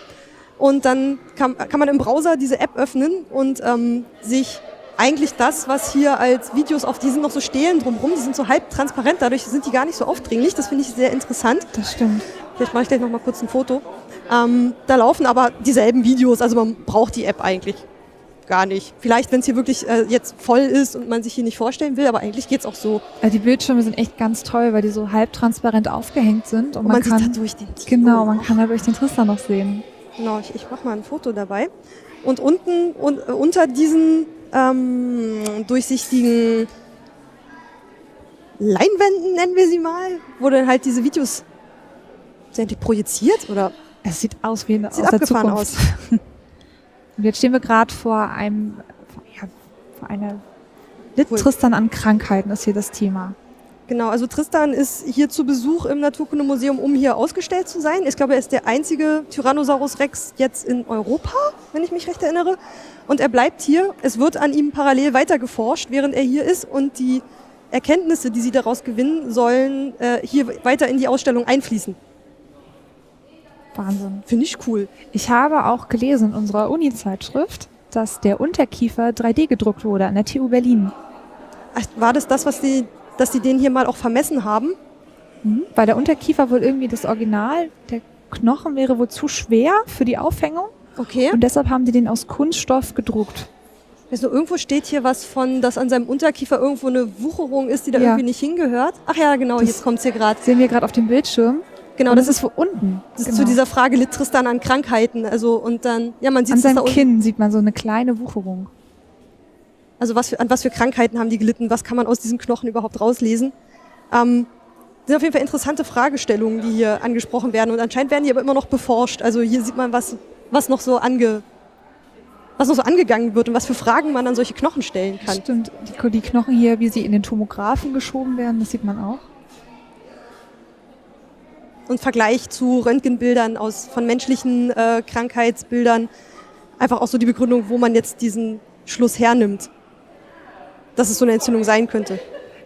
Und dann kann, kann man im Browser diese App öffnen und ähm, sich eigentlich das, was hier als Videos auf, die sind noch so Stelen drumherum, die sind so halb transparent, dadurch sind die gar nicht so aufdringlich. Das finde ich sehr interessant. Das stimmt. Vielleicht mache ich gleich noch mal kurz ein Foto. Ähm, da laufen aber dieselben Videos, also man braucht die App eigentlich gar nicht. Vielleicht, wenn es hier wirklich äh, jetzt voll ist und man sich hier nicht vorstellen will, aber eigentlich geht's auch so. Also die Bildschirme sind echt ganz toll, weil die so halbtransparent aufgehängt sind und Und man, man, sieht kann da durch den Titel. genau, man kann dadurch den Tristan noch sehen. Genau, ich, ich mache mal ein Foto dabei. Und unten und, äh, unter diesen ähm, durchsichtigen Leinwänden, nennen wir sie mal, dann halt diese Videos sind die projiziert oder Es sieht aus wie eine sieht aus der abgefahren Zukunft. aus. [laughs] Und jetzt stehen wir gerade vor einem, ja, vor einer Litt Cool. Tristan an Krankheiten ist hier das Thema. Genau, also Tristan ist hier zu Besuch im Naturkundemuseum, um hier ausgestellt zu sein. Ich glaube, er ist der einzige Tyrannosaurus Rex jetzt in Europa, wenn ich mich recht erinnere. Und er bleibt hier. Es wird an ihm parallel weiter geforscht, während er hier ist. Und die Erkenntnisse, die sie daraus gewinnen, sollen äh, hier weiter in die Ausstellung einfließen. Wahnsinn. Finde ich cool. Ich habe auch gelesen in unserer Uni-Zeitschrift, dass der Unterkiefer 3D gedruckt wurde an der TU Berlin. Ach, War das das, was die, dass die den hier mal auch vermessen haben? Mhm. Weil der Unterkiefer wohl irgendwie das Original, der Knochen wäre wohl zu schwer für die Aufhängung Okay. und deshalb haben die den aus Kunststoff gedruckt. Also irgendwo steht hier was von, dass an seinem Unterkiefer irgendwo eine Wucherung ist, die da Ja. irgendwie nicht hingehört. Ach ja, genau, Das- jetzt kommt's hier gerade. Sehen wir gerade auf dem Bildschirm. Genau, und das ist ist wo unten. Das ist genau. zu dieser Frage, litt Tristan an Krankheiten? Also, und dann, ja, man sieht An es da seinem unten. Kinn sieht man so eine kleine Wucherung. Also, was für, an was für Krankheiten haben die gelitten? Was kann man aus diesen Knochen überhaupt rauslesen? Ähm, sind auf jeden Fall interessante Fragestellungen, die hier angesprochen werden. Und anscheinend werden die aber immer noch beforscht. Also, hier sieht man, was, was noch so ange, was noch so angegangen wird und was für Fragen man an solche Knochen stellen kann. Stimmt, die, die Knochen hier, wie sie in den Tomographen geschoben werden, das sieht man auch. Und Vergleich zu Röntgenbildern aus, von menschlichen äh, Krankheitsbildern. Einfach auch so die Begründung, wo man jetzt diesen Schluss hernimmt. Dass es so eine Entzündung sein könnte.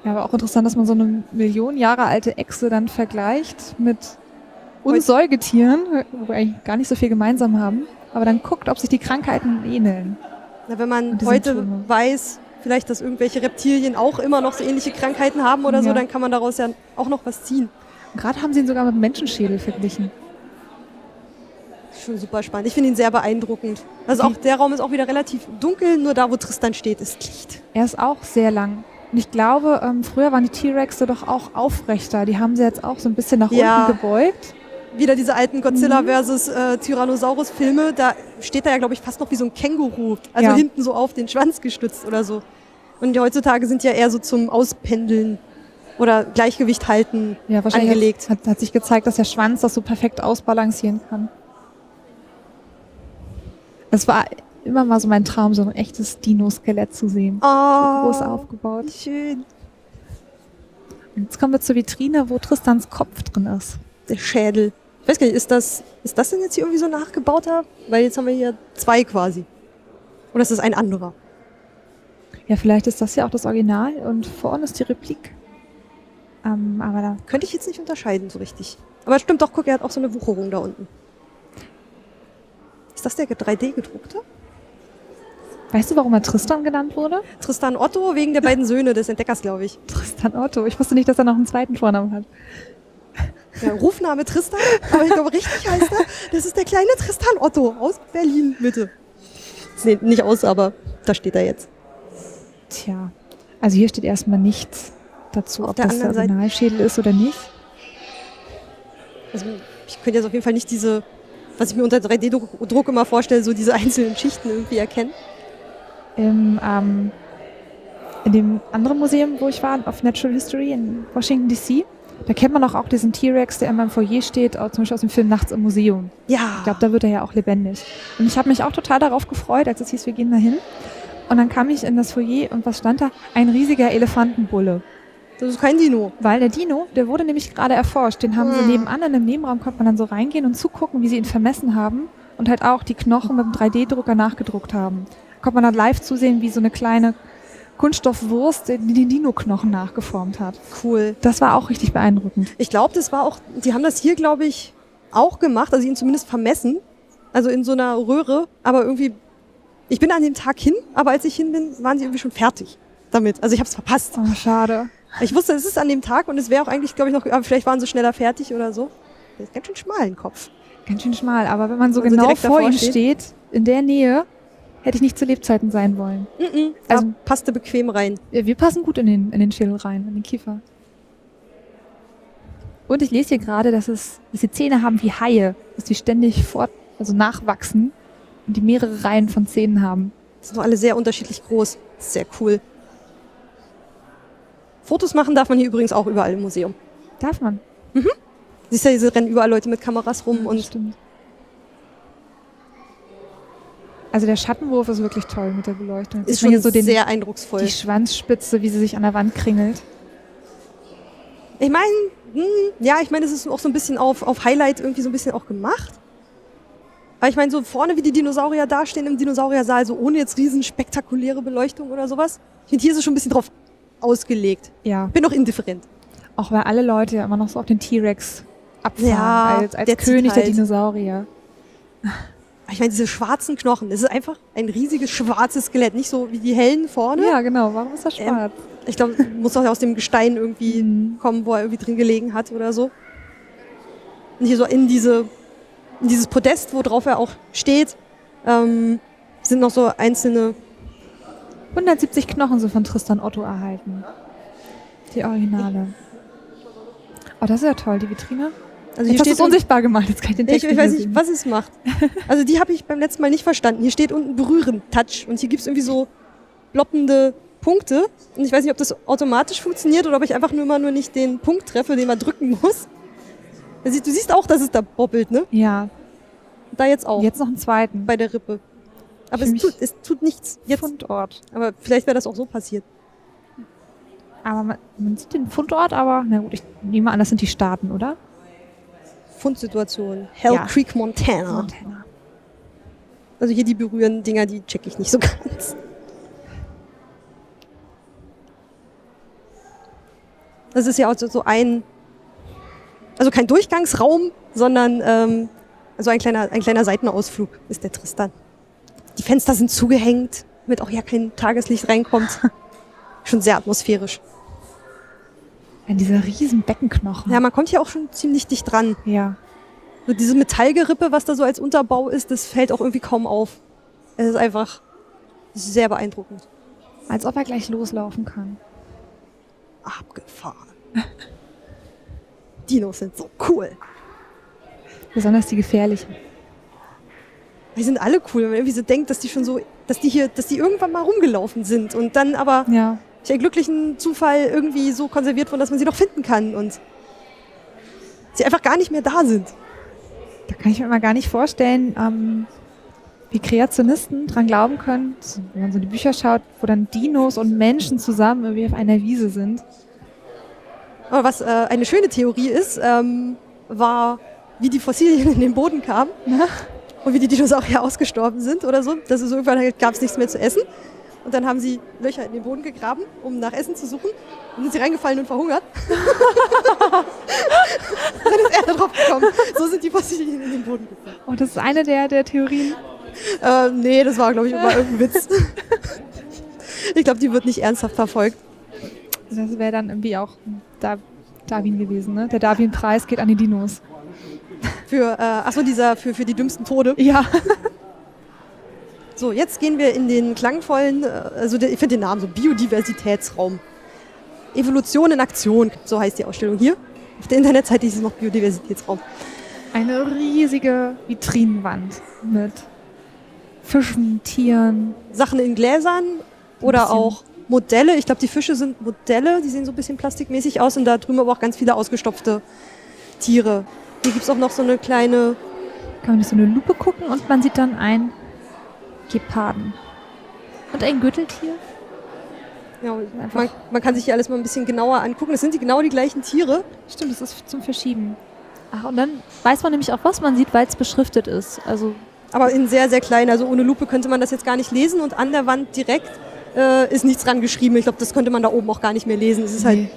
Ja, aber auch interessant, dass man so eine Million Jahre alte Echse dann vergleicht mit uns Säugetieren, wo wir eigentlich gar nicht so viel gemeinsam haben, aber dann guckt, ob sich die Krankheiten ähneln. Na, wenn man heute Symptome. weiß, vielleicht, dass irgendwelche Reptilien auch immer noch so ähnliche Krankheiten haben oder so, Ja. dann kann man daraus ja auch noch was ziehen. Gerade haben sie ihn sogar mit Menschenschädel verglichen. Schon super spannend. Ich finde ihn sehr beeindruckend. Also auch der Raum ist auch wieder relativ dunkel, nur da, wo Tristan steht, ist Licht. Er ist auch sehr lang. Und ich glaube, ähm, früher waren die T-Rexe doch auch aufrechter. Die haben sie jetzt auch so ein bisschen nach Ja. unten gebeugt. Wieder diese alten Godzilla Mhm. versus äh, Tyrannosaurus Filme, da steht er ja, glaube ich, fast noch wie so ein Känguru. Also Ja. hinten so auf den Schwanz gestützt oder so. Und die heutzutage sind ja eher so zum Auspendeln oder Gleichgewicht halten. Ja, wahrscheinlich Angelegt. Hat, hat sich gezeigt, dass der Schwanz das so perfekt ausbalancieren kann. Es war immer mal so mein Traum, so ein echtes Dino-Skelett zu sehen. Oh, Groß aufgebaut. schön. Jetzt kommen wir zur Vitrine, wo Tristans Kopf drin ist. Der Schädel. Ich weiß gar nicht, ist das, ist das denn jetzt hier irgendwie so nachgebauter? Weil jetzt haben wir hier zwei quasi. Oder ist das ein anderer? Ja, vielleicht ist das ja auch das Original und vorne ist die Replik. Ähm, aber da, Könnte ich jetzt nicht unterscheiden so richtig. Aber stimmt doch, guck, er hat auch so eine Wucherung da unten. Ist das der 3D-gedruckte? weißt du, warum er Tristan genannt wurde? Tristan Otto wegen der beiden [laughs] Söhne des Entdeckers, glaube ich. Tristan Otto. Ich wusste nicht, dass er noch einen zweiten Vornamen hat. Ja, Rufname Tristan, aber ich glaube, richtig heißt er, das ist der kleine Tristan Otto aus Berlin, Mitte. Nee, nicht aus, aber da steht er jetzt. Tja, also hier steht erstmal nichts dazu, ob das der Originalschädel ist oder nicht. Also ich könnte jetzt auf jeden Fall nicht diese, was ich mir unter 3D-Druck immer vorstelle, so diese [laughs] einzelnen Schichten irgendwie erkennen. Im, ähm, in dem anderen Museum, wo ich war, auf Natural History in Washington DC, da kennt man auch, auch diesen T-Rex, der immer im Foyer steht, auch zum Beispiel aus dem Film Nachts im Museum. Ja. Ich glaube, da wird er ja auch lebendig. Und ich habe mich auch total darauf gefreut, als es hieß, wir gehen da hin. Und dann kam ich in das Foyer und was stand da? Ein riesiger Elefantenbulle. Das ist kein Dino. Weil der Dino, der wurde nämlich gerade erforscht. Den haben sie Hm. nebenan in einem Nebenraum, konnte man dann so reingehen und zugucken, wie sie ihn vermessen haben. Und halt auch die Knochen mit dem 3D-Drucker nachgedruckt haben. Konnte man dann live zusehen, wie so eine kleine Kunststoffwurst die den Dino-Knochen nachgeformt hat. Cool. Das war auch richtig beeindruckend. Ich glaube, das war auch, die haben das hier, glaube ich, auch gemacht, also ihn zumindest vermessen. Also in so einer Röhre, aber irgendwie, ich bin an dem Tag hin, aber als ich hin bin, waren sie irgendwie schon fertig damit. Also ich habe es verpasst. Oh, schade. Ich wusste, es ist an dem Tag und es wäre auch eigentlich, glaube ich, noch, aber vielleicht waren sie schneller fertig oder so. Der ist ganz schön schmal im Kopf. Ganz schön schmal. Aber wenn man so Wenn so genau direkt vor ihm steht. steht, in der Nähe, hätte ich nicht zu Lebzeiten sein wollen. Mhm, Also- da passte bequem rein. Ja, wir passen gut in den, in den Schädel rein, in den Kiefer. Und ich lese hier gerade, dass, es, dass die Zähne haben wie Haie, dass die ständig fort, also nachwachsen und die mehrere Reihen von Zähnen haben. Die sind doch alle sehr unterschiedlich groß. Sehr cool. Fotos machen darf man hier übrigens auch überall im Museum. Darf man? Siehst du, hier rennen überall Leute mit Kameras rum Ja, und stimmt. Also der Schattenwurf ist wirklich toll mit der Beleuchtung. Jetzt ist schon hier so den, sehr eindrucksvoll. die Schwanzspitze, wie sie sich an der Wand kringelt. Ich meine, hm, ja, ich meine, es ist auch so ein bisschen auf, auf Highlight irgendwie so ein bisschen auch gemacht. Aber ich meine, so vorne, wie die Dinosaurier dastehen im Dinosauriersaal, so ohne jetzt riesen spektakuläre Beleuchtung oder sowas. Ich finde, hier ist es schon ein bisschen drauf ausgelegt. Ja, Bin noch indifferent. auch weil alle Leute ja immer noch so auf den T-Rex abfahren, Ja, als, als der König der halt. Dinosaurier. Aber Ich meine, diese schwarzen Knochen, das ist einfach ein riesiges schwarzes Skelett. Nicht so wie die hellen vorne. Ja, genau. Warum ist das Ähm, schwarz? Ich glaube, muss auch aus dem Gestein irgendwie Mhm. kommen, wo er irgendwie drin gelegen hat oder so. Und hier so in diese, in dieses Podest, wo drauf er auch steht, ähm, sind noch so einzelne 170 Knochen sind von Tristan Otto erhalten. Die Originale. Oh, das ist ja toll, die Vitrine. Also Jetzt du es unten- unsichtbar gemalt, jetzt kann ich den ich, Text ich weiß mehr nicht, was es macht. Also die habe ich beim letzten Mal nicht verstanden. Hier steht unten berühren, Touch. Und hier gibt's irgendwie so ploppende Punkte. Und ich weiß nicht, ob das automatisch funktioniert oder ob ich einfach nur immer nur nicht den Punkt treffe, den man drücken muss. Also Du siehst auch, dass es da bobbelt, ne? Ja, Da jetzt auch. jetzt noch einen zweiten. bei der Rippe. Aber es tut, es tut nichts. Jetzt, Fundort. aber vielleicht wäre das auch so passiert. Aber man, man sieht den Fundort, aber na gut, ich nehme an, das sind die Staaten, oder? Fundsituation. Hell Ja. Creek, Montana. Montana. Also hier die berührenden Dinger, die check ich nicht so [laughs] ganz. Das ist ja auch so, so ein, also kein Durchgangsraum, sondern ähm, also ein kleiner, ein kleiner Seitenausflug ist der Tristan. Die Fenster sind zugehängt, damit auch ja kein Tageslicht reinkommt. [laughs] Schon sehr atmosphärisch. Ja, dieser riesen Beckenknochen. Ja, man kommt hier auch schon ziemlich dicht dran. ja. So diese Metallgerippe, was da so als Unterbau ist, das fällt auch irgendwie kaum auf. Es ist einfach sehr beeindruckend. Als ob er gleich loslaufen kann. Abgefahren. [laughs] Dinos sind so cool. Besonders die gefährlichen. Die sind alle cool, wenn man irgendwie so denkt, dass die schon so, dass die hier, dass die irgendwann mal rumgelaufen sind und dann aber Ja. durch einen glücklichen Zufall irgendwie so konserviert wurden, dass man sie noch finden kann und sie einfach gar nicht mehr da sind. Da kann ich mir mal gar nicht vorstellen, ähm, wie Kreationisten dran glauben können, wenn man so in die Bücher schaut, wo dann Dinos und Menschen zusammen irgendwie auf einer Wiese sind. Aber was äh, eine schöne Theorie ist, ähm, war, wie die Fossilien in den Boden kamen und wie die Dinosaurier [laughs] ausgestorben sind oder so. Das ist irgendwann gab es nichts mehr zu essen. Und dann haben sie Löcher in den Boden gegraben, um nach Essen zu suchen. Und sind sie reingefallen und verhungert. [laughs] dann ist er da drauf gekommen. So sind die Fossilien in den Boden gefallen. Oh, das ist eine der, der Theorien. Äh, nee, das war, glaube ich, immer irgendein Witz. ich glaube, die wird nicht ernsthaft verfolgt. Das wäre dann irgendwie auch da Darwin gewesen, ne? Der Darwin-Preis geht an die Dinos. Für, äh, achso, dieser, für, für die dümmsten Tode. Ja. [laughs] So, jetzt gehen wir in den klangvollen, äh, also ich finde den Namen so, Biodiversitätsraum. Evolution in Aktion, so heißt die Ausstellung hier. Auf der Internetseite ist es noch Biodiversitätsraum. Eine riesige Vitrinenwand mit Fischen, Tieren. Sachen in Gläsern oder auch Modelle. Ich glaube, die Fische sind Modelle, die sehen so ein bisschen plastikmäßig aus und da drüben aber auch ganz viele ausgestopfte Tiere. Hier gibt es auch noch so eine kleine, Kann man durch so eine Lupe gucken und man sieht dann ein Geparden. Und ein Gürteltier. ja, man, man kann sich hier alles mal ein bisschen genauer angucken. Das sind die genau die gleichen Tiere. Stimmt, das ist zum Verschieben. Ach, und dann weiß man nämlich auch, was man sieht, weil es beschriftet ist. Also aber in sehr, sehr klein. Also ohne Lupe könnte man das jetzt gar nicht lesen und an der Wand direkt äh, ist nichts dran geschrieben. Ich glaube, das könnte man da oben auch gar nicht mehr lesen. Es ist halt Nee.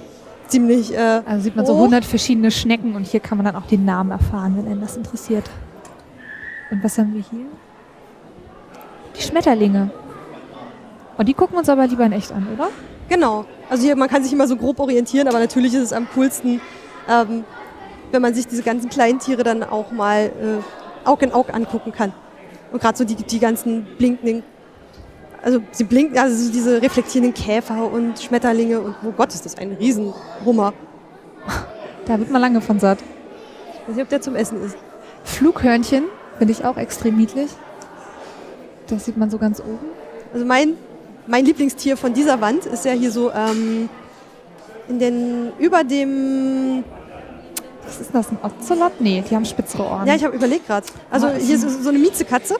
Ziemlich. Äh, Also sieht man so hoch. 100 verschiedene Schnecken und hier kann man dann auch den Namen erfahren, wenn einen das interessiert. Und was haben wir hier? Die Schmetterlinge. Und die gucken wir uns aber lieber in echt an, oder? Genau. Also hier, man kann sich immer so grob orientieren, aber natürlich ist es am coolsten, ähm, wenn man sich diese ganzen kleinen Tiere dann auch mal äh, Aug in Aug angucken kann. Und gerade so die, die ganzen blinkenden, also sie blinken, also so diese reflektierenden Käfer und Schmetterlinge und oh Gott, ist das ein Riesenhummer. Da wird man lange von satt. Ich weiß nicht, ob der zum Essen ist. Flughörnchen finde ich auch extrem niedlich. Das sieht man so ganz oben. Also mein, mein Lieblingstier von dieser Wand ist ja hier so ähm, in den, über dem Was ist das, ein Ocelot? Nee, die haben spitzere Ohren. Ja, ich habe überlegt gerade. Also hier ist so eine Miezekatze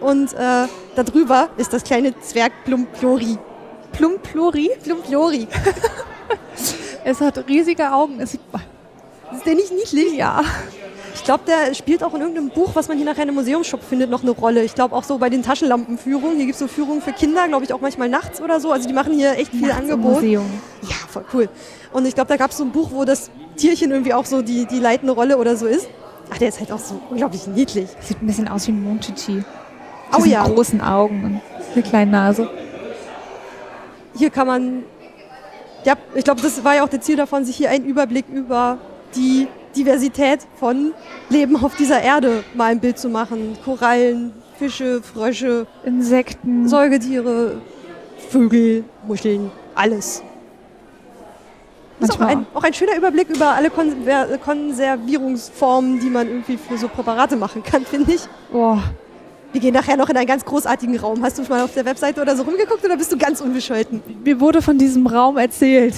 und äh, da drüber ist das kleine Zwerg Plumplori. Plumplori. Plumplori. [laughs] Es hat riesige Augen. Es sieht, Ist der nicht niedlich? ja. Ich glaube, der spielt auch in irgendeinem Buch, was man hier nachher in einem Museumsshop findet, noch eine Rolle. Ich glaube auch so bei den Taschenlampenführungen. Hier gibt es so Führungen für Kinder, glaube ich auch manchmal nachts oder so. Also die machen hier echt viel Nachts im Angebot. Museum. Ja, voll cool. Und ich glaube, da gab es so ein Buch, wo das Tierchen irgendwie auch so die, die leitende Rolle oder so ist. Ach, der ist halt auch so unglaublich niedlich. Sieht ein bisschen aus wie ein Monchichi. Oh ja. großen Augen und eine kleine Nase. hier kann man, ja, ich glaube, das war ja auch das Ziel davon, sich hier einen Überblick über die Diversität von Leben auf dieser Erde mal ein Bild zu machen. Korallen, Fische, Frösche, Insekten. Säugetiere, Vögel, Muscheln, alles. Das ist auch ein, auch ein schöner Überblick über alle Konser Konservierungsformen, die man irgendwie für so Präparate machen kann, [laughs] finde ich. Boah, Wir gehen nachher noch in einen ganz großartigen Raum. Hast du schon mal auf der Webseite oder so rumgeguckt oder bist du ganz unbescholten? mir wurde von diesem Raum erzählt.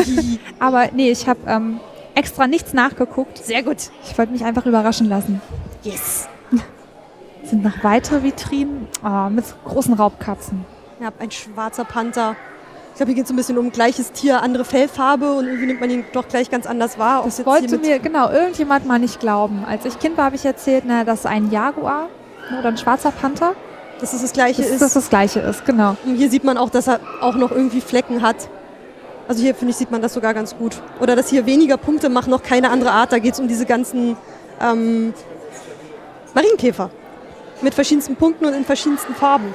[laughs] Aber nee, ich habe ähm, extra nichts nachgeguckt. Sehr gut. Ich wollte mich einfach überraschen lassen. Yes. [laughs] Sind noch weitere Vitrinen oh, mit großen Raubkatzen. Ja, ein schwarzer Panther. Ich glaube, hier geht es so ein bisschen um gleiches Tier, andere Fellfarbe und irgendwie nimmt man ihn doch gleich ganz anders wahr. Das wollte mir genau irgendjemand mal nicht glauben. Als ich Kind war, habe ich erzählt, na, dass ein Jaguar oder ein schwarzer Panther, dass es das gleiche dass ist. das das gleiche ist, genau. Und hier sieht man auch, dass er auch noch irgendwie Flecken hat. Also hier, finde ich, sieht man das sogar ganz gut. Oder dass hier weniger Punkte machen noch keine andere Art. Da geht es um diese ganzen ähm, Marienkäfer. Mit verschiedensten Punkten und in verschiedensten Farben.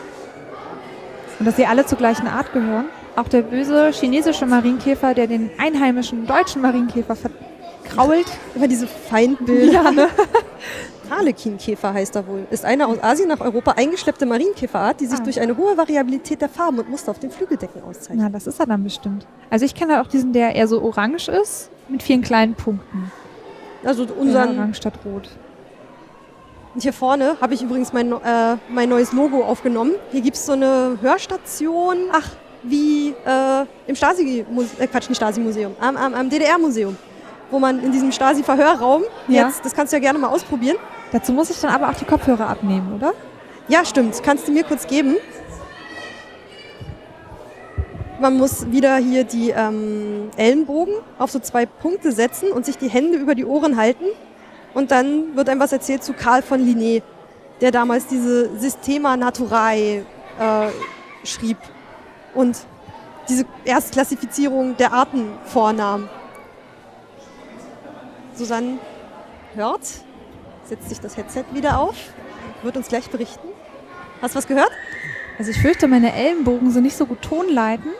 Und dass sie alle zur gleichen Art gehören. Auch der böse chinesische Marienkäfer, der den einheimischen deutschen Marienkäfer verkrault. Immer diese Feindbilder. Ja, ne? [laughs] Harlekinkäfer heißt er wohl. Ist eine aus Asien nach Europa eingeschleppte Marienkäferart, die sich Ah. durch eine hohe Variabilität der Farben und Muster auf den Flügeldecken auszeichnet. Na, das ist er dann bestimmt. Also ich kenne auch diesen, der eher so orange ist, mit vielen kleinen Punkten. Also Ja, unseren, orange statt rot. Und hier vorne habe ich übrigens mein, äh, mein neues Logo aufgenommen. Hier gibt es so eine Hörstation, ach, wie äh, im Stasi-Museum, äh, Quatsch, nicht Stasi-Museum, am, am, am DDR-Museum. Wo man in diesem Stasi-Verhörraum, Ja. jetzt, das kannst du ja gerne mal ausprobieren. Dazu muss ich dann aber auch die Kopfhörer abnehmen, oder? Ja, stimmt, kannst du mir kurz geben. Man muss wieder hier die ähm, Ellenbogen auf so zwei Punkte setzen und sich die Hände über die Ohren halten. Und dann wird einem was erzählt zu Karl von Linné, der damals diese Systema Naturae äh, schrieb und diese Erstklassifizierung der Arten vornahm. Susanne hört, setzt sich das Headset wieder auf, wird uns gleich berichten. Hast du was gehört? Also ich fürchte, meine Ellenbogen sind nicht so gut tonleitend.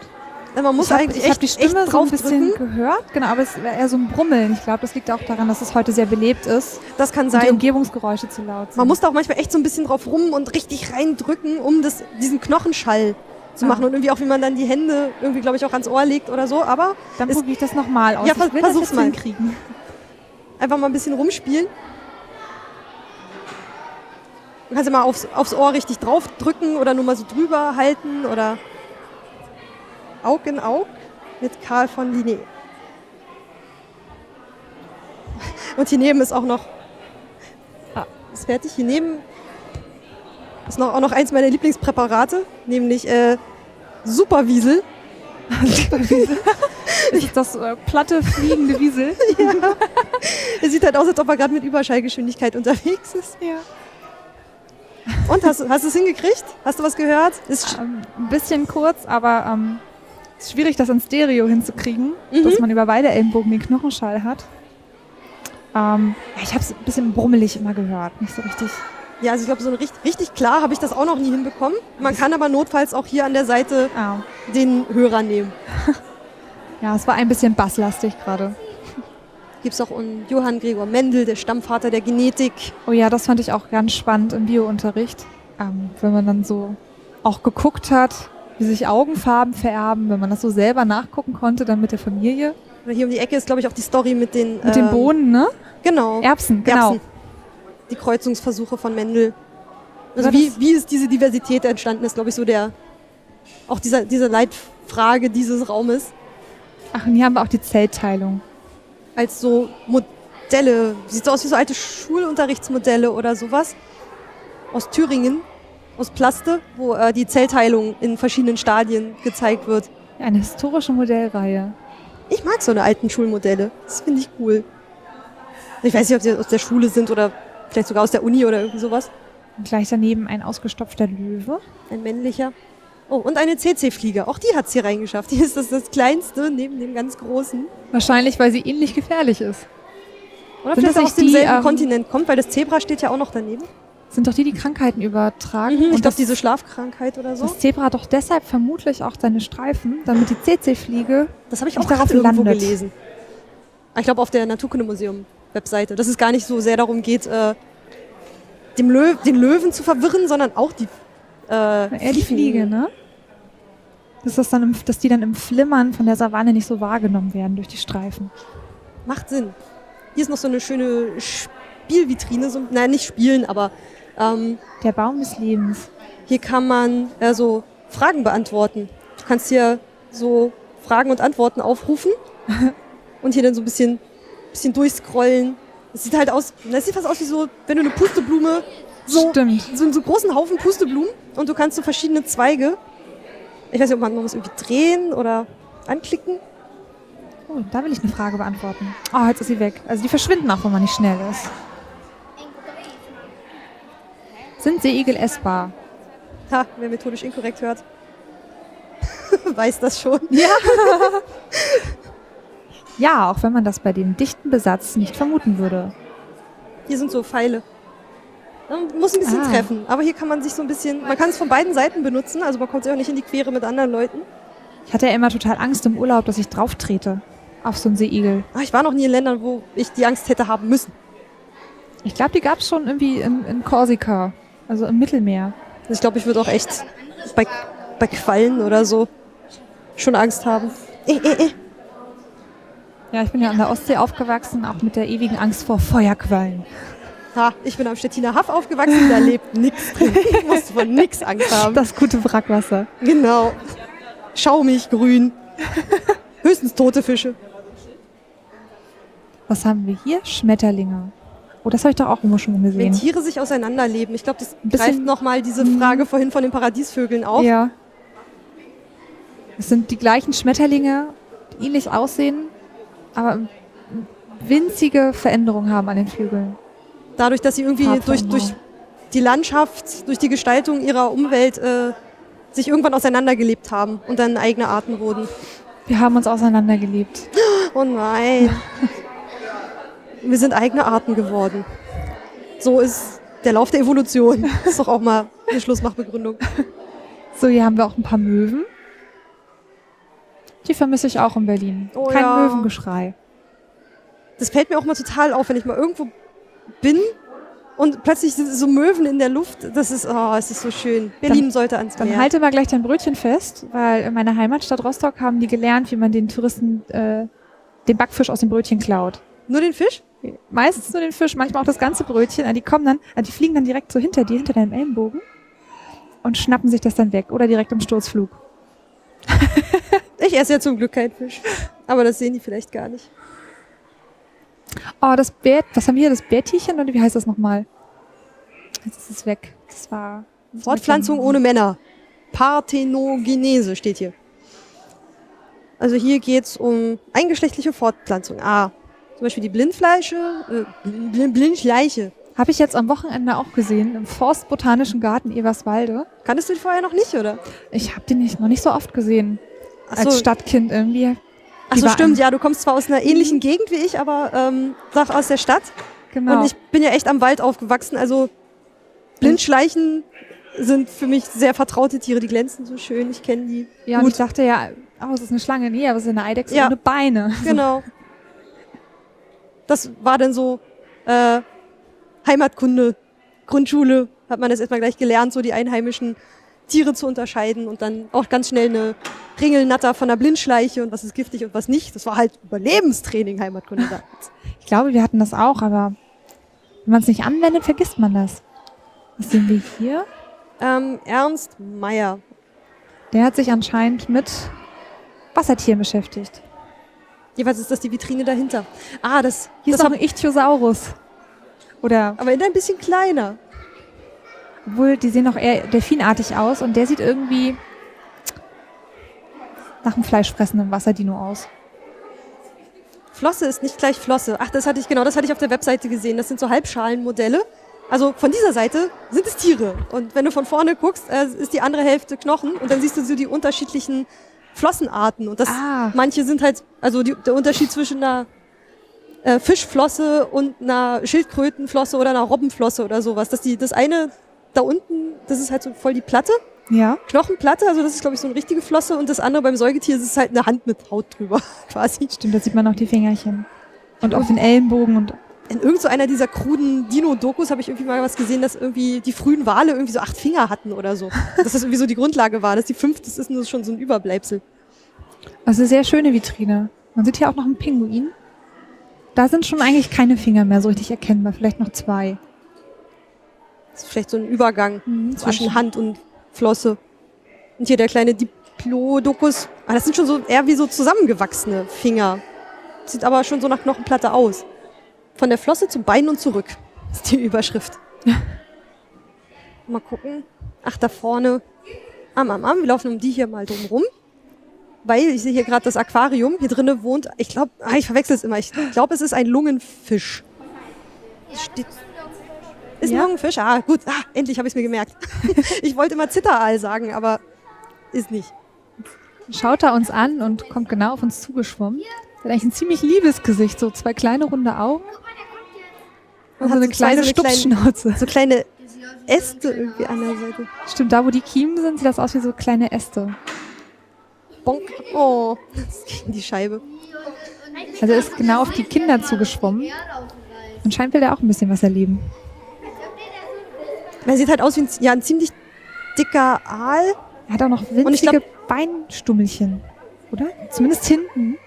Ja, Man muss ich habe eigentlich hab echt, die Stimme so ein drauf bisschen drücken. gehört, genau, aber es wäre eher so ein Brummeln. Ich glaube, das liegt auch daran, dass es heute sehr belebt ist Das kann und die sein. Umgebungsgeräusche zu laut sind. Man muss da auch manchmal echt so ein bisschen drauf rum und richtig reindrücken, um das, diesen Knochenschall zu machen. Und irgendwie auch, wie man dann die Hände irgendwie, glaube ich, auch ans Ohr legt oder so. Aber Dann probiere ich das nochmal aus. Ja, ich will vers- das versuch's jetzt mal. hinkriegen. einfach mal ein bisschen rumspielen. Du kannst ja mal aufs, aufs Ohr richtig drauf drücken oder nur mal so drüber halten oder Aug in Aug mit Karl von Linné. Und hier neben ist auch noch, ah, ist fertig, hier neben ist noch, auch noch eins meiner Lieblingspräparate, nämlich äh, Superwiesel. [laughs] Ist das äh, platte, fliegende Wiesel? [laughs] Er sieht halt aus, als ob er gerade mit Überschallgeschwindigkeit unterwegs ist. Ja. Und hast, hast du es hingekriegt? Hast du was gehört? Ist, Ähm, ein bisschen kurz, aber ähm, es ist schwierig, das in Stereo hinzukriegen, Mhm. dass man über beide Ellenbogen den Knochenschall hat. Ähm, ja, ich habe es ein bisschen brummelig immer gehört, nicht so richtig. ja, also ich glaube, so richtig, richtig klar habe ich das auch noch nie hinbekommen. Man kann aber notfalls auch hier an der Seite Ah, den Hörer nehmen. [laughs] ja, es war ein bisschen basslastig gerade. Gibt es auch einen Johann Gregor Mendel, der Stammvater der Genetik. Oh ja, das fand ich auch ganz spannend im Biounterricht, ähm, wenn man dann so auch geguckt hat, wie sich Augenfarben vererben, wenn man das so selber nachgucken konnte, dann mit der Familie. Hier um die Ecke ist, glaube ich, auch die Story mit den, Mit den ähm, Bohnen, ne? Genau. Erbsen, genau. Erbsen. Die Kreuzungsversuche von Mendel. Also wie, wie ist diese Diversität entstanden, ist, glaube ich, so der, auch dieser, diese Leitfrage dieses Raumes. Ach, und hier haben wir auch die Zellteilung. Als so Modelle. Sieht so aus wie so alte Schulunterrichtsmodelle oder sowas. Aus Thüringen, aus Plaste, wo äh, die Zellteilung in verschiedenen Stadien gezeigt wird. Eine historische Modellreihe. Ich mag so eine alten Schulmodelle. Das finde ich cool. Ich weiß nicht, ob sie aus der Schule sind oder vielleicht sogar aus der Uni oder irgendwie sowas. Und gleich daneben ein ausgestopfter Löwe. Ein männlicher. Oh, und eine CC-Fliege. Auch die hat's hier reingeschafft. Die ist das, das kleinste neben dem ganz großen. Wahrscheinlich, weil sie ähnlich gefährlich ist. Oder Sind vielleicht das aus demselben ähm, Kontinent kommt, weil das Zebra steht ja auch noch daneben. Sind doch die, die Krankheiten übertragen. Mhm, ich glaube, diese Schlafkrankheit oder so. Das Zebra hat doch deshalb vermutlich auch seine Streifen, damit die CC-Fliege Das habe ich auch darauf irgendwo landet. gelesen. Ich glaube auf der Naturkundemuseum-Webseite, dass es gar nicht so sehr darum geht, äh, Löw den Löwen zu verwirren, sondern auch die, äh, eher die Fliege, ne? Dass, das dann im, dass die dann im Flimmern von der Savanne nicht so wahrgenommen werden durch die Streifen. Macht Sinn. Hier ist noch so eine schöne Spielvitrine, so, nein, nicht spielen, aber ähm, Der Baum des Lebens. hier kann man äh, so Fragen beantworten. Du kannst hier so Fragen und Antworten aufrufen [laughs] und hier dann so ein bisschen, bisschen durchscrollen. Es sieht halt aus, das sieht fast aus wie so, wenn du eine Pusteblume so Stimmt. so einen so großen Haufen Pusteblumen und du kannst so verschiedene Zweige. Ich weiß nicht, ob man noch was irgendwie drehen oder anklicken. Oh, da will ich eine Frage beantworten. Oh, jetzt ist sie weg. Also die verschwinden auch, wenn man nicht schnell ist. Sind Seeigel essbar? Ha, wer methodisch inkorrekt hört, [laughs] weiß das schon. [laughs] Ja, auch wenn man das bei dem dichten Besatz nicht vermuten würde. Hier sind so Pfeile. Man muss ein bisschen Ah. treffen, aber hier kann man sich so ein bisschen, man kann es von beiden Seiten benutzen, also man kommt sich auch nicht in die Quere mit anderen Leuten. Ich hatte ja immer total Angst im Urlaub, dass ich drauf trete auf so einen Seeigel. Ach, ich war noch nie in Ländern, wo ich die Angst hätte haben müssen. Ich glaube, die gab es schon irgendwie in, in Korsika, also im Mittelmeer. Also ich glaube, ich würde auch echt bei, bei Quallen oder so schon Angst haben. Eh, eh, eh. Ja, ich bin ja an der Ostsee aufgewachsen, auch mit der ewigen Angst vor Feuerquallen. Ha, ich bin am Stettiner Haff aufgewachsen, da lebt [laughs] nichts drin. Ich musste von nix Angst haben. Das gute Wrackwasser. Genau. Schaumig, grün. [laughs] Höchstens tote Fische. Was haben wir hier? Schmetterlinge. Oh, das habe ich doch auch irgendwo schon mal Wenn gesehen. Tiere sich auseinanderleben. Ich glaube, das greift nochmal diese Frage vorhin von den Paradiesvögeln auf. Ja. Es sind die gleichen Schmetterlinge, die ähnlich aussehen, aber winzige Veränderungen haben an den Flügeln. Dadurch, dass sie irgendwie durch, durch die Landschaft, durch die Gestaltung ihrer Umwelt äh, sich irgendwann auseinandergelebt haben und dann eigene Arten wurden. Wir haben uns auseinandergelebt. Oh nein. [laughs] Wir sind eigene Arten geworden. So ist der Lauf der Evolution. Das [laughs] ist doch auch mal eine Schlussmachbegründung. So, hier haben wir auch ein paar Möwen. Die vermisse ich auch in Berlin. Oh Kein ja. Möwengeschrei. Das fällt mir auch mal total auf, wenn ich mal irgendwo bin und plötzlich sind so Möwen in der Luft. Das ist, oh, es ist so schön. Berlin sollte ans Dann Meer. halte mal gleich dein Brötchen fest, weil in meiner Heimatstadt Rostock haben die gelernt, wie man den Touristen äh, den Backfisch aus dem Brötchen klaut. Nur den Fisch? Meistens nur den Fisch, manchmal auch das ganze Brötchen. Die kommen dann, also die fliegen dann direkt so hinter dir, hinter deinem Ellenbogen und schnappen sich das dann weg oder direkt im Sturzflug. Ich esse ja zum Glück keinen Fisch. Aber das sehen die vielleicht gar nicht. Oh, das Bär, was haben wir hier, das Bärtierchen oder wie heißt das nochmal? Jetzt ist es weg. Das war... das Fortpflanzung ohne Männer. Parthenogenese steht hier. Also hier geht's um eingeschlechtliche Fortpflanzung. Ah, zum Beispiel die Blindfleische, äh, Bl- Blindschleiche. Habe ich jetzt am Wochenende auch gesehen, im Forstbotanischen Garten Eberswalde. Kanntest du die vorher noch nicht, oder? Ich habe den nicht, noch nicht so oft gesehen. Ach als so. Stadtkind irgendwie. Ach so, Überall. stimmt, ja, du kommst zwar aus einer ähnlichen Gegend wie ich, aber ähm, sag aus der Stadt. Genau. Und ich bin ja echt am Wald aufgewachsen, also Blindschleichen sind für mich sehr vertraute Tiere, die glänzen so schön, ich kenne die. ja, und gut. ich dachte ja, oh, es ist eine Schlange. Nee, aber es ist eine Eidechse Ja. ohne Beine. [laughs] Genau. Das war dann so äh, Heimatkunde, Grundschule, hat man das erstmal gleich gelernt, so die einheimischen Tiere zu unterscheiden und dann auch ganz schnell eine Ringelnatter von einer Blindschleiche und was ist giftig und was nicht. Das war halt Überlebenstraining, Heimatkunde damals. Ich glaube, wir hatten das auch, aber wenn man es nicht anwendet, vergisst man das. Was sehen wir hier? ähm, Ernst Meyer. Der hat sich anscheinend mit Wassertieren beschäftigt. Jeweils ist das die Vitrine dahinter. Ah, das, Hier das ist hab, ein Ichthyosaurus. Oder, aber in ein bisschen kleiner. Obwohl, die sehen auch eher delfinartig aus und der sieht irgendwie nach einem fleischfressenden Wasserdino aus. Flosse ist nicht gleich Flosse. Ach, das hatte ich genau, das hatte ich auf der Webseite gesehen. Das sind so Halbschalenmodelle. Also von dieser Seite sind es Tiere. Und wenn du von vorne guckst, äh, ist die andere Hälfte Knochen und dann siehst du so die unterschiedlichen Flossenarten. Und das, Ah. manche sind halt, also die, der Unterschied zwischen einer äh, Fischflosse und einer Schildkrötenflosse oder einer Robbenflosse oder sowas. Dass die, das eine da unten, das ist halt so voll die Platte, Ja. Knochenplatte, also das ist glaube ich so eine richtige Flosse und das andere beim Säugetier ist halt eine Hand mit Haut drüber [laughs] quasi. Stimmt, da sieht man auch die Fingerchen. Und auch den Ellenbogen und In irgend so dieser kruden Dino-Dokus habe ich irgendwie mal was gesehen, dass irgendwie die frühen Wale irgendwie so acht Finger hatten oder so. [laughs] Dass das irgendwie so die Grundlage war. Dass die fünf, das ist nur schon so ein Überbleibsel. Also sehr schöne Vitrine. Man sieht hier auch noch einen Pinguin. Da sind schon eigentlich keine Finger mehr so richtig erkennbar. Vielleicht noch zwei. Das ist vielleicht so ein Übergang zwischen Hand und Flosse. Und hier der kleine Diplodocus. Ah, das sind schon so eher wie so zusammengewachsene Finger. Sieht aber schon so nach Knochenplatte aus. Von der Flosse zum Bein und zurück. [laughs] Ist die Überschrift. Mal gucken. Ach, da vorne. Am, am, am. Wir laufen um die hier mal drum rum. Weil ich sehe hier gerade das Aquarium. Hier drinnen wohnt, ich glaube, ah, ich verwechsel es immer. Ich glaube, es ist ein Lungenfisch. Steht, ist ein Ja? Lungenfisch? Ah, gut. Ah, endlich habe ich es mir gemerkt. [laughs] ich wollte immer Zitteraal sagen, aber ist nicht. Schaut er uns an und kommt genau auf uns zugeschwommen. Der hat eigentlich ein ziemlich liebes Gesicht. So zwei kleine runde Augen. Und so hat eine so kleine so eine kleinen- Stupsschnauze. So kleine Äste irgendwie an der Seite. Stimmt, da wo die Kiemen sind, sieht das aus wie so kleine Äste. Bonk. Oh, das die Scheibe. Also er ist genau auf die Kinder zugeschwommen. Anscheinend will er auch ein bisschen was erleben. Er sieht halt aus wie ein, ja, ein ziemlich dicker Aal. Er hat auch noch Und ich winzige glaub- Beinstummelchen. Oder? Zumindest hinten.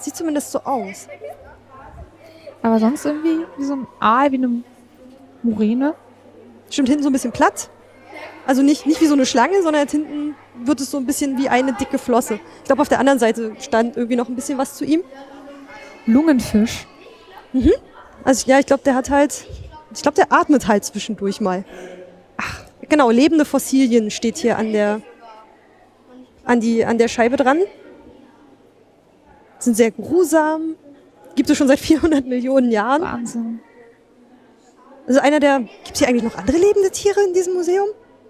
Sieht zumindest so aus. Aber sonst irgendwie wie so ein Aal, wie eine Muräne. Stimmt hinten so ein bisschen platt. Also nicht, nicht wie so eine Schlange, sondern jetzt hinten wird es so ein bisschen wie eine dicke Flosse. Ich glaube, auf der anderen Seite stand irgendwie noch ein bisschen was zu ihm. Lungenfisch. Also ja, ich glaube, der hat halt, ich glaube, der atmet halt zwischendurch mal. Ach, genau, lebende Fossilien steht hier an der, an, die, an der Scheibe dran. Sind sehr grusam. Gibt es schon seit [laughs] 400 Millionen Jahren. Wahnsinn. Also einer der. Gibt es hier eigentlich noch andere lebende Tiere in diesem Museum?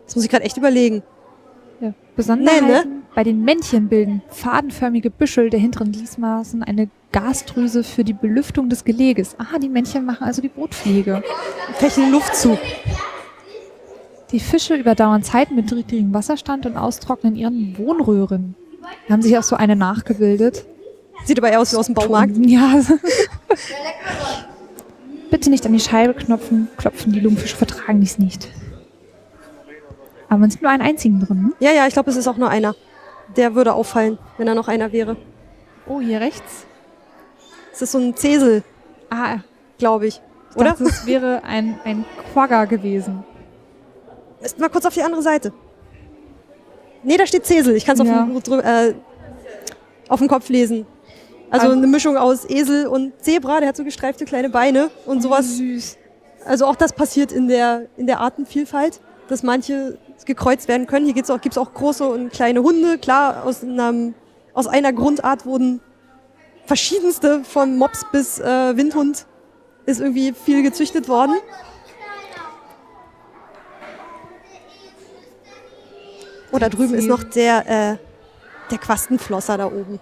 Das muss ich gerade echt überlegen. Ja. Besonderheiten Nee, ne? bei den Männchen bilden fadenförmige Büschel der hinteren Gliesmaßen eine Gasdrüse für die Belüftung des Geleges. Aha, die Männchen machen also die Brutpflege. Fächeln Luftzug. Die Fische überdauern Zeiten mit niedrigem Wasserstand und austrocknen ihren Wohnröhren. Da haben sich auch so eine nachgebildet. Sieht aber eher aus wie aus dem Baumarkt. Ja. [laughs] Bitte nicht an die Scheibe knopfen, klopfen, die Lungenfische vertragen dies nicht. Aber man sieht nur einen einzigen drin. Ne? Ja, ja, ich glaube, es ist auch nur einer. Der würde auffallen, wenn da noch einer wäre. Oh, hier rechts. Es ist so ein Zesel, Ah, glaube ich. ich Oder? dachte, es wäre ein, ein Quagga gewesen. Ist mal kurz auf die andere Seite. Nee, da steht Zesel. Ich kann es Ja. auf, äh, auf dem Kopf lesen. Also Also- eine Mischung aus Esel und Zebra. Der hat so gestreifte kleine Beine und sowas. Süß. Also auch das passiert in der, in der Artenvielfalt, dass manche gekreuzt werden können. Hier gibt's auch, gibt's auch große und kleine Hunde. Klar, aus, einem, aus einer Grundart wurden verschiedenste, von Mops bis äh, Windhund, ist irgendwie viel gezüchtet worden. Oh, da drüben ist noch der, äh, der Quastenflosser da oben.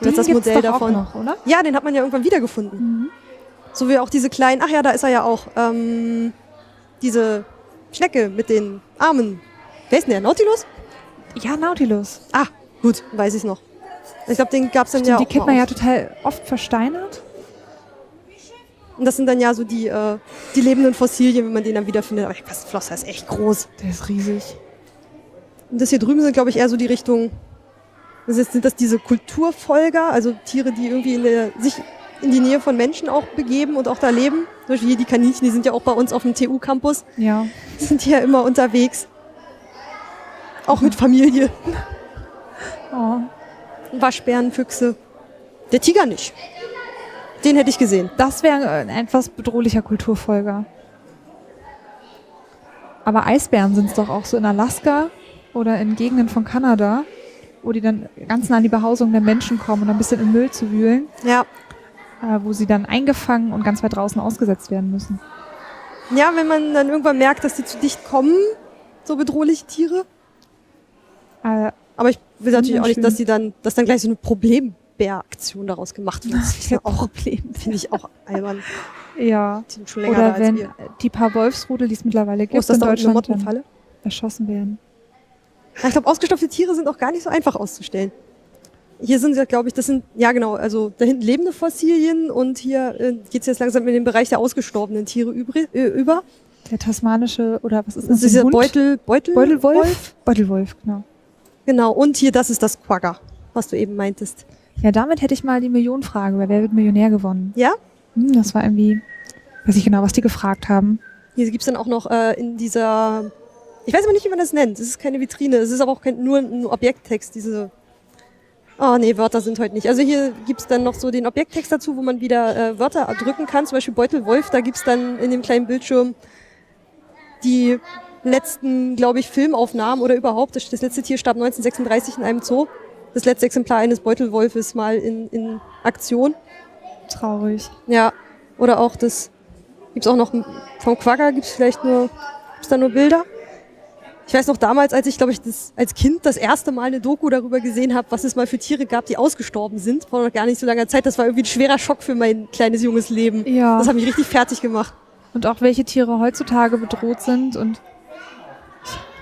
Das ist das Modell davon. Auch noch, oder? Ja, den hat man ja irgendwann wiedergefunden. Mhm. So wie auch diese kleinen, ach ja, da ist er ja auch. Ähm, diese Schnecke mit den Armen. Wer ist denn der? Nautilus? Ja, Nautilus. Ah, gut, weiß ich noch. Ich glaube, den gab's dann Stimmt, ja die kennt man ja total oft versteinert. Und das sind dann ja so die, äh, die lebenden Fossilien, wenn man den dann wiederfindet. Aber der Quastenflosser ist echt groß. Der ist riesig. Und das hier drüben sind, glaube ich, eher so die Richtung. Das ist, sind das diese Kulturfolger, also Tiere, die irgendwie in der, sich in die Nähe von Menschen auch begeben und auch da leben. Zum Beispiel hier die Kaninchen, die sind ja auch bei uns auf dem TU-Campus. Ja. sind die ja immer unterwegs. Auch mit Familie. Oh. Waschbären, Füchse. Der Tiger nicht. Den hätte ich gesehen. Das wäre ein etwas bedrohlicher Kulturfolger. Aber Eisbären sind es doch auch so in Alaska oder in Gegenden von Kanada, wo die dann ganz nah an die Behausung der Menschen kommen und ein bisschen im Müll zu wühlen, Ja. äh, wo sie dann eingefangen und ganz weit draußen ausgesetzt werden müssen. Ja, wenn man dann irgendwann merkt, dass die zu dicht kommen, so bedrohliche Tiere. Äh, Aber ich will natürlich auch nicht, dass die dann, dass dann gleich so eine Problembär-Aktion daraus gemacht wird. Das ist ja auch, Problem. finde ich auch albern. Ja. Oder als wenn wir. die paar Wolfsrudel, die es mittlerweile Wo gibt, ist das in eine Deutschland Mottenfalle? erschossen werden. Ja, ich glaube, ausgestopfte Tiere sind auch gar nicht so einfach auszustellen. Hier sind, glaube ich, das sind, ja genau, also da hinten lebende Fossilien und hier äh, geht es jetzt langsam in den Bereich der ausgestorbenen Tiere übri- äh, über. Der tasmanische, oder was ist Das das? ist? Beutel, Beutel, Beutelwolf? Beutelwolf, genau. Genau, und hier, das ist das Quagga, was du eben meintest. Ja, damit hätte ich mal die Millionenfrage bei Wer wird Millionär gewonnen. Ja? Hm, das war irgendwie, weiß ich genau, was die gefragt haben. Hier gibt's dann auch noch äh, in dieser, ich weiß aber nicht, wie man das nennt. Es ist keine Vitrine, es ist aber auch kein, nur ein Objekttext, diese, oh nee, Wörter sind heute nicht. Also hier gibt's dann noch so den Objekttext dazu, wo man wieder äh, Wörter drücken kann, zum Beispiel Beutelwolf, da gibt's dann in dem kleinen Bildschirm die letzten, glaube ich, Filmaufnahmen oder überhaupt. Das, das letzte Tier starb 1936 in einem Zoo. Das letzte Exemplar eines Beutelwolfes mal in, in Aktion. Traurig. Ja, oder auch das, gibt's auch noch, vom Quagga gibt's vielleicht nur, gibt's da nur Bilder? Ich weiß noch damals, als ich, glaube ich, das, als Kind das erste Mal eine Doku darüber gesehen habe, was es mal für Tiere gab, die ausgestorben sind, vor noch gar nicht so langer Zeit. Das war irgendwie ein schwerer Schock für mein kleines junges Leben. Ja. Das hat mich richtig fertig gemacht. Und auch welche Tiere heutzutage bedroht sind. Und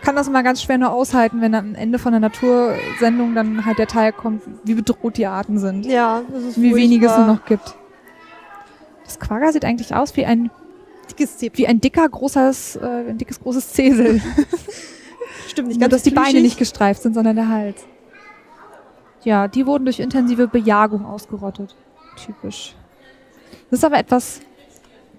kann das immer ganz schwer nur aushalten, wenn am Ende von der Natursendung dann halt der Teil kommt, wie bedroht die Arten sind. Ja, das ist Wie wenig es nur noch gibt. Das Quagga sieht eigentlich aus wie ein, Dickes Zebra. wie ein dicker, großes, äh, ein dickes, großes Zesel. [laughs] Stimmt nicht Nur, ganz dass die Beine plüschig. nicht gestreift sind, sondern der Hals. Ja, die wurden durch intensive Bejagung ausgerottet. Typisch. Das ist aber etwas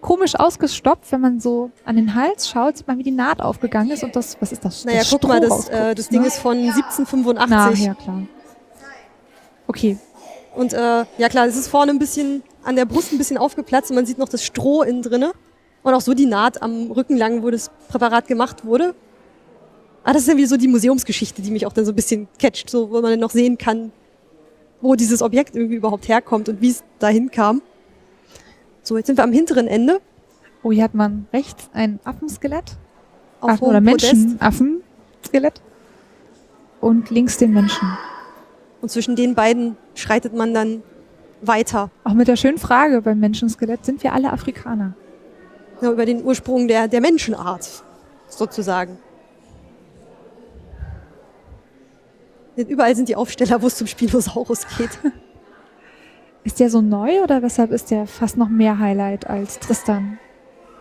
komisch ausgestopft, wenn man so an den Hals schaut, sieht man, wie die Naht aufgegangen ist und das, was ist das? Naja, das guck mal, das, äh, das Ding ne? ist von 1785. Na, ja, klar. Okay, Und äh, ja klar, es ist vorne ein bisschen an der Brust ein bisschen aufgeplatzt und man sieht noch das Stroh innen drinne. Und auch so die Naht am Rücken lang, wo das Präparat gemacht wurde. Ah, das ist wieder so die Museumsgeschichte, die mich auch dann so ein bisschen catcht, so, wo man dann noch sehen kann, wo dieses Objekt irgendwie überhaupt herkommt und wie es dahin kam. So, jetzt sind wir am hinteren Ende. Oh, hier hat man rechts ein Affenskelett. Auf Affen oder Podest. Menschenaffenskelett. Und links den Menschen. Und zwischen den beiden schreitet man dann weiter. Auch mit der schönen Frage beim Menschenskelett, sind wir alle Afrikaner? Ja, über den Ursprung der, der Menschenart, sozusagen. Denn Überall sind die Aufsteller, wo es zum Spinosaurus geht. [laughs] Ist der so neu oder weshalb ist der fast noch mehr Highlight als Tristan?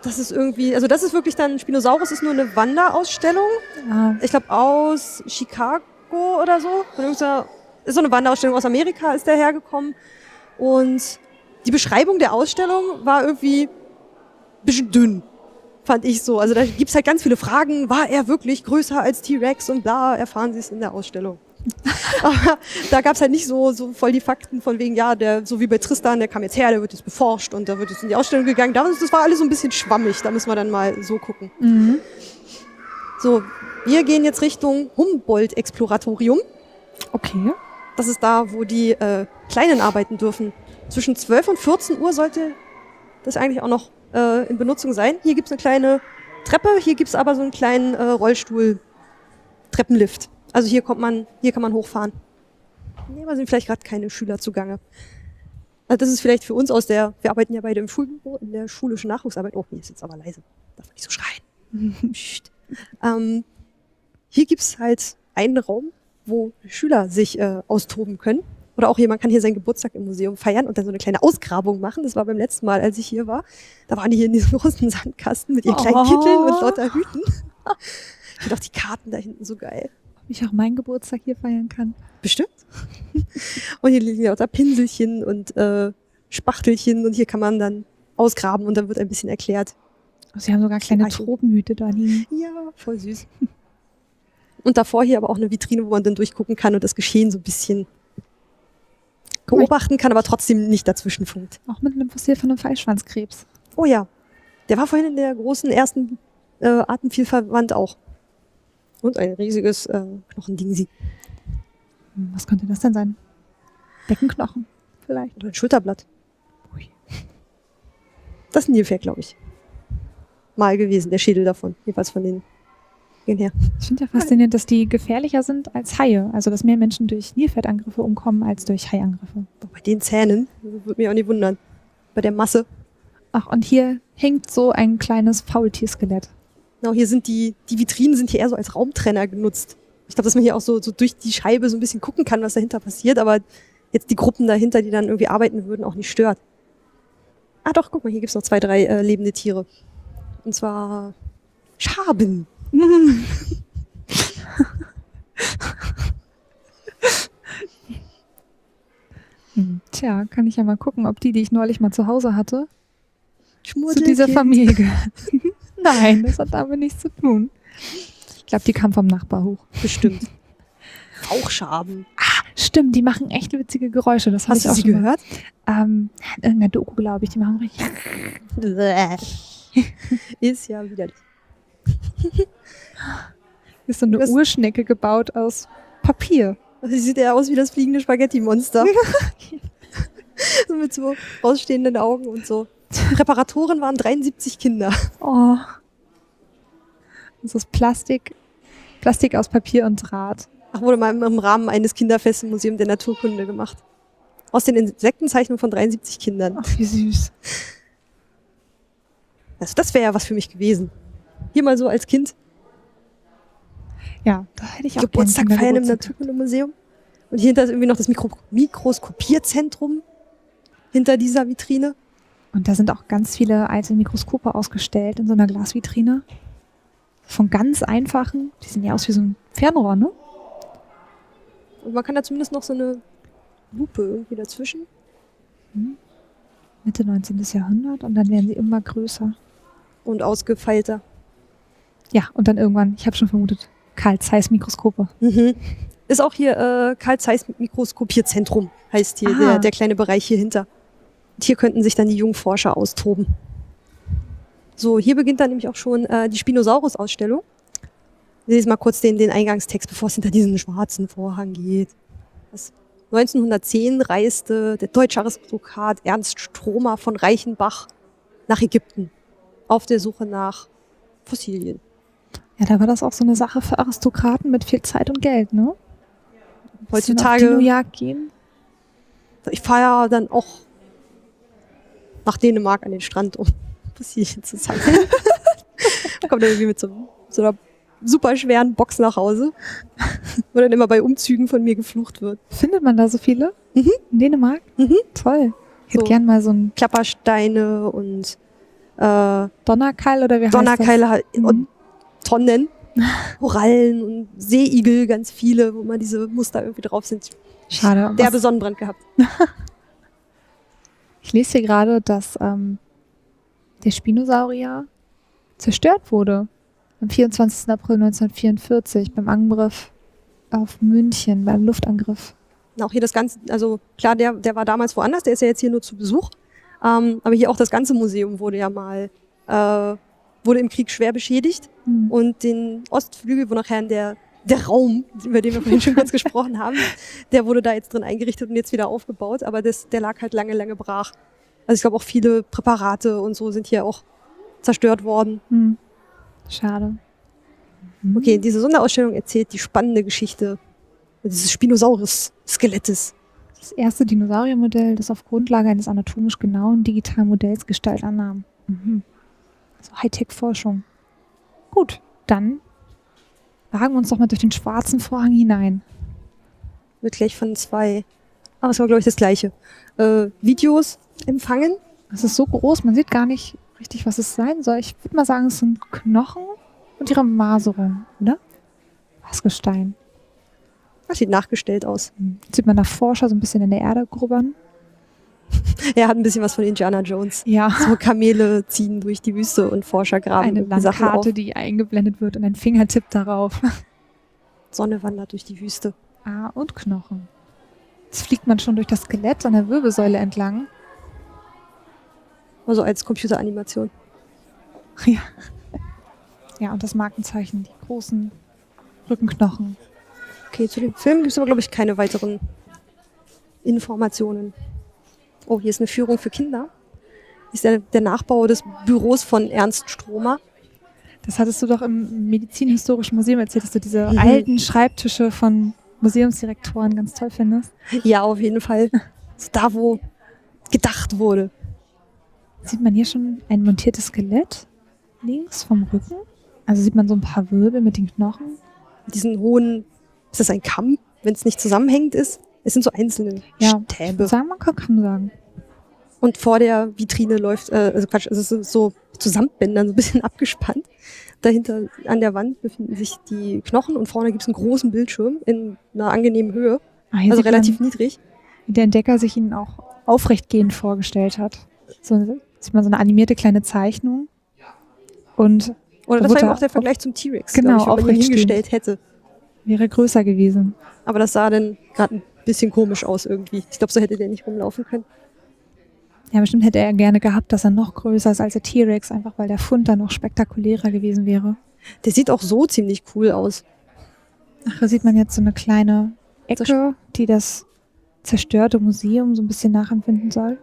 Das ist irgendwie, also das ist wirklich dann, Spinosaurus ist nur eine Wanderausstellung. Ah, Ich glaube aus Chicago oder so. Ist so eine Wanderausstellung aus Amerika ist der hergekommen. Und die Beschreibung der Ausstellung war irgendwie ein bisschen dünn, fand ich so. Also da gibt's halt ganz viele Fragen. War er wirklich größer als T-Rex und bla, erfahren Sie es in der Ausstellung. [laughs] Aber da gab's halt nicht so, so voll die Fakten von wegen, ja, der, so wie bei Tristan, der kam jetzt her, der wird jetzt beforscht und da wird jetzt in die Ausstellung gegangen. Das, das war alles so ein bisschen schwammig, da müssen wir dann mal so gucken. mhm. So, wir gehen jetzt Richtung Humboldt-Exploratorium. Okay. Das ist da, wo die äh, Kleinen arbeiten dürfen. Zwischen 12 und 14 Uhr sollte das eigentlich auch noch äh, in Benutzung sein. Hier gibt's eine kleine Treppe, hier gibt's aber so einen kleinen äh, Rollstuhl-Treppenlift. Also hier kommt man, hier kann man hochfahren. Nee, aber sind vielleicht gerade keine Schüler zugange. Also das ist vielleicht für uns aus der, wir arbeiten ja beide im Schulbüro, in der schulischen Nachwuchsarbeit. Oh, hier ist jetzt aber leise. Darf man nicht so schreien. [laughs] Ähm, hier gibt's halt einen Raum, wo Schüler sich äh, austoben können. Oder auch jemand kann hier seinen Geburtstag im Museum feiern und dann so eine kleine Ausgrabung machen. Das war beim letzten Mal, als ich hier war. Da waren die hier in diesem [laughs] großen Sandkasten mit ihren kleinen Oh. Kitteln und lauter Hüten. [laughs] Ich finde auch die Karten da hinten so geil. Ich auch meinen Geburtstag hier feiern kann? Bestimmt. [laughs] Und hier liegen lauter Pinselchen und äh, Spachtelchen und hier kann man dann ausgraben und dann wird ein bisschen erklärt. Sie haben sogar kleine. Tropenhüte da liegen. Ja, voll süß. [laughs] Und davor hier aber auch eine Vitrine, wo man dann durchgucken kann und das Geschehen so ein bisschen beobachten kann, aber trotzdem nicht dazwischen funkt. Auch mit einem Fossil von einem Fallschwanzkrebs. Oh ja, der war vorhin in der großen ersten äh, Artenvielfalt auch. Und ein riesiges äh, Knochendingsi. Hm, Was könnte das denn sein? Beckenknochen vielleicht. Oder ein Schulterblatt. Ui. Das ist ein Nilpferd, glaube ich. Mal gewesen, der Schädel davon. Jedenfalls von den gehen her. Ich finde ja faszinierend, dass die gefährlicher sind als Haie. Also, dass mehr Menschen durch Nilpferdangriffe umkommen als durch Haiangriffe. Bei den Zähnen, würde mich auch nicht wundern. Bei der Masse. Ach, und hier hängt so ein kleines Faultierskelett. Genau, hier sind die, die Vitrinen sind hier eher so als Raumtrenner genutzt. Ich glaube, dass man hier auch so, so durch die Scheibe so ein bisschen gucken kann, was dahinter passiert, aber jetzt die Gruppen dahinter, die dann irgendwie arbeiten würden, auch nicht stört. Ah doch, guck mal, hier gibt's noch zwei, drei äh, lebende Tiere. Und zwar Schaben. Hm, Tja, kann ich ja mal gucken, ob die, die ich neulich mal zu Hause hatte, zu dieser Familie gehört. [laughs] Nein, das hat damit nichts zu tun. Ich glaube, die kam vom Nachbar hoch. Bestimmt. Rauchschaben. Stimmt, die machen echt witzige Geräusche. Das habe Hast ich du auch sie schon gehört? Ähm, in irgendeiner Doku, glaube ich. Die machen richtig. [laughs] Ist ja widerlich. [laughs] Ist so eine Das- Urschnecke gebaut aus Papier. Sie sieht ja aus wie das fliegende Spaghetti-Monster. [laughs] mit so rausstehenden Augen und so. [laughs] Präparatoren waren 73 Kinder. Oh. Das ist Plastik. Plastik aus Papier und Draht. Ach, wurde mal im- Rahmen eines Kinderfests im Museum der Naturkunde gemacht. Aus den Insektenzeichnungen von 73 Kindern. Ach, wie süß. Also das wäre ja was für mich gewesen. Hier mal so als Kind Ja, da hätte ich auch Geburtstag feiern im. Naturkundemuseum. Und hier hinter ist irgendwie noch das Mikro Mikroskopierzentrum hinter dieser Vitrine. Und da sind auch ganz viele alte Mikroskope ausgestellt in so einer Glasvitrine. Von ganz einfachen, die sehen ja aus wie so ein Fernrohr, ne? Und man kann da zumindest noch so eine Lupe irgendwie dazwischen. Mitte 19. Jahrhundert und dann werden sie immer größer. Und ausgefeilter. Ja, und dann irgendwann, ich habe schon vermutet, Karl Zeiss Mikroskope. Mhm. Ist auch hier äh, Karl Zeiss Mikroskopierzentrum, heißt hier Ah. der, der kleine Bereich hier hinter. Und hier könnten sich dann die jungen Forscher austoben. So, hier beginnt dann nämlich auch schon äh, die Spinosaurus-Ausstellung. Ich lese mal kurz den, den Eingangstext, bevor es hinter diesen schwarzen Vorhang geht. Das 1910 reiste der deutsche Aristokrat Ernst Stromer von Reichenbach nach Ägypten auf der Suche nach Fossilien. Ja, da war das auch so eine Sache für Aristokraten mit viel Zeit und Geld, ne? Heutzutage- Auf Dinojagd gehen. Ich fahre ja dann auch nach Dänemark an den Strand, um [laughs] Fossilien zu sammeln. [laughs] Kommt dann irgendwie mit so, so einer super schweren Box nach Hause, wo dann immer bei Umzügen von mir geflucht wird. Findet man da so viele? Mhm. In Dänemark? Mhm. Toll. Ich hätte So. gern mal so einen Klappersteine und äh, Donnerkeil oder wie heißt Donnerkeile halt das? und Mhm. Tonnen, [laughs] Korallen und Seeigel, ganz viele, wo mal diese Muster irgendwie drauf sind. Schade. Was, Sonnenbrand gehabt. Ich lese hier gerade, dass ähm, der Spinosaurier zerstört wurde. Am 24. April 1944 beim Angriff auf München, beim Luftangriff. Auch hier das Ganze, also klar, der, der war damals woanders, der ist ja jetzt hier nur zu Besuch. Ähm, aber hier auch das ganze Museum wurde ja mal, äh, wurde im Krieg schwer beschädigt. Hm. Und den Ostflügel, wo nachher der, der Raum, über den wir vorhin schon kurz [laughs] gesprochen haben, der wurde da jetzt drin eingerichtet und jetzt wieder aufgebaut. Aber das, der lag halt lange, lange brach. Also ich glaube auch viele Präparate und so sind hier auch zerstört worden. Hm. Schade. Mhm. Okay, diese Sonderausstellung erzählt die spannende Geschichte dieses Spinosaurus-Skelettes. Das erste Dinosauriermodell, das auf Grundlage eines anatomisch genauen digitalen Modells Gestalt annahm. Mhm. Also Hightech-Forschung. Gut, dann wagen wir uns doch mal durch den schwarzen Vorhang hinein. Wird gleich von zwei, aber es war glaube ich das gleiche, äh, Videos empfangen. Es ist so groß, man sieht gar nicht richtig, was es sein soll. Ich würde mal sagen, es sind Knochen und ihre Maserung, oder? Was Gestein. Das sieht nachgestellt aus. Hm. Sieht man da Forscher so ein bisschen in der Erde grubbern. [laughs] Er hat ein bisschen was von Indiana Jones. Ja, So Kamele ziehen durch die Wüste und Forscher graben eine. Landkarte, die eingeblendet wird und ein Finger tippt darauf. [laughs] Sonne wandert durch die Wüste. Ah, und Knochen. Jetzt fliegt man schon durch das Skelett an der Wirbelsäule entlang. Also als Computeranimation. [laughs] Ja. Ja, und das Markenzeichen, die großen Rückenknochen. Okay, zu dem Film gibt es aber glaube ich keine weiteren Informationen. Oh, hier ist eine Führung für Kinder. Ist der, der Nachbau des Büros von Ernst Stromer. Das hattest du doch im Medizinhistorischen Museum erzählt, dass du diese Mhm. alten Schreibtische von Museumsdirektoren ganz toll findest. Ja, auf jeden Fall. Da, wo gedacht wurde. Sieht man hier schon ein montiertes Skelett links vom Rücken? Also sieht man so ein paar Wirbel mit den Knochen. Diesen hohen, ist das ein Kamm, wenn es nicht zusammenhängend ist? Es sind so einzelne Ja. Stäbe. Sagen, man kann kaum sagen. Und vor der Vitrine läuft, äh, also Quatsch, es ist so zu Samtbändern so ein bisschen [laughs] abgespannt. Dahinter an der Wand befinden sich die Knochen und vorne gibt es einen großen Bildschirm in einer angenehmen Höhe, Ah, also relativ man, niedrig. wie der Entdecker sich ihn auch aufrechtgehend vorgestellt hat. So sieht man so eine animierte kleine Zeichnung. Und Oder Da das war eben auch der Vergleich zum T-Rex, Genau, ich, wenn man ihn aufrecht hingestellt hätte. wäre größer gewesen. Aber das sah dann gerade ein bisschen komisch aus irgendwie. Ich glaube, so hätte der nicht rumlaufen können. Ja, bestimmt hätte er gerne gehabt, dass er noch größer ist als der T-Rex, einfach weil der Fund dann noch spektakulärer gewesen wäre. Der sieht auch so ziemlich cool aus. Ach, da sieht man jetzt so eine kleine Ecke, die das zerstörte Museum so ein bisschen nachempfinden soll.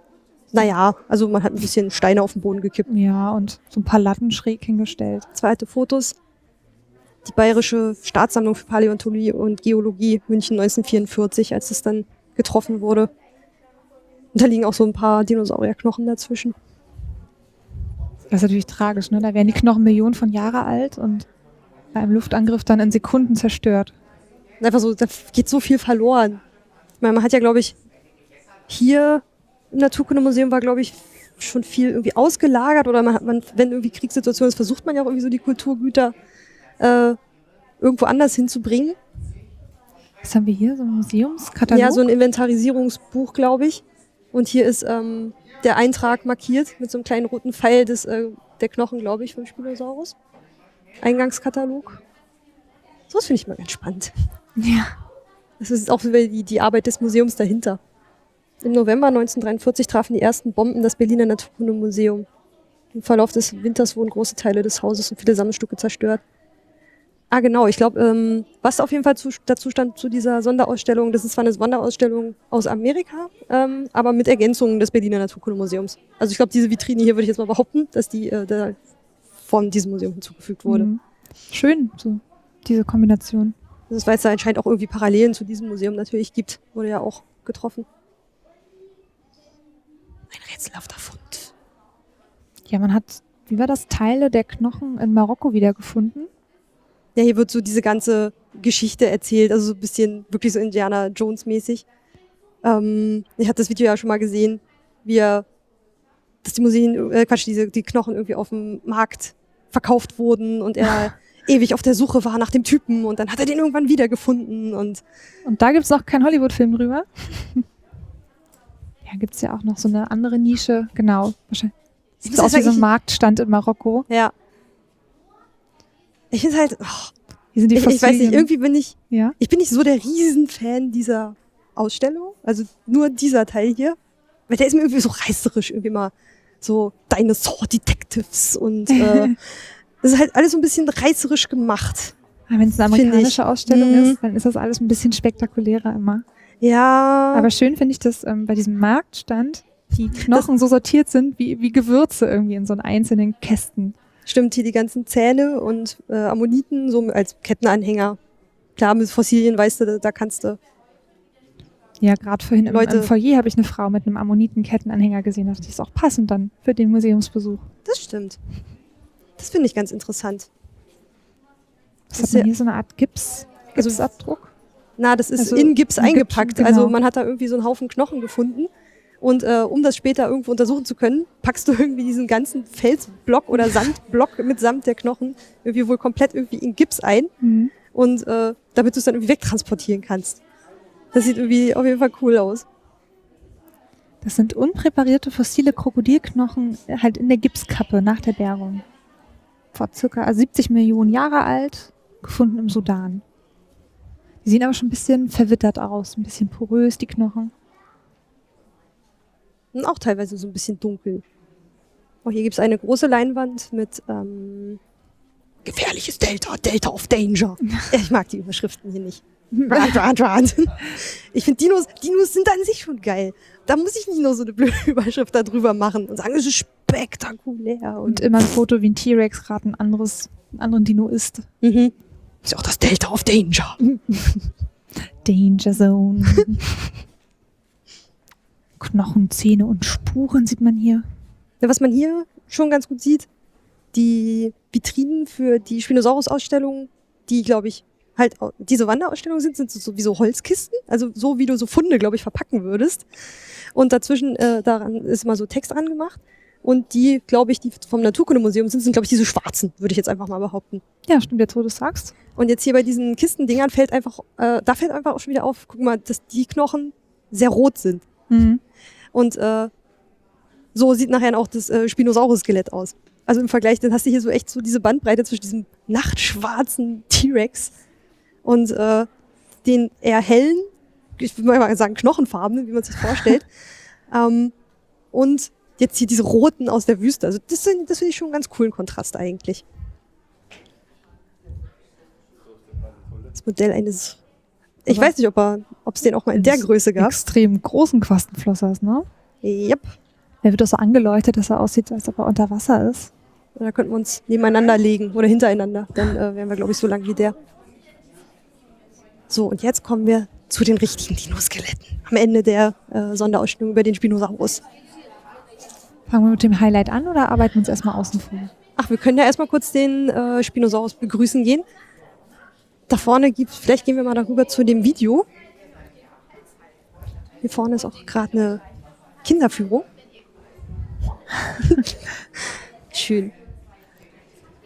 Naja, also man hat ein bisschen Steine auf den Boden gekippt. Ja, und so ein paar Latten schräg hingestellt. Zweite Fotos. Die Bayerische Staatssammlung für Paläontologie und Geologie München 1944, als es dann getroffen wurde. Und da liegen auch so ein paar Dinosaurierknochen dazwischen. Das ist natürlich tragisch, ne? Da wären die Knochen Millionen von Jahre alt und bei einem Luftangriff dann in Sekunden zerstört. Einfach so, da geht so viel verloren. Ich meine, man hat ja, glaube ich, hier im Naturkundemuseum war, glaube ich, schon viel irgendwie ausgelagert oder man hat, man, wenn irgendwie Kriegssituation ist, versucht man ja auch irgendwie so die Kulturgüter äh, irgendwo anders hinzubringen. Was haben wir hier? So ein Museumskatalog? Ja, so ein Inventarisierungsbuch, glaube ich. Und hier ist ähm, der Eintrag markiert mit so einem kleinen roten Pfeil des, äh, der Knochen, glaube ich, vom Spinosaurus. Eingangskatalog. So was finde ich mal ganz spannend. ja. Das ist auch die, die Arbeit des Museums dahinter. Im November 1943 trafen die ersten Bomben das Berliner Naturkundemuseum. Im Verlauf des Winters wurden große Teile des Hauses und viele Sammlstücke zerstört. Ah, genau. Ich glaube, ähm, was auf jeden Fall zu, dazu stand zu dieser Sonderausstellung, das ist zwar eine Sonderausstellung aus Amerika, ähm, aber mit Ergänzungen des Berliner Naturkundemuseums. Also ich glaube, diese Vitrine hier würde ich jetzt mal behaupten, dass die äh, da von diesem Museum hinzugefügt wurde. Mhm. Schön, so diese Kombination. Das ist, weil es da anscheinend auch irgendwie Parallelen zu diesem Museum natürlich gibt, wurde ja auch getroffen. Ein rätselhafter Fund. Ja, man hat, wie war das, Teile der Knochen in Marokko wiedergefunden. Ja, hier wird so diese ganze Geschichte erzählt, also so ein bisschen wirklich so Indiana Jones mäßig. Ähm, ich hatte das Video ja schon mal gesehen, wie er, dass die Museen, äh, Quatsch, diese, die Knochen irgendwie auf dem Markt verkauft wurden und er [laughs] ewig auf der Suche war nach dem Typen und dann hat er den irgendwann wiedergefunden und Und da gibt's noch keinen Hollywood-Film drüber. [laughs] ja, gibt's ja auch noch so eine andere Nische. Genau, wahrscheinlich. Sieht aus wie so ein Marktstand in Marokko. ja. Ich finde halt, oh, Hier sind die ich, ich weiß nicht, irgendwie bin ich, Ja. ich bin nicht so der Riesenfan dieser Ausstellung, also nur dieser Teil hier, weil der ist mir irgendwie so reißerisch, irgendwie mal so Dinosaur Detectives und äh, [laughs] das ist halt alles so ein bisschen reißerisch gemacht. Wenn es eine amerikanische. Ausstellung Mhm. ist, dann ist das alles ein bisschen spektakulärer immer. Ja, Aber schön finde ich, dass ähm, bei diesem Marktstand die Knochen so sortiert sind wie, wie Gewürze irgendwie in so einen einzelnen Kästen. Stimmt hier die ganzen Zähne und äh, Ammoniten so als Kettenanhänger. Klar, mit Fossilien weißt du, da, da kannst du. Ja, gerade vorhin im, Leute- im Foyer habe ich eine Frau mit einem Ammonitenkettenanhänger gesehen. Das ist auch passend dann für den Museumsbesuch. Das stimmt. Das finde ich ganz interessant. Was Das hat ist man ja- hier? So eine Art Gips, Also- Gipsabdruck? Na, das ist Also in Gips in Gips, eingepackt. genau. Also man hat da irgendwie so einen Haufen Knochen gefunden. Und äh, um das später irgendwo untersuchen zu können, packst du irgendwie diesen ganzen Felsblock oder Sandblock mitsamt der Knochen irgendwie wohl komplett irgendwie in Gips ein. Mhm. Und äh, damit du es dann irgendwie wegtransportieren kannst. Das sieht irgendwie auf jeden Fall cool aus. Das sind unpräparierte fossile Krokodilknochen äh, halt in der Gipskappe nach der Bergung. Vor circa 70 Millionen Jahre alt, gefunden im Sudan. Die sehen aber schon ein bisschen verwittert aus, ein bisschen porös, die Knochen. Und auch teilweise so ein bisschen dunkel. Oh, hier gibt's eine große Leinwand mit ähm, gefährliches Delta, Delta of Danger. [laughs] Ich mag die Überschriften hier nicht. [laughs] Run, run, run. Ich finde Dinos, Dinos sind an sich schon geil. Da muss ich nicht nur so eine blöde [laughs] Überschrift da drüber machen und sagen, es ist spektakulär. Und immer ein Foto, wie ein T-Rex gerade ein anderes, einen anderen Dino isst. mhm. ist ja auch das Delta of Danger. Danger Zone. Knochen, Zähne und Spuren sieht man hier. Ja, was man hier schon ganz gut sieht, die Vitrinen für die Spinosaurus-Ausstellung, die, glaube ich, halt diese Wanderausstellung sind, sind so, wie so Holzkisten, also so wie du so Funde, glaube ich, verpacken würdest. Und dazwischen äh, daran ist mal so Text dran gemacht. Und die, glaube ich, die vom Naturkundemuseum sind, sind, glaube ich, diese schwarzen, würde ich jetzt einfach mal behaupten. Ja, stimmt, jetzt wo du es sagst. Und jetzt hier bei diesen Kistendingern fällt einfach, äh, da fällt einfach auch schon wieder auf, guck mal, dass die Knochen sehr rot sind. Mhm. Und äh, so sieht nachher auch das äh, Spinosaurus-Skelett aus. Also im Vergleich, dann hast du hier so echt so diese Bandbreite zwischen diesem nachtschwarzen T-Rex und äh, den eher hellen, ich würde mal sagen knochenfarbenen, wie man sich vorstellt. [laughs] ähm, und jetzt hier diese roten aus der Wüste. Also das, sind- das finde ich schon einen ganz coolen Kontrast eigentlich. Das Modell eines ich weiß nicht, ob er, es den auch mal in der Größe gab. Extrem großen Quastenflossers, ne? Yep. Der wird doch so angeleuchtet, dass er aussieht, als ob er unter Wasser ist. Da könnten wir uns nebeneinander legen oder hintereinander. Dann äh, wären wir, glaube ich, so lang wie der. So, und jetzt kommen wir zu den richtigen Dinoskeletten. Am Ende der äh, Sonderausstellung über den Spinosaurus. Fangen wir mit dem Highlight an oder arbeiten wir uns erstmal außen vor? Ach, wir können ja erstmal kurz den äh, Spinosaurus begrüßen gehen. Da vorne gibt's, vielleicht gehen wir mal darüber zu dem Video. Hier vorne ist auch gerade eine Kinderführung. [laughs] Schön.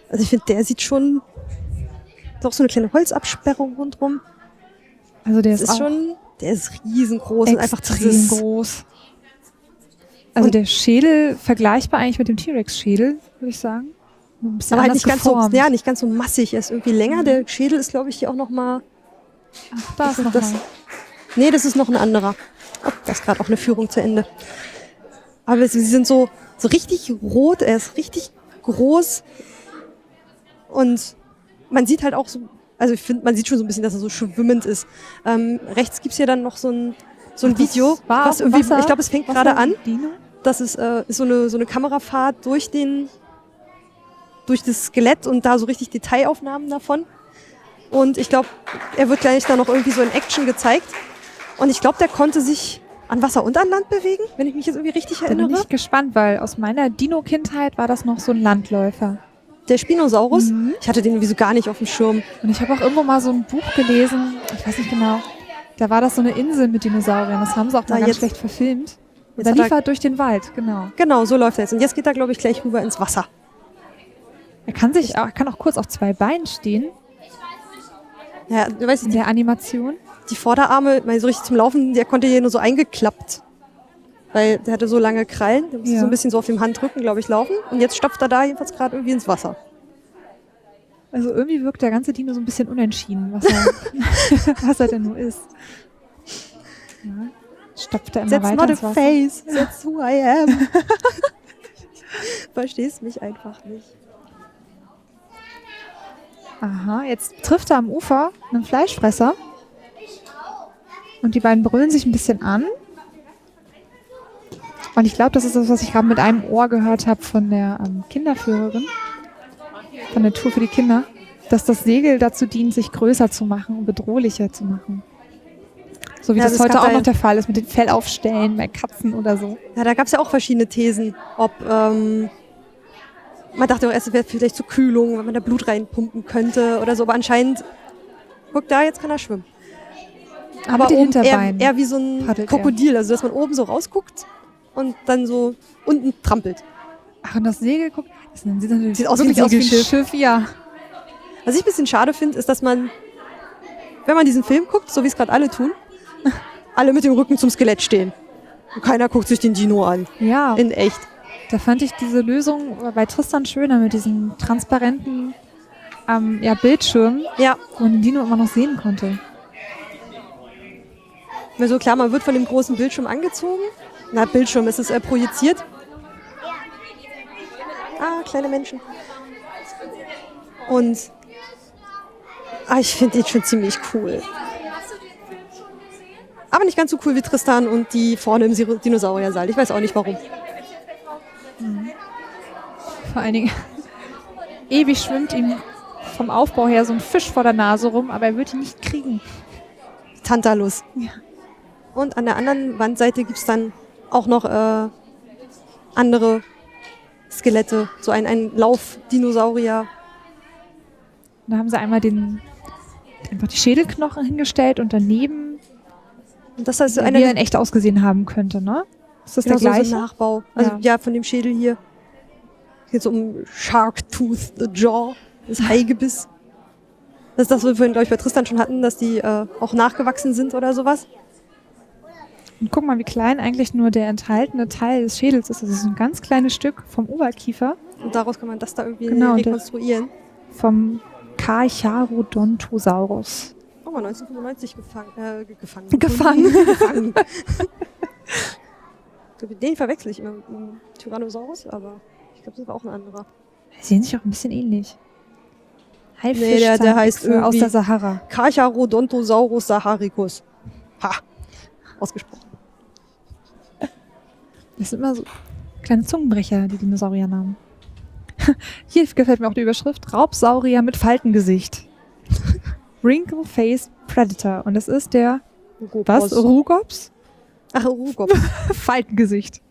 Also ich finde, der sieht schon doch so eine kleine Holzabsperrung rundrum. Also der ist, ist auch schon, der ist riesengroß und einfach extrem groß. Also Und- der Schädel vergleichbar eigentlich mit dem T-Rex-Schädel, würde ich sagen. Ein bisschen aber halt nicht ganz so, ja, nicht ganz so massig. Er ist irgendwie länger. Der Schädel ist, glaube ich, hier auch noch mal Ach, da ist noch das- mal. Nee, das ist noch ein anderer. Oh, da ist gerade auch eine Führung zu Ende. Aber sie sind so, so richtig rot, er ist richtig groß und man sieht halt auch so, also ich finde, man sieht schon so ein bisschen, dass er so schwimmend ist. Ähm, rechts gibt's hier dann noch so ein, so ein Das Video, was irgendwie, Wasser- ich glaube, es fängt gerade an. Das ist, äh, ist so, eine, so eine Kamerafahrt durch den, durch das Skelett und da so richtig Detailaufnahmen davon. Und ich glaube, er wird gleich da noch irgendwie so in Action gezeigt. Und ich glaube, der konnte sich an Wasser und an Land bewegen, wenn ich mich jetzt irgendwie richtig Da bin erinnere. ich gespannt, weil aus meiner Dino-Kindheit war das noch so ein Landläufer. Der Spinosaurus, Mhm. ich hatte den irgendwie so gar nicht auf dem Schirm. Und ich habe auch irgendwo mal so ein Buch gelesen, ich weiß nicht genau, da war das so eine Insel mit Dinosauriern. Das haben sie auch Da mal ganz jetzt- schlecht verfilmt. Und da lief er durch den Wald, genau. Genau, so läuft er jetzt. Und jetzt geht er, glaube ich, gleich rüber ins Wasser. Er kann sich auch, er kann auch kurz auf zwei Beinen stehen Ja, du weißt, in der Animation. die Vorderarme, mal so richtig zum Laufen, der konnte hier nur so eingeklappt. Weil der hatte so lange Krallen, der musste Ja. so ein bisschen so auf dem Handrücken, glaube ich, laufen. Und jetzt stopft er da jedenfalls gerade irgendwie ins Wasser. Also irgendwie wirkt der ganze Dino so ein bisschen unentschieden, was er, [laughs] was er denn nur ist. Ja. Stopft er immer That's weiter not a ins Wasser. face, that's who I am. [laughs] Verstehst mich einfach nicht. Aha, jetzt trifft er am Ufer einen Fleischfresser. Und die beiden brüllen sich ein bisschen an. Und ich glaube, das ist das, was ich gerade mit einem Ohr gehört habe von der ähm, Kinderführerin, von der Tour für die Kinder, dass das Segel dazu dient, sich größer zu machen und bedrohlicher zu machen. So wie Ja, das, das heute auch noch der Fall ist mit den Fellaufstellen bei Katzen oder so. Ja, da gab es ja auch verschiedene Thesen, ob ähm, man dachte auch erst, es wäre vielleicht zur Kühlung, wenn man da Blut reinpumpen könnte oder so, aber anscheinend, guck da, jetzt kann er schwimmen. Aber mit den oben eher, eher wie so ein paddelt er. Krokodil, also dass man oben so rausguckt und dann so unten trampelt. Ach, und das Segel, guck, das sieht natürlich Sieht aus wie aus wie ein. Schiff, ja. Was ich ein bisschen schade finde, ist, dass man, wenn man diesen Film guckt, so wie es gerade alle tun, alle mit dem Rücken zum Skelett stehen. Und keiner guckt sich den Dino an. Ja, In echt. Da fand ich diese Lösung bei Tristan schöner mit diesem transparenten ähm, ja, Bildschirm, Ja, wo man den Dino immer noch sehen konnte. Weil so klar, man wird von dem großen Bildschirm angezogen. Na, Bildschirm ist es äh, projiziert. Ah, kleine Menschen. Und ah, ich finde ihn schon ziemlich cool. Aber nicht ganz so cool wie Tristan und die vorne im Dinosauriersaal. Ich weiß auch nicht warum. Vor allen Dingen, ewig schwimmt ihm vom Aufbau her so ein Fisch vor der Nase rum, aber er wird ihn nicht kriegen. Tantalus. Ja. Und an der anderen Wandseite gibt's dann auch noch äh, andere Skelette. So ein, ein Laufdinosaurier. Da haben sie einmal den, einfach die Schädelknochen hingestellt und daneben, Und das ist wie eine er in echt ausgesehen haben könnte, ne? Ist das Genau, der so, so ein gleiche? Nachbau. Also Ja. ja. von dem Schädel hier. Geht so um Shark Tooth, the Jaw, das Haigebiss. Das ist das, was wir vorhin, glaube ich, bei Tristan schon hatten, dass die äh, auch nachgewachsen sind oder sowas. Und guck mal, wie klein eigentlich nur der enthaltene Teil des Schädels ist. Das ist ein ganz kleines Stück vom Oberkiefer, Und daraus kann man das da irgendwie Genau, rekonstruieren. vom Carcharodontosaurus. Oh, mal 1995 gefangen. Äh, ge- gefangen. Gefangen. [laughs] gefangen. [laughs] Den verwechsel ich immer mit einem Tyrannosaurus, aber ich glaube, das war auch ein anderer. Die sehen sich auch ein bisschen ähnlich. Nee, der- der heißt Haifischzahnechse aus irgendwie- der Sahara. Carcharodontosaurus saharicus. Ha! Ausgesprochen. Das sind immer so kleine Zungenbrecher, die Dinosauriernamen. [laughs] Hier gefällt mir auch die Überschrift Raubsaurier mit Faltengesicht. [laughs] Wrinkle-Faced Predator. Und das ist der, was? Rugops? Ach, Rugop. [laughs] Faltengesicht.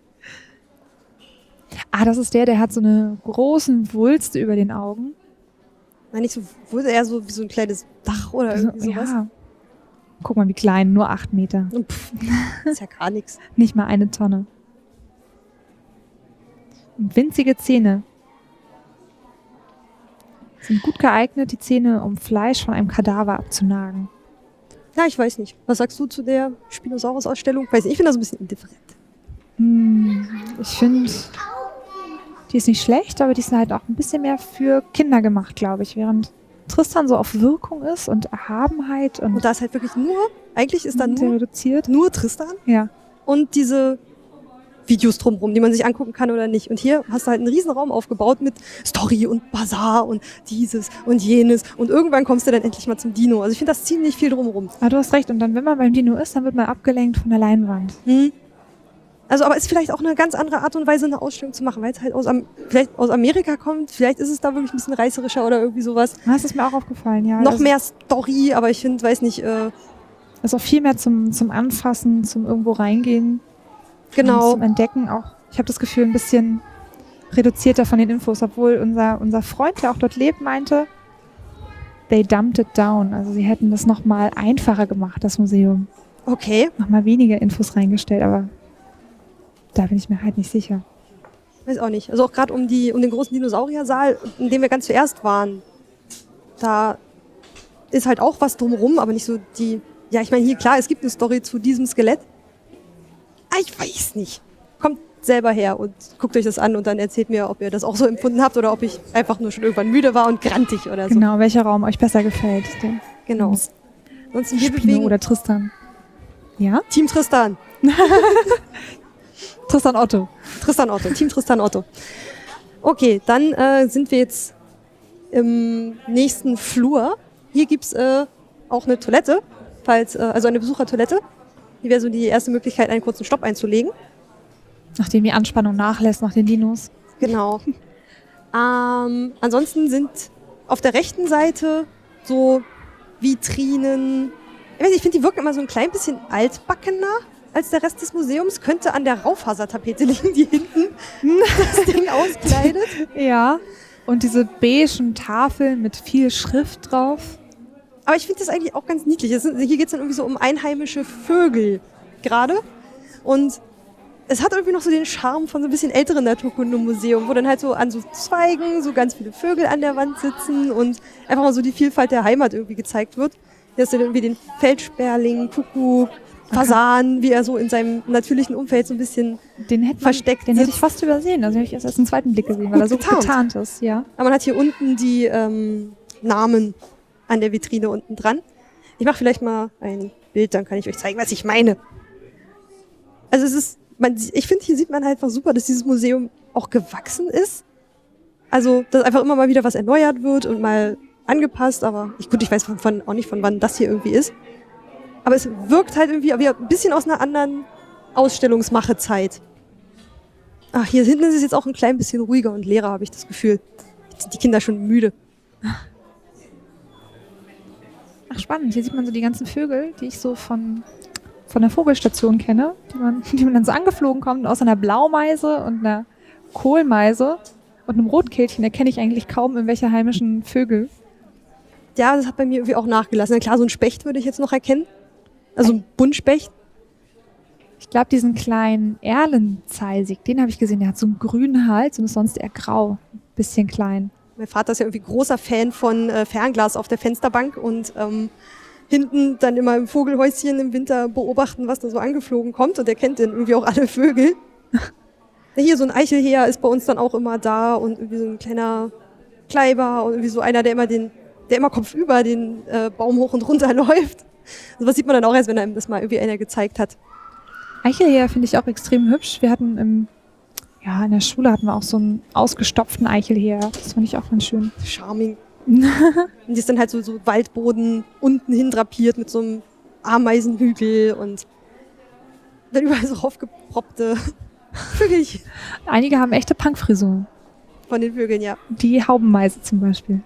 Ah, das ist der, der hat so eine großen Wulste über den Augen. Nein, nicht so, wurde eher so wie so ein kleines Dach oder Also, irgendwie sowas. ja. Guck mal, wie klein, nur acht Meter. [laughs] Pff, ist ja gar nichts. Nicht mal eine Tonne. Winzige Zähne. Sind gut geeignet, die Zähne, um Fleisch von einem Kadaver abzunagen. Ja, ich weiß nicht. Was sagst du zu der Spinosaurus-Ausstellung? Weiß nicht, ich finde das so ein bisschen indifferent. Hm, ich finde, die ist nicht schlecht, aber die ist halt auch ein bisschen mehr für Kinder gemacht, glaube ich. Während Tristan so auf Wirkung ist und Erhabenheit und, Und da ist halt wirklich nur, eigentlich ist da sehr nur, reduziert. nur Tristan Ja. und diese Videos drumherum, die man sich angucken kann oder nicht. Und hier hast du halt einen riesen Raum aufgebaut mit Story und Bazar und dieses und jenes. Und irgendwann kommst du dann endlich mal zum Dino. Also ich finde das ziemlich viel drumherum. Aber du hast recht. Und dann, wenn man beim Dino ist, dann wird man abgelenkt von der Leinwand. Hm. Also, aber ist vielleicht auch eine ganz andere Art und Weise, eine Ausstellung zu machen, weil es halt aus, Am vielleicht aus Amerika kommt. Vielleicht ist es da wirklich ein bisschen reißerischer oder irgendwie sowas. Das ist mir auch aufgefallen, ja. Noch Also, mehr Story, aber ich finde, weiß nicht, äh, Also auch viel mehr zum, zum Anfassen, zum irgendwo reingehen. Genau. Zum Entdecken auch. Ich habe das Gefühl, ein bisschen reduzierter von den Infos, obwohl unser, unser Freund, der auch dort lebt, meinte, they dumped it down. Also sie hätten das nochmal einfacher gemacht, das Museum. Okay. Nochmal weniger Infos reingestellt, aber da bin ich mir halt nicht sicher. Weiß auch nicht. Also auch gerade um, die, um den großen Dinosauriersaal, in dem wir ganz zuerst waren, da ist halt auch was drumherum, aber nicht so die. Ja, ich meine, hier klar, es gibt eine Story zu diesem Skelett. Ah, ich weiß nicht. Kommt selber her und guckt euch das an und dann erzählt mir, ob ihr das auch so empfunden habt oder ob ich einfach nur schon irgendwann müde war und grantig oder so. Genau, welcher Raum euch besser gefällt. Genau. Ansonsten wir Spino bewegen oder Tristan. Ja? Team Tristan. [laughs] Tristan Otto. Tristan Otto, Team Tristan Otto. Okay, dann äh, sind wir jetzt im nächsten Flur. Hier gibt's äh, auch eine Toilette, falls, äh, also eine Besuchertoilette. Hier wäre so die erste Möglichkeit, einen kurzen Stopp einzulegen. Nachdem die Anspannung nachlässt nach den Dinos. Genau. [laughs] ähm, ansonsten sind auf der rechten Seite so Vitrinen. Ich weiß nicht, ich finde, die wirken immer so ein klein bisschen altbackener als der Rest des Museums. Könnte an der Raufasertapete [laughs] liegen, die hinten das Ding [laughs] auskleidet. Ja. Und diese beigen Tafeln mit viel Schrift drauf. Aber ich finde das eigentlich auch ganz niedlich. Sind, hier geht es dann irgendwie so um einheimische Vögel gerade. Und es hat irgendwie noch so den Charme von so ein bisschen älteren Naturkundemuseum, wo dann halt so an so Zweigen so ganz viele Vögel an der Wand sitzen und einfach mal so die Vielfalt der Heimat irgendwie gezeigt wird. Hier hast du dann irgendwie den Feldsperling, Kuckuck, Fasan, wie er so in seinem natürlichen Umfeld so ein bisschen. Den hätte man, Versteckt Den hätte ich sitzt. fast übersehen. Also habe ich erst im zweiten Blick gesehen, weil er so getarnt. getarnt ist. Ja. Aber man hat hier unten die ähm, Namen an der Vitrine unten dran. Ich mache vielleicht mal ein Bild, dann kann ich euch zeigen, was ich meine. Also es ist, man, ich finde, hier sieht man halt einfach super, dass dieses Museum auch gewachsen ist. Also, dass einfach immer mal wieder was erneuert wird und mal angepasst, aber ich, gut, ich weiß von, von, auch nicht, von wann das hier irgendwie ist. Aber es wirkt halt irgendwie wie ein bisschen aus einer anderen Ausstellungsmachezeit. Ach, hier hinten ist es jetzt auch ein klein bisschen ruhiger und leerer, habe ich das Gefühl. Jetzt sind die Kinder schon müde. Ach, spannend. Hier sieht man so die ganzen Vögel, die ich so von, von der Vogelstation kenne, die man, [laughs] die man dann so angeflogen kommt, außer einer Blaumeise und einer Kohlmeise und einem Rotkehlchen erkenne ich eigentlich kaum irgendwelche heimischen Vögel. Ja, das hat bei mir irgendwie auch nachgelassen. Na klar, so ein Specht würde ich jetzt noch erkennen. Also ein Buntspecht. Ich glaube, diesen kleinen Erlenzeisig, den habe ich gesehen, der hat so einen grünen Hals und ist sonst eher grau. Bisschen klein. Mein Vater ist ja irgendwie großer Fan von äh, Fernglas auf der Fensterbank und ähm, hinten dann immer im Vogelhäuschen im Winter beobachten, was da so angeflogen kommt. Und er kennt dann irgendwie auch alle Vögel. [laughs] Hier so ein Eichelheer ist bei uns dann auch immer da und irgendwie so ein kleiner Kleiber und irgendwie so einer, der immer den, der immer kopfüber den äh, Baum hoch und runter [laughs] läuft. So was sieht man dann auch erst, wenn einem das mal irgendwie einer gezeigt hat. Eichelheer finde ich auch extrem hübsch. Wir hatten im, ja, in der Schule hatten wir auch so einen ausgestopften Eichelheer. Das fand ich auch ganz schön. Charming. [laughs] und die ist dann halt so, so Waldboden unten hin drapiert mit so einem Ameisenhügel und dann überall so aufgeproppte [laughs] Vögelchen Einige haben echte Punkfrisuren. von den Vögeln, ja. Die Haubenmeise zum Beispiel.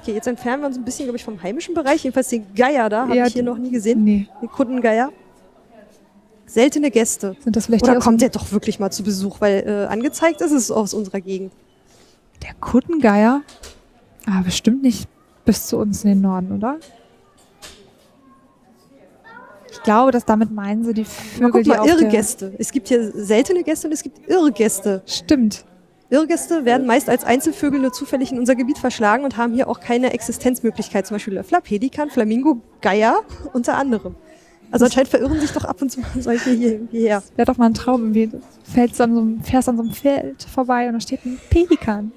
Okay, jetzt entfernen wir uns ein bisschen, glaube ich, vom heimischen Bereich. Jedenfalls den Geier da, habe Ja, ich hier noch nie gesehen. Nee, Den Kundengeier. Seltene Gäste. sind das vielleicht Oder die kommt der doch wirklich mal zu Besuch? Weil äh, angezeigt ist es aus unserer Gegend. der Kuttengeier? Aber bestimmt nicht bis zu uns in den Norden, oder? Ich glaube, dass damit meinen sie die Vögel, guck die mal, auf der... Irrgäste. Es gibt hier seltene Gäste und es gibt Irrgäste. Stimmt. Irrgäste werden meist als Einzelvögel nur zufällig in unser Gebiet verschlagen und haben hier auch keine Existenzmöglichkeit. Zum Beispiel Löffler, Pelikan, Flamingo, Geier unter anderem. Also anscheinend verirren sich doch ab und zu mal solche hier, hierher. Wäre doch mal ein Traum, irgendwie. Du fällst an so einem, fährst an so einem Feld vorbei und da steht ein Pelikan.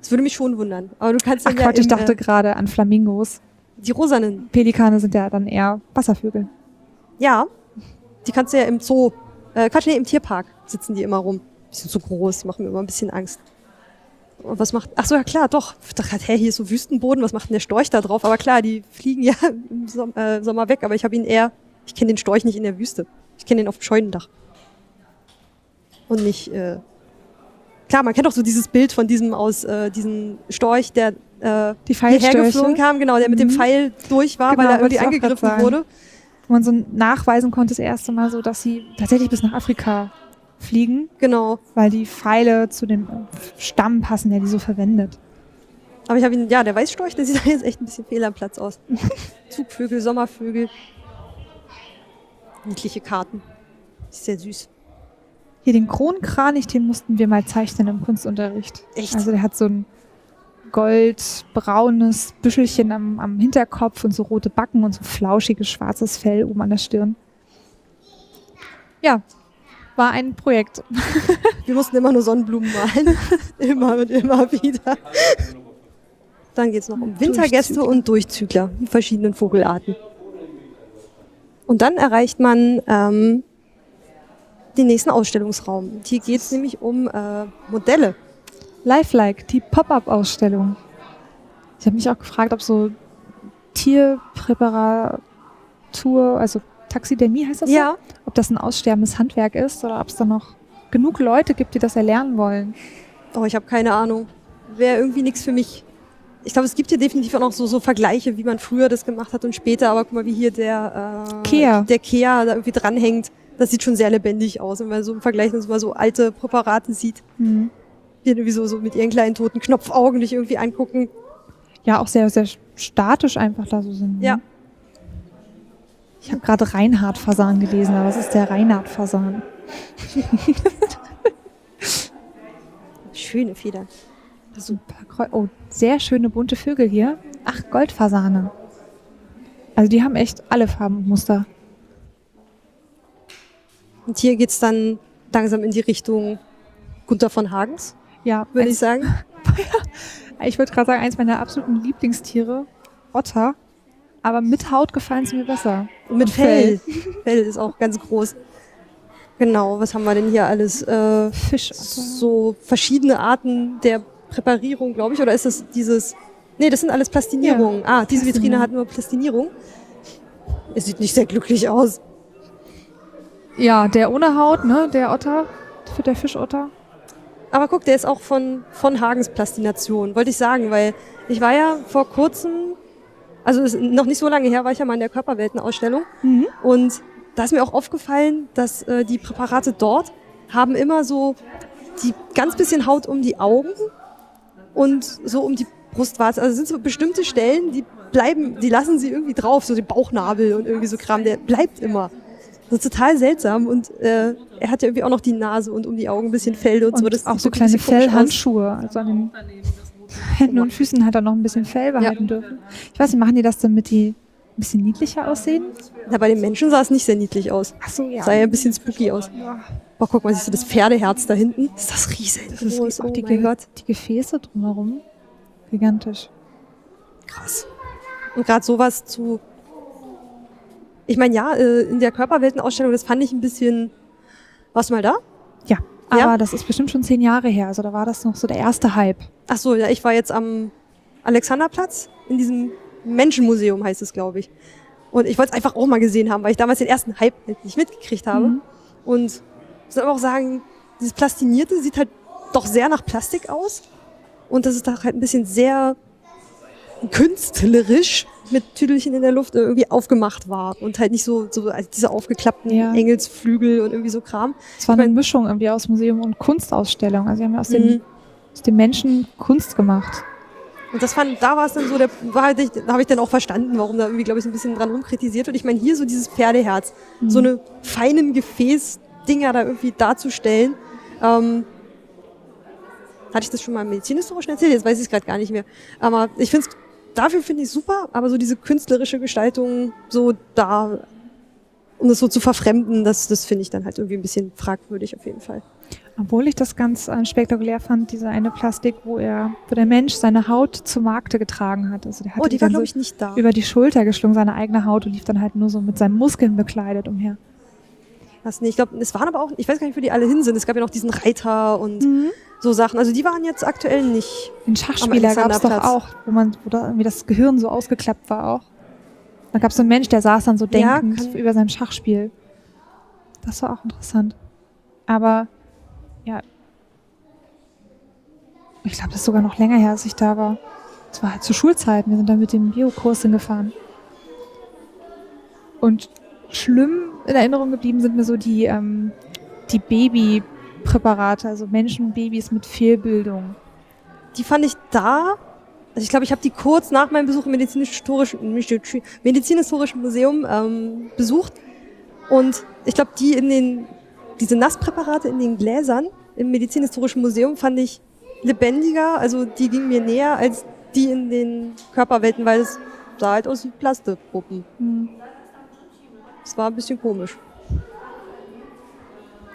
Das würde mich schon wundern. Aber du kannst Ach ja Quatsch, ich dachte äh, gerade an Flamingos. die rosanen. Pelikane sind ja dann eher Wasservögel. Ja. Die kannst du ja im Zoo, äh, Quatsch, nee, im Tierpark sitzen die immer rum. Die sind so groß, die machen mir immer ein bisschen Angst. Und was macht, ach so, ja klar, doch. Ich dachte, hä, hier ist so Wüstenboden, was macht denn der Storch da drauf? Aber klar, die fliegen ja im äh, Sommer weg, aber ich habe ihn eher, ich kenne den Storch nicht in der Wüste. Ich kenne den auf dem Scheunendach. Und nicht, äh, klar, man kennt auch so dieses Bild von diesem aus, äh, diesem Storch, der äh, Die hierher geflogen Pfeilstörche, kam, genau, der mit dem Mhm. Pfeil durch war, Genau, weil er irgendwie angegriffen wurde. wo man so nachweisen konnte das erste Mal so, dass sie tatsächlich bis nach Afrika fliegen, Genau. weil die Pfeile zu dem Stamm passen, der die so verwendet. Aber ich habe ihn, ja, der Weißstorch, der [laughs] sieht jetzt echt ein bisschen fehl am Platz aus. [laughs] Zugvögel, Sommervögel. Niedliche Karten. Sehr süß. Hier den Kronkranich, den mussten wir mal zeichnen im Kunstunterricht. Echt? Also der hat so ein goldbraunes Büschelchen am, am Hinterkopf und so rote Backen und so flauschiges schwarzes Fell oben an der Stirn. Ja, war ein Projekt. [laughs] Wir mussten immer nur Sonnenblumen malen. [laughs] immer und immer wieder. Dann geht's noch um Wintergäste Durchzügler. und Durchzügler, die verschiedenen Vogelarten. Und dann erreicht man ähm, den nächsten Ausstellungsraum. Hier geht's nämlich um äh, Modelle. Lifelike, die Pop-up-Ausstellung. Ich habe mich auch gefragt, ob so Tierpräparatur, also Taxidermie heißt das so? Ja, Ob das ein aussterbendes Handwerk ist oder ob es da noch genug Leute gibt, die das erlernen wollen. Oh, ich habe keine Ahnung. Wäre irgendwie nichts für mich. Ich glaube, es gibt hier definitiv auch noch so, so Vergleiche, wie man früher das gemacht hat und später. Aber guck mal, wie hier der äh, Kea. der Kea da irgendwie dranhängt. Das sieht schon sehr lebendig aus. Wenn man so im Vergleich dann so mal so alte Präparate sieht, Hm. die irgendwie so, so mit ihren kleinen toten Knopfaugen dich irgendwie angucken. Ja, auch sehr, sehr statisch einfach da so sind. ne? Ja. Ich habe gerade Reinhard-Fasan gelesen, aber was ist der Reinhard-Fasan? Schöne Federn. Super. Oh, sehr schöne bunte Vögel hier. Ach, Goldfasane. Also die haben echt alle Farben und Muster. Und hier geht's dann langsam in die Richtung Gunther von Hagens, Ja, würde ich sagen. [laughs] ich würde gerade sagen, eins meiner absoluten Lieblingstiere, Otter. Aber mit Haut gefallen sie mir besser. Und mit Und Fell. [laughs] Fell ist auch ganz groß. Genau, was haben wir denn hier alles? Äh, Fischotter. so verschiedene Arten der Präparierung, glaube ich. Oder ist das dieses. Nee, das sind alles Plastinierungen. ah, diese Vitrine hat nur Plastinierung. Es sieht nicht sehr glücklich aus. Ja, der ohne Haut, ne? Der Otter, für der Fischotter. Aber guck, der ist auch von, von Hagens Plastination, wollte ich sagen, weil ich war ja vor kurzem, also ist noch nicht so lange her, war ich ja mal in der Körperweltenausstellung Mhm. und da ist mir auch aufgefallen, dass äh, die Präparate dort haben immer so die ganz bisschen Haut um die Augen und so um die Brustwarze. Also sind so bestimmte Stellen, die bleiben, die lassen sie irgendwie drauf, so den Bauchnabel und irgendwie so Kram, der bleibt immer. Ist total seltsam und äh, er hat ja irgendwie auch noch die Nase und um die Augen ein bisschen Fell und, Und so. Das auch so kleine. Fellhandschuhe. Also an den Händen und Füßen hat er noch ein bisschen Fell behalten dürfen. Ich weiß nicht, machen die das, damit die ein bisschen niedlicher aussehen? Na, bei den Menschen sah es nicht sehr niedlich aus. Ach so, ja. Sah ja ein bisschen spooky aus. Boah, guck mal, siehst du das Pferdeherz da hinten? Ist das riesengroß? Das ist auch oh die, mein Ge Gott. die Gefäße drumherum. Gigantisch. Krass. Und gerade sowas zu. Ich meine, ja, äh, in der Körperweltenausstellung, das fand ich ein bisschen. Warst du mal da? Ja, aber Ja? das ist bestimmt schon zehn Jahre her. Also da war das noch so der erste Hype. Ach so, ja, ich war jetzt am Alexanderplatz in diesem Menschenmuseum, heißt es, glaube ich. Und ich wollte es einfach auch mal gesehen haben, weil ich damals den ersten Hype halt nicht mitgekriegt habe. Mhm. Und muss aber auch sagen, dieses Plastinierte sieht halt doch sehr nach Plastik aus. Und das ist doch halt ein bisschen sehr künstlerisch mit Tüdelchen in der Luft irgendwie aufgemacht war. Und halt nicht so, so als diese aufgeklappten Ja. Engelsflügel und irgendwie so Kram. Es war Ich eine mein- Mischung irgendwie aus Museum und Kunstausstellung. Also sie haben ja aus, Mhm. dem, aus dem Menschen Kunst gemacht. Und das fand, da war es dann so, der, war halt, da habe ich dann auch verstanden, warum da irgendwie, glaube ich, so ein bisschen dran rumkritisiert wird. Ich meine, hier so dieses Pferdeherz, Mhm. so eine feinen Gefäßdinger da irgendwie darzustellen. Ähm, hatte ich das schon mal im Medizinhistorischen erzählt? Jetzt weiß ich es gerade gar nicht mehr. Aber ich finde es, dafür finde ich super, aber so diese künstlerische Gestaltung, so da, um das so zu verfremden, das, das finde ich dann halt irgendwie ein bisschen fragwürdig auf jeden Fall. Obwohl ich das ganz äh, spektakulär fand, diese eine Plastik, wo er, wo der Mensch seine Haut zu Markte getragen hat. Also der hatte Oh, die war, glaube so ich, nicht da. über die Schulter geschlungen, seine eigene Haut und lief dann halt nur so mit seinen Muskeln bekleidet umher. Was nicht. Ich glaube, es waren aber auch, ich weiß gar nicht, wo die alle hin sind. Es gab ja noch diesen Reiter und Mhm. so Sachen. Also die waren jetzt aktuell nicht. Den Schachspieler gab es doch auch, wo man, wo da irgendwie das Gehirn so ausgeklappt war auch. Da gab es so einen Mensch, der saß dann so Ja, denkend kann- über seinem Schachspiel. Das war auch interessant. Aber ja, ich glaube, das ist sogar noch länger her, als ich da war. Es war halt zu Schulzeiten. Wir sind dann mit dem Biokurs hingefahren. Und schlimm in Erinnerung geblieben sind mir so die, ähm, die Babypräparate, also Menschenbabys mit Fehlbildung. Die fand ich da. Also ich glaube, ich habe die kurz nach meinem Besuch im medizinisch-historischen medizinisch-historischen Museum ähm, besucht. Und ich glaube, die in den, diese Nasspräparate in den Gläsern im medizinisch-historischen Museum fand ich lebendiger. Also die ging mir näher als die in den Körperwelten, weil es sah halt aus wie Plastikpuppen. Hm. Das war ein bisschen komisch.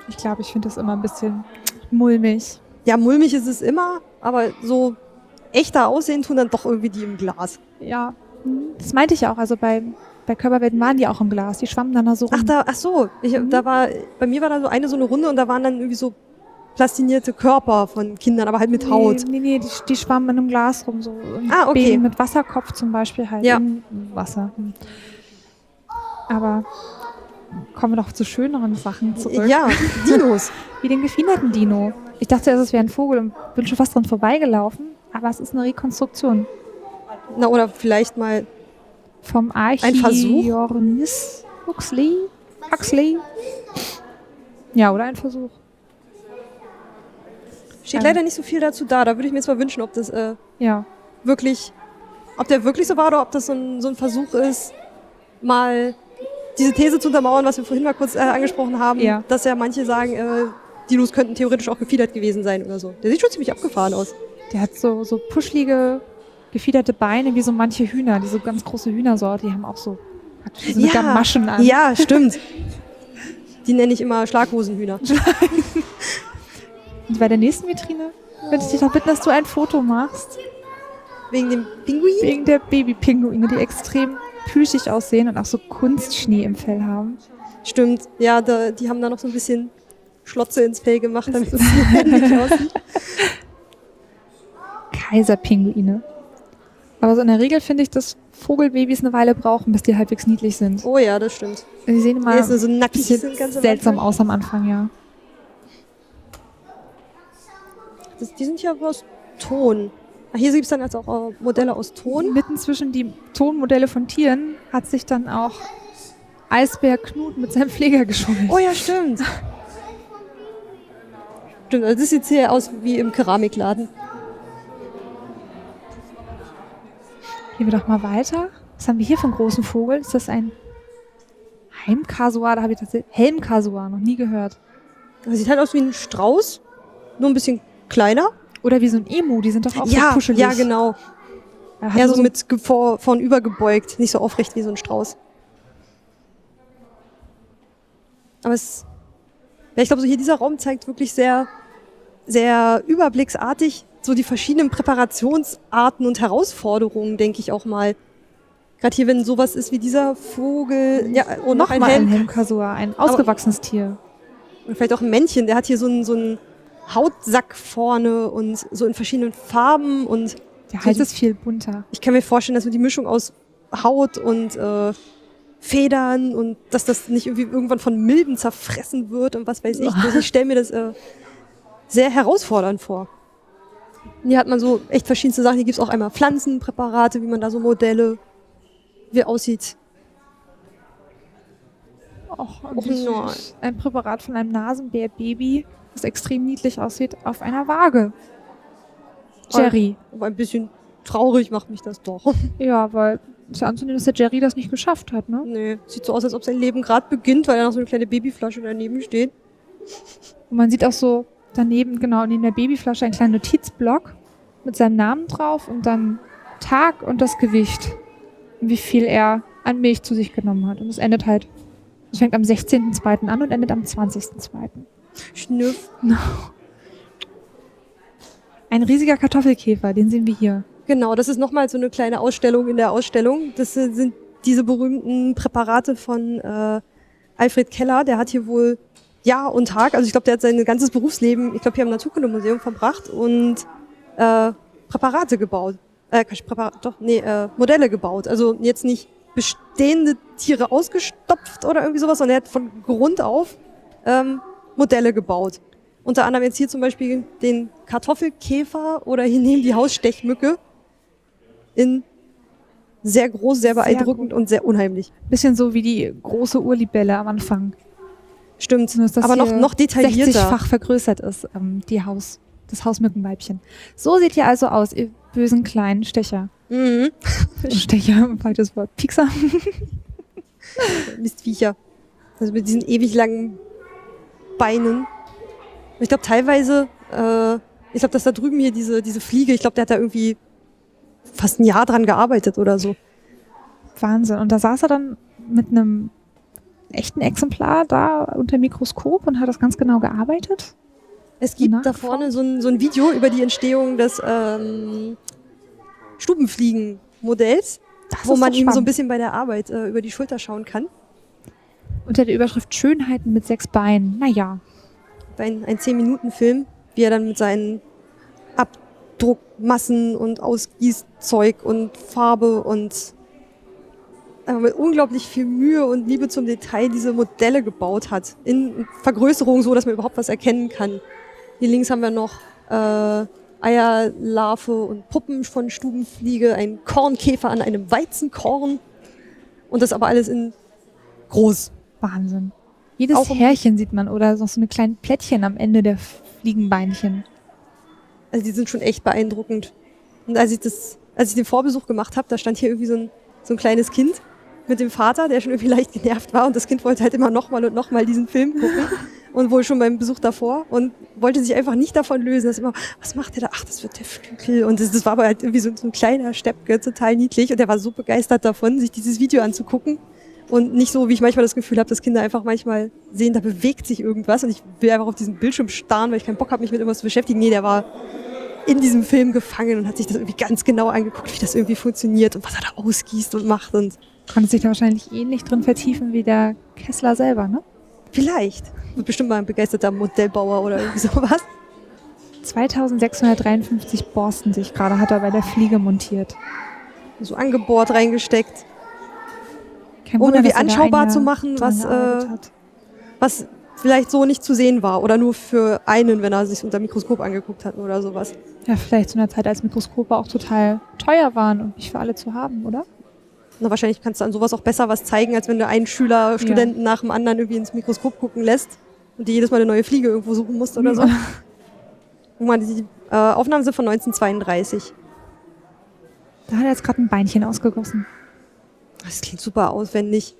Ich glaube, ich finde das immer ein bisschen mulmig. Ja, mulmig ist es immer, aber so echter aussehen tun dann doch irgendwie die im Glas. Ja, das meinte ich auch. Also bei, bei Körperwelten waren die auch im Glas. Die schwammen dann da so rum. Ach, da, ach so, ich, Mhm. da war, bei mir war da so eine so eine Runde und da waren dann irgendwie so plastinierte Körper von Kindern, aber halt mit Haut. Nee, nee, nee die, die schwammen in einem Glas rum. So Ah, okay. Baby mit Wasserkopf zum Beispiel halt Ja. im Wasser. Hm. Aber kommen wir doch zu schöneren Sachen zurück. Ja, Dinos. [laughs] Wie den gefiederten Dino. Ich dachte erst, es wäre ein Vogel und bin schon fast dran vorbeigelaufen. Aber es ist eine Rekonstruktion Na, oder vielleicht mal, vom Versuch? Archiornis Huxley. Huxley. Ja, oder ein Versuch. steht Ähm. leider nicht so viel dazu da. Da würde ich mir jetzt mal wünschen, ob das äh, Ja. wirklich, ob der wirklich so war oder ob das so ein, so ein Versuch ist, mal diese These zu untermauern, was wir vorhin mal kurz äh, angesprochen haben, Ja. dass ja manche sagen, äh, Dinos könnten theoretisch auch gefiedert gewesen sein oder so. Der sieht schon ziemlich abgefahren aus. Der hat so, so puschlige, gefiederte Beine, wie so manche Hühner, diese ganz große Hühnersorte, die haben auch so, so Ja. Gamaschen an. Ja, stimmt. Die nenne ich immer Schlaghosenhühner. [laughs] Und bei der nächsten Vitrine würde ich dich doch bitten, dass du ein Foto machst, Wegen dem Pinguin? wegen der Babypinguine, die extrem plüschig aussehen und auch so Kunstschnee im Fell haben. Stimmt. Ja, da, die haben da noch so ein bisschen Schlotze ins Fell gemacht, damit es [laughs] ähnlich aussieht. Kaiserpinguine. Aber so in der Regel finde ich, dass Vogelbabys eine Weile brauchen, bis die halbwegs niedlich sind. Oh ja, das stimmt. Die sehen immer Ja, so, nackig sind ganz am seltsam aus am Anfang, ja. Das, die sind ja aus Ton. Hier gibt es dann jetzt auch äh, Modelle aus Ton. Mitten zwischen die Tonmodelle von Tieren hat sich dann auch Eisbär Knut mit seinem Pfleger geschummelt. Oh ja, stimmt. Stimmt, also das sieht sehr aus wie im Keramikladen. Gehen wir doch mal weiter. Was haben wir hier für einen großen Vogel? Ist das ein Heimkasuar? Da habe ich tatsächlich Helmkasuar noch nie gehört. Das sieht halt aus wie ein Strauß, nur ein bisschen kleiner. Oder wie so ein Emu, die sind doch auch ja, so kuschelig. ja, genau. Hat Eher so so mit vor, vornüber gebeugt, nicht so aufrecht wie so ein Strauß. Aber es, ja, ich glaube, so hier dieser Raum zeigt wirklich sehr, sehr überblicksartig so die verschiedenen Präparationsarten und Herausforderungen, denke ich auch mal. Gerade hier, wenn sowas ist wie dieser Vogel, ja, und noch ein Nochmal ein Helm, Helmkasuar, ein ausgewachsenes Tier. und vielleicht auch ein Männchen, der hat hier so einen, so einen Hautsack vorne und so in verschiedenen Farben und Der Hals ist viel bunter. ich kann mir vorstellen, dass so die Mischung aus Haut und äh, Federn und dass das nicht irgendwie irgendwann von Milben zerfressen wird und was weiß ich. [laughs] Also ich stelle mir das äh, sehr herausfordernd vor. Und Hier hat man so echt verschiedenste Sachen. Hier gibt's auch einmal Pflanzenpräparate, wie man da so Modelle, wie aussieht. Och, nein. süß. Ein Präparat von einem Nasenbär-Baby, das extrem niedlich aussieht, auf einer Waage. Jerry. Aber ein bisschen traurig macht mich das doch. [laughs] Ja, weil ist ja anzunehmen, dass der Jerry das nicht geschafft hat, ne? nee, sieht so aus, als ob sein Leben gerade beginnt, weil da noch so eine kleine Babyflasche daneben steht. Und man sieht auch so daneben, genau, neben der Babyflasche einen kleinen Notizblock mit seinem Namen drauf und dann Tag und das Gewicht. Und wie viel er an Milch zu sich genommen hat. Und es endet halt, es fängt am 16.02. an und endet am 20.02. Schnüff. Ein riesiger Kartoffelkäfer, den sehen wir hier. Genau, das ist nochmal so eine kleine Ausstellung in der Ausstellung. Das sind diese berühmten Präparate von äh, Alfred Keller, der hat hier wohl Jahr und Tag, also ich glaube, der hat sein ganzes Berufsleben, ich glaube, hier am Naturkundemuseum verbracht und äh, Präparate gebaut. Äh, Quatsch, Präparat, doch, nee, äh, Modelle gebaut. Also jetzt nicht bestehende Tiere ausgestopft oder irgendwie sowas, sondern er hat von Grund auf ähm, Modelle gebaut. Unter anderem jetzt hier zum Beispiel den Kartoffelkäfer oder hier neben die Hausstechmücke in sehr groß, sehr Sehr beeindruckend gut. und sehr unheimlich. Bisschen so wie die große Urlibelle am Anfang. Stimmt, Nur, dass das aber noch, noch detaillierter. 60-fach vergrößert ist, ähm, die Haus, das Hausmückenweibchen. So seht ihr also aus, ihr bösen kleinen Stecher. Mhm. [laughs] Stecher, falsches Wort. Piekser. [laughs] Mistviecher. Also mit diesen ewig langen Beinen. Ich glaube teilweise, äh, ich glaube, dass da drüben hier diese, diese Fliege, ich glaube, der hat da irgendwie fast ein Jahr dran gearbeitet oder so. Wahnsinn. Und da saß er dann mit einem echten Exemplar da unter dem Mikroskop und hat das ganz genau gearbeitet. Es gibt da vorne so ein, so ein Video über die Entstehung des ähm, Stubenfliegen-Modells, wo man ihm so ein bisschen bei der Arbeit äh, über die Schulter schauen kann. Unter der Überschrift Schönheiten mit sechs Beinen. Naja, Ein, ein 10-Minuten-Film, wie er dann mit seinen Abdruckmassen und Ausgießzeug und Farbe und mit unglaublich viel Mühe und Liebe zum Detail diese Modelle gebaut hat. In Vergrößerung, so dass man überhaupt was erkennen kann. Hier links haben wir noch äh, Eierlarve und Puppen von Stubenfliege, ein Kornkäfer an einem Weizenkorn. Und das aber alles in groß. Wahnsinn. Jedes Auch Härchen sieht man oder noch so eine kleinen Plättchen am Ende der Fliegenbeinchen. Also die sind schon echt beeindruckend. Und als ich das, als ich den Vorbesuch gemacht habe, da stand hier irgendwie so ein, so ein kleines Kind mit dem Vater, der schon irgendwie [laughs] leicht genervt war und das Kind wollte halt immer nochmal und nochmal diesen Film gucken [laughs] und wohl schon beim Besuch davor und wollte sich einfach nicht davon lösen. Das immer, was macht der da? Ach, das wird der Flügel. Und das, das war aber halt irgendwie so, so ein kleiner Steppke, total niedlich und der war so begeistert davon, sich dieses Video anzugucken. Und nicht so, wie ich manchmal das Gefühl habe, dass Kinder einfach manchmal sehen, da bewegt sich irgendwas und ich will einfach auf diesen Bildschirm starren, weil ich keinen Bock habe, mich mit irgendwas zu beschäftigen. Nee, der war in diesem Film gefangen und hat sich das irgendwie ganz genau angeguckt, wie das irgendwie funktioniert und was er da ausgießt und macht und Konnte sich da wahrscheinlich ähnlich drin vertiefen wie der Kessler selber, ne? vielleicht wird bestimmt mal ein begeisterter Modellbauer oder irgendwie [laughs] sowas. 2653 Borsten sich gerade hat er bei der Fliege montiert. So angebohrt, reingesteckt, Kein er da anschaubar zu machen, was, äh, was vielleicht so nicht zu sehen war oder nur für einen, wenn er sich unter Mikroskop angeguckt hat oder sowas. Ja, vielleicht zu einer Zeit, als Mikroskope auch total teuer waren und nicht für alle zu haben, oder? Na, wahrscheinlich kannst du an sowas auch besser was zeigen, als wenn du einen Schüler, Studenten nach dem anderen irgendwie ins Mikroskop gucken lässt und dir jedes Mal eine neue Fliege irgendwo suchen musst oder so. Guck mal, die äh, Aufnahmen sind von 1932. Da hat er jetzt gerade ein Beinchen ausgegossen. Das klingt super aufwendig.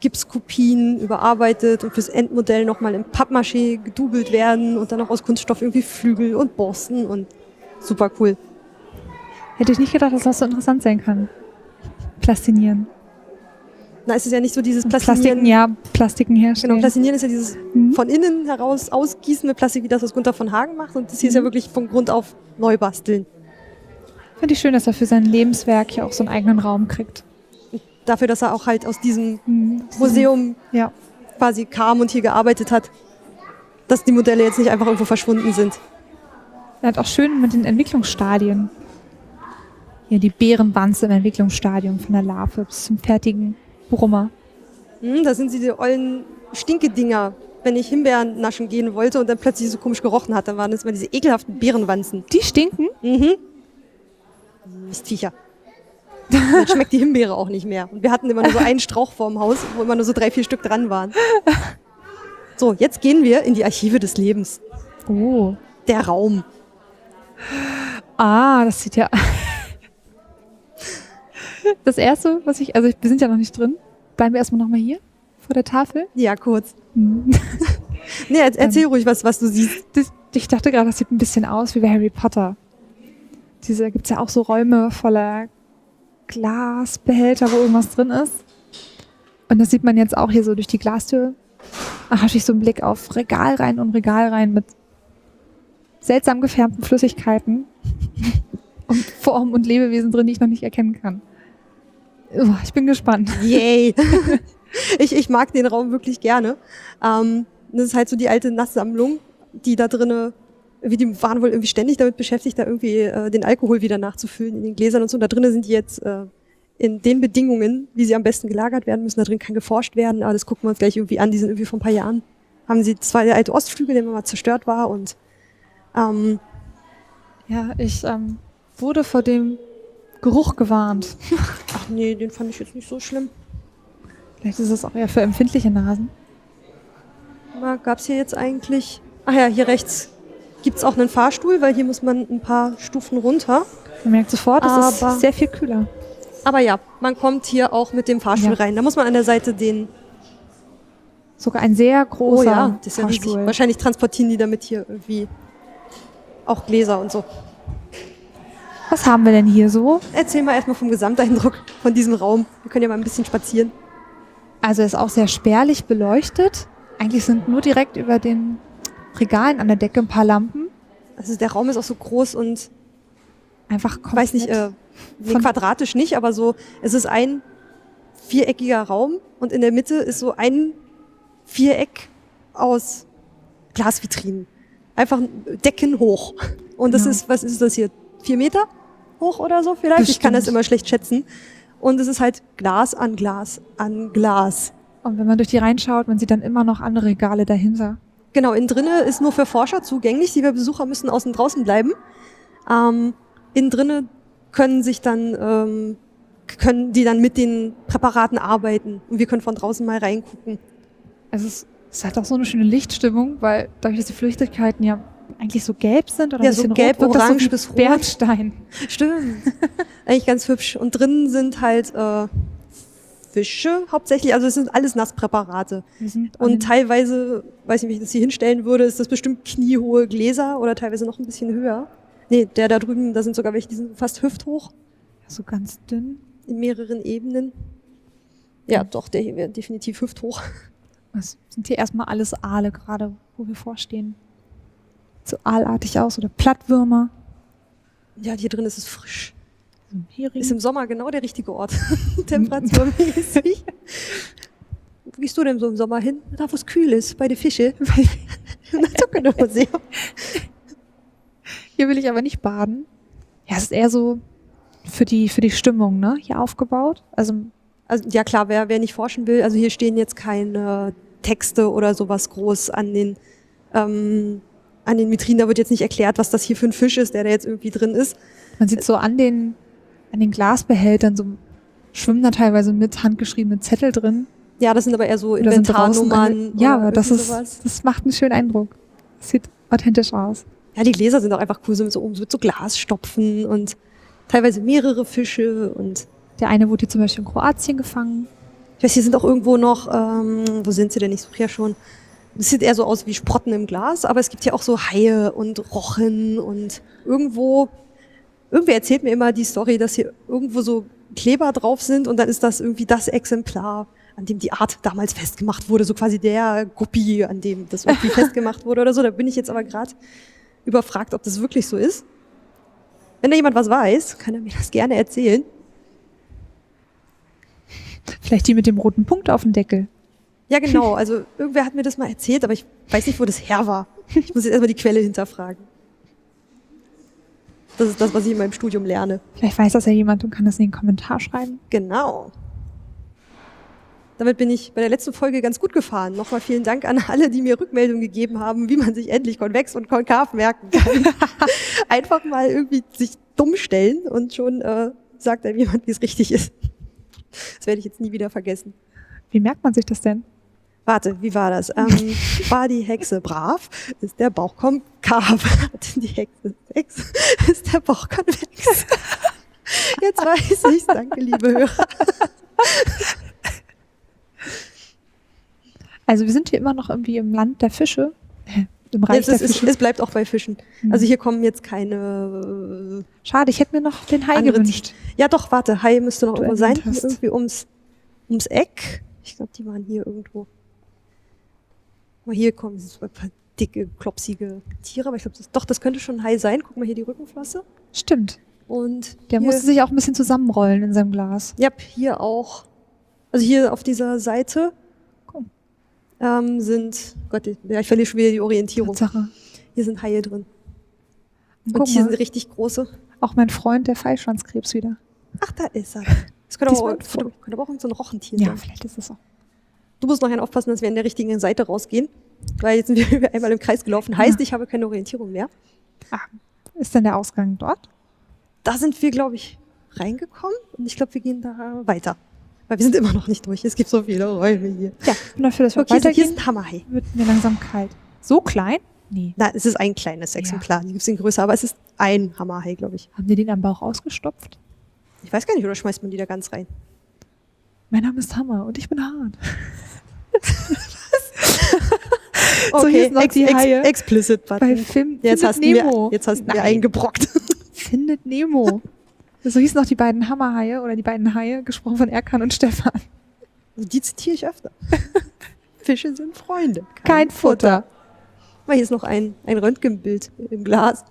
Gipskopien überarbeitet und fürs Endmodell nochmal in Pappmaché gedoubelt werden und dann noch aus Kunststoff irgendwie Flügel und Borsten und super cool. Hätte ich nicht gedacht, dass das so interessant sein kann. Plastinieren. Na, es ist ja nicht so dieses Plastiken, Plastinieren. ja, Plastiken herstellen. Genau, Plastinieren ist ja dieses Mhm. von innen heraus ausgießen mit Plastik, wie das, was Gunther von Hagen macht. Und das hier ist ja wirklich von Grund auf neu basteln. Finde ich schön, dass er für sein Lebenswerk ja auch so einen eigenen Raum kriegt. Dafür, dass er auch halt aus diesem Mhm. Museum Ja. quasi kam und hier gearbeitet hat, dass die Modelle jetzt nicht einfach irgendwo verschwunden sind. Er hat auch schön mit den Entwicklungsstadien. Ja, die Bärenwanze im Entwicklungsstadium von der Larve bis zum fertigen Brummer. Hm, da sind sie die ollen Stinkedinger. Wenn ich Himbeeren naschen gehen wollte und dann plötzlich so komisch gerochen hat, dann waren das immer diese ekelhaften Bärenwanzen. Die stinken. Mhm. Mistviecher. Dann schmeckt die Himbeere auch nicht mehr. Und wir hatten immer nur so einen Strauch vorm Haus, wo immer nur so drei, vier Stück dran waren. So, jetzt gehen wir in die Archive des Lebens. Oh. Der Raum. Ah, das sieht ja. [laughs] Das erste, was ich, also wir sind ja noch nicht drin. Bleiben wir erstmal nochmal hier vor der Tafel. Ja, kurz. Hm. [laughs] Nee, jetzt erzähl ruhig was, was du siehst. Das, ich dachte gerade, das sieht ein bisschen aus wie bei Harry Potter. Diese, gibt's ja auch so Räume voller Glasbehälter, wo irgendwas drin ist. Und das sieht man jetzt auch hier so durch die Glastür. Da habe ich so einen Blick auf Regalreihen und Regalreihen mit seltsam gefärbten Flüssigkeiten [laughs] und Formen und Lebewesen drin, die ich noch nicht erkennen kann. Uah, ich bin gespannt. Yay. [laughs] [laughs] ich, ich mag den Raum wirklich gerne. Ähm, das ist halt so die alte Nasssammlung, die da drinne, wie die waren wohl irgendwie ständig damit beschäftigt, da irgendwie äh, den Alkohol wieder nachzufüllen in den Gläsern und so. Und da drinnen sind die jetzt äh, in den Bedingungen, wie sie am besten gelagert werden müssen. Da drin kann geforscht werden, aber das gucken wir uns gleich irgendwie an. Die sind irgendwie vor ein paar Jahren. Haben sie der alte Ostflügel, der mal zerstört war und ähm, Ja, ich ähm, wurde vor dem Geruch gewarnt. [laughs] ach nee, den fand ich jetzt nicht so schlimm. Vielleicht ist es auch eher für empfindliche Nasen. Gab es hier jetzt eigentlich... Ach ja, hier rechts gibt's auch einen Fahrstuhl, weil hier muss man ein paar Stufen runter. Man merkt sofort, es Aber- ist sehr viel kühler. Aber ja, man kommt hier auch mit dem Fahrstuhl Ja. rein. Da muss man an der Seite den... Sogar ein sehr großer Oh ja, das ist ja. Fahrstuhl. Wahrscheinlich transportieren die damit hier irgendwie auch Gläser und so. Was haben wir denn hier so? Erzähl mal erstmal vom Gesamteindruck von diesem Raum. Wir können ja mal ein bisschen spazieren. Also er ist auch sehr spärlich beleuchtet. Eigentlich sind nur direkt über den Regalen an der Decke ein paar Lampen. Also der Raum ist auch so groß und Einfach komplett. weiß nicht, äh, nee, quadratisch nicht, aber so, es ist ein viereckiger Raum und in der Mitte ist so ein Viereck aus Glasvitrinen. Einfach Decken hoch. Und das Genau. ist, was ist das hier? Vier Meter hoch oder so vielleicht? Ich kann das Bestimmt. immer schlecht schätzen. Und es ist halt Glas an Glas an Glas. Und wenn man durch die reinschaut, man sieht dann immer noch andere Regale dahinter. Genau, innen drinne ist nur für Forscher zugänglich. Die Besucher müssen außen draußen bleiben. Ähm, innen drinne können sich dann ähm, können die dann mit den Präparaten arbeiten und wir können von draußen mal reingucken. Also es, es hat auch so eine schöne Lichtstimmung, weil dadurch, dass die Flüchtigkeiten ja eigentlich so gelb sind oder Ja, ein so gelb, rot, orange so bis rot. Bernstein. Stimmt. [laughs] Eigentlich ganz hübsch. Und drinnen sind halt äh, Fische hauptsächlich, also es sind alles Nasspräparate. An Und teilweise, weiß nicht, wie ich das hier hinstellen würde, ist das bestimmt kniehohe Gläser oder teilweise noch ein bisschen höher. Nee, der da drüben, da sind sogar welche, die sind fast hüfthoch. so ganz dünn. in mehreren Ebenen. Ja, doch, der hier wäre definitiv hüfthoch. [laughs] Das sind hier erstmal alles Aale gerade, wo wir vorstehen. So aalartig aus oder Plattwürmer. Ja, hier drin ist es frisch. Ist im Sommer genau der richtige Ort. [laughs] Temperaturmäßig. Wo [laughs] gehst du denn so im Sommer hin? Da, wo es kühl ist, bei den Fische. Im Naturkundemuseum. Hier will ich aber nicht baden. Ja, es ist eher so für die, für die Stimmung, ne? Hier aufgebaut. Also, Also, ja klar, wer, wer nicht forschen will, also hier stehen jetzt keine Texte oder sowas groß an den, ähm, an den Vitrinen. Da wird jetzt nicht erklärt, was das hier für ein Fisch ist, der da jetzt irgendwie drin ist. man sieht so an den, an den Glasbehältern, so schwimmen da teilweise mit handgeschriebene Zettel drin. Ja, das sind aber eher so Inventarnummern. Ja, aber das ist, sowas. das macht einen schönen Eindruck. Das sieht authentisch aus. Ja, die Gläser sind auch einfach cool, so mit so, oben so mit so Glasstopfen und teilweise mehrere Fische und Der eine wurde hier zum Beispiel in Kroatien gefangen. ich weiß, hier sind auch irgendwo noch, ähm, wo sind sie denn? Ich suche ja schon. Das sieht eher so aus wie Sprotten im Glas, aber es gibt hier auch so Haie und Rochen und irgendwo, irgendwer erzählt mir immer die Story, dass hier irgendwo so Kleber drauf sind und dann ist das irgendwie das Exemplar, an dem die Art damals festgemacht wurde, so quasi der Guppi, an dem das irgendwie [laughs] festgemacht wurde oder so. Da bin ich jetzt aber gerade überfragt, ob das wirklich so ist. Wenn da jemand was weiß, kann er mir das gerne erzählen. Vielleicht die mit dem roten Punkt auf dem Deckel. Ja, genau. Also irgendwer hat mir das mal erzählt, aber ich weiß nicht, wo das her war. Ich muss jetzt erstmal die Quelle hinterfragen. Das ist das, was ich in meinem Studium lerne. Vielleicht weiß das ja jemand und kann das in den Kommentar schreiben. Genau. Damit bin ich bei der letzten Folge ganz gut gefahren. Nochmal vielen Dank an alle, die mir Rückmeldung gegeben haben, wie man sich endlich konvex und konkav merken kann. [laughs] Einfach mal irgendwie sich dumm stellen und schon äh, sagt einem jemand, wie es richtig ist. Das werde ich jetzt nie wieder vergessen. Wie merkt man sich das denn? Warte, wie war das? Ähm, [laughs] war die Hexe brav? Ist der Bauch konkav? Hat die Hexe Sex? Ist der Bauch konvex? [laughs] Jetzt weiß ich's. Danke, liebe Hörer. Also wir sind hier immer noch irgendwie im Land der Fische. Äh, Im Reich Es, ist, der es, Fische. es bleibt auch bei Fischen. Mhm. Also hier kommen jetzt keine. Schade, ich hätte mir noch den Hai gewünscht. Äh, ja, doch, warte, Hai müsste noch irgendwo sein. irgendwie ums, ums Eck. Ich glaube, die waren hier irgendwo. Aber hier kommen ein paar dicke, klopsige Tiere. Aber ich glaube, das, doch, das könnte schon ein Hai sein. Guck mal hier die Rückenflosse. Stimmt. Und Der hier, musste sich auch ein bisschen zusammenrollen in seinem Glas. Ja, hier auch Also hier auf dieser Seite Cool. ähm, sind, Gott, ja, ich verliere schon wieder die Orientierung. Tatsache. Hier sind Haie drin. Und Guck hier mal, sind richtig große. auch mein Freund, der Fallschwanzkrebs wieder. Ach, da ist er. Das könnte [laughs] aber, auch, könnte, könnte aber auch so ein Rochentier Ja, sein. vielleicht ist es auch. Du musst nachher aufpassen, dass wir an der richtigen Seite rausgehen. Weil jetzt sind wir [laughs] einmal im Kreis gelaufen. Heißt, ich habe keine Orientierung mehr. Ist denn der Ausgang dort? Da sind wir, glaube ich, reingekommen. Und ich glaube, wir gehen da weiter. Weil wir sind immer noch nicht durch. Es gibt so viele Räume hier. Ja, ich bin dafür, dass wir Okay, so, hier weitergehen. ist ein Hammerhai. Wird mir langsam kalt. So klein? Nee. Na, es ist ein kleines Exemplar. Die gibt es in größer, aber es ist ein Hammerhai, glaube ich. Haben die den am Bauch ausgestopft? Ich weiß gar nicht, oder schmeißt man die da ganz rein? Mein Name ist Hammer und ich bin hart. [laughs] Okay, So hießen auch die Haie. explicit Bei Button. Film Jetzt hast, du Nemo. mir, jetzt hast du mir eingebrockt. [laughs] Findet Nemo. So hießen auch die beiden Hammerhaie oder die beiden Haie, gesprochen von Erkan und Stefan. Die zitiere ich öfter. [laughs] Fische sind Freunde. Kein Futter. Aber hier ist noch ein, ein Röntgenbild im Glas.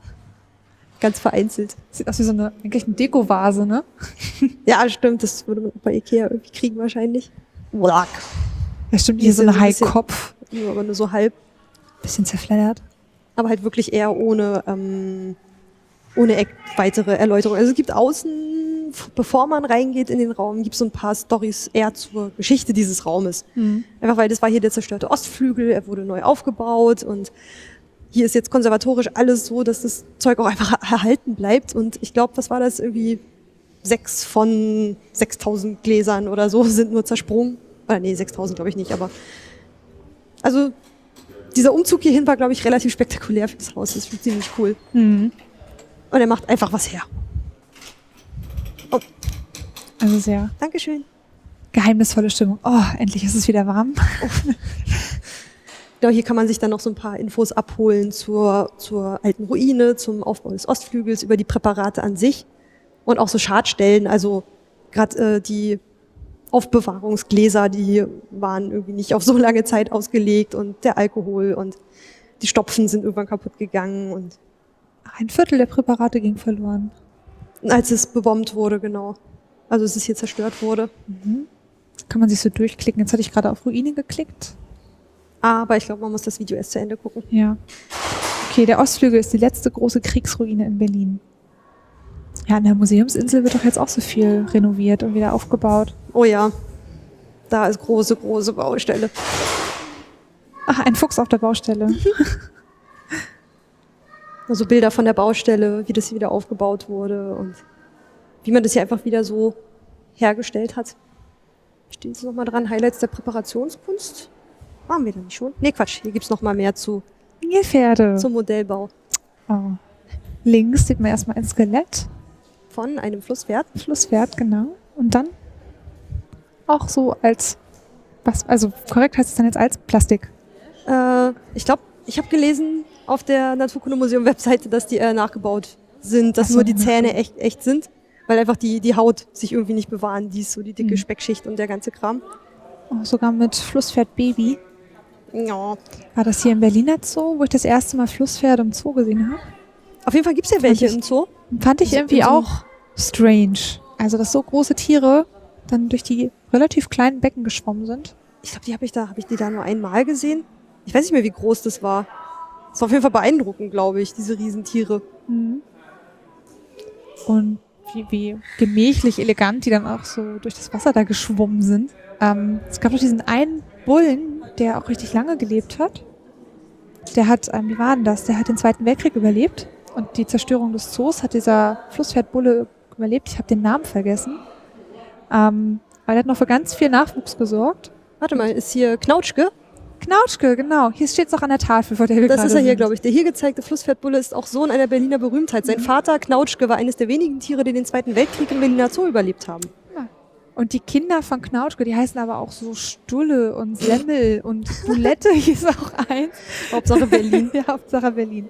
Ganz vereinzelt. Sieht aus wie so eine, eigentlich eine Dekovase, ne? [laughs] Ja, stimmt. Das würde man auch bei Ikea irgendwie kriegen wahrscheinlich. Wack. Ja, stimmt, Hier hier so ein ja Haikopf. Nur, aber nur so halb. Bisschen zerfleddert. Aber halt wirklich eher ohne, ähm, ohne weitere Erläuterung. Also es gibt außen, bevor man reingeht in den Raum, gibt es so ein paar Stories eher zur Geschichte dieses Raumes. Einfach weil das war hier der zerstörte Ostflügel, er wurde neu aufgebaut und hier ist jetzt konservatorisch alles so, dass das Zeug auch einfach [laughs] erhalten bleibt. Und ich glaube, was war das irgendwie? Sechs von 6000 Gläsern oder so [laughs] sind nur zersprungen. Oder nee, 6000 glaube ich nicht, aber also dieser Umzug hierhin war, glaube ich, relativ spektakulär für das Haus. Das ist ziemlich cool. Mhm. Und er macht einfach was her. Also sehr Dankeschön. geheimnisvolle Stimmung. Oh, endlich ist es wieder warm. [laughs] Genau, hier kann man sich dann noch so ein paar Infos abholen zur, zur alten Ruine, zum Aufbau des Ostflügels, über die Präparate an sich und auch so Schadstellen. Also gerade äh, die Aufbewahrungsgläser, die waren irgendwie nicht auf so lange Zeit ausgelegt und der Alkohol und die Stopfen sind irgendwann kaputt gegangen und Ein Viertel der Präparate ging verloren. als es bebombt wurde, genau. Also es ist hier zerstört wurde. Kann man sich so durchklicken. Jetzt hatte ich gerade auf Ruine geklickt. Aber ich glaube, man muss das Video erst zu Ende gucken. Ja. Okay, der Ostflügel ist die letzte große Kriegsruine in Berlin. Ja, an der Museumsinsel wird doch jetzt auch so viel renoviert und wieder aufgebaut. Oh ja, da ist große, große Baustelle. Ach, ein Fuchs auf der Baustelle. [laughs] Also Bilder von der Baustelle, wie das hier wieder aufgebaut wurde und wie man das hier einfach wieder so hergestellt hat. Steht jetzt nochmal dran, Highlights der Präparationskunst. Waren wir da nicht schon? Nee, Quatsch, hier gibt's noch mal mehr zu, Nilpferde. zum Modellbau Oh. Links sieht man erstmal ein Skelett. von einem Flusspferd. Flusspferd, genau. Und dann auch so als, was, also korrekt heißt es dann jetzt als Plastik. Äh, ich glaube, ich habe gelesen auf der Naturkundemuseum-Webseite, dass die äh, nachgebaut sind, dass so, nur die Zähne echt, echt sind, weil einfach die, die Haut sich irgendwie nicht bewahren, die ist so die dicke Mhm. Speckschicht und der ganze Kram. Oh, sogar mit Flusspferd Baby. Ja. War das hier in Berliner Zoo, wo ich das erste Mal Flusspferde im Zoo gesehen habe? Auf jeden Fall gibt's ja welche ich- im Zoo. Fand ich So- irgendwie so- auch strange. Also, dass so große Tiere dann durch die relativ kleinen Becken geschwommen sind. Ich glaube, die habe ich da, habe ich die da nur einmal gesehen. Ich weiß nicht mehr, wie groß das war. Das war auf jeden Fall beeindruckend, glaube ich, diese Riesentiere. Und wie, wie gemächlich, elegant die dann auch so durch das Wasser da geschwommen sind. Ähm, es gab doch diesen einen Bullen, der auch richtig lange gelebt hat. Der hat, ähm, wie war denn das? Der hat den Zweiten Weltkrieg überlebt. Und die Zerstörung des Zoos hat dieser Flusspferdbulle überlebt. Ich habe den Namen vergessen. Ähm, aber der hat noch für ganz viel Nachwuchs gesorgt. Warte mal, ist hier Knautschke? Knautschke, genau. Hier steht es noch an der Tafel, vor der wir Das ist er hier, glaube ich. Der hier gezeigte Flusspferdbulle ist auch Sohn einer Berliner Berühmtheit. Sein Vater, Knautschke, war eines der wenigen Tiere, die den Zweiten Weltkrieg im Berliner Zoo überlebt haben. Und die Kinder von Knautschke, die heißen aber auch so Stulle und Semmel und Bulette [laughs] hieß auch eins. Hauptsache Berlin. [laughs] ja, Hauptsache Berlin.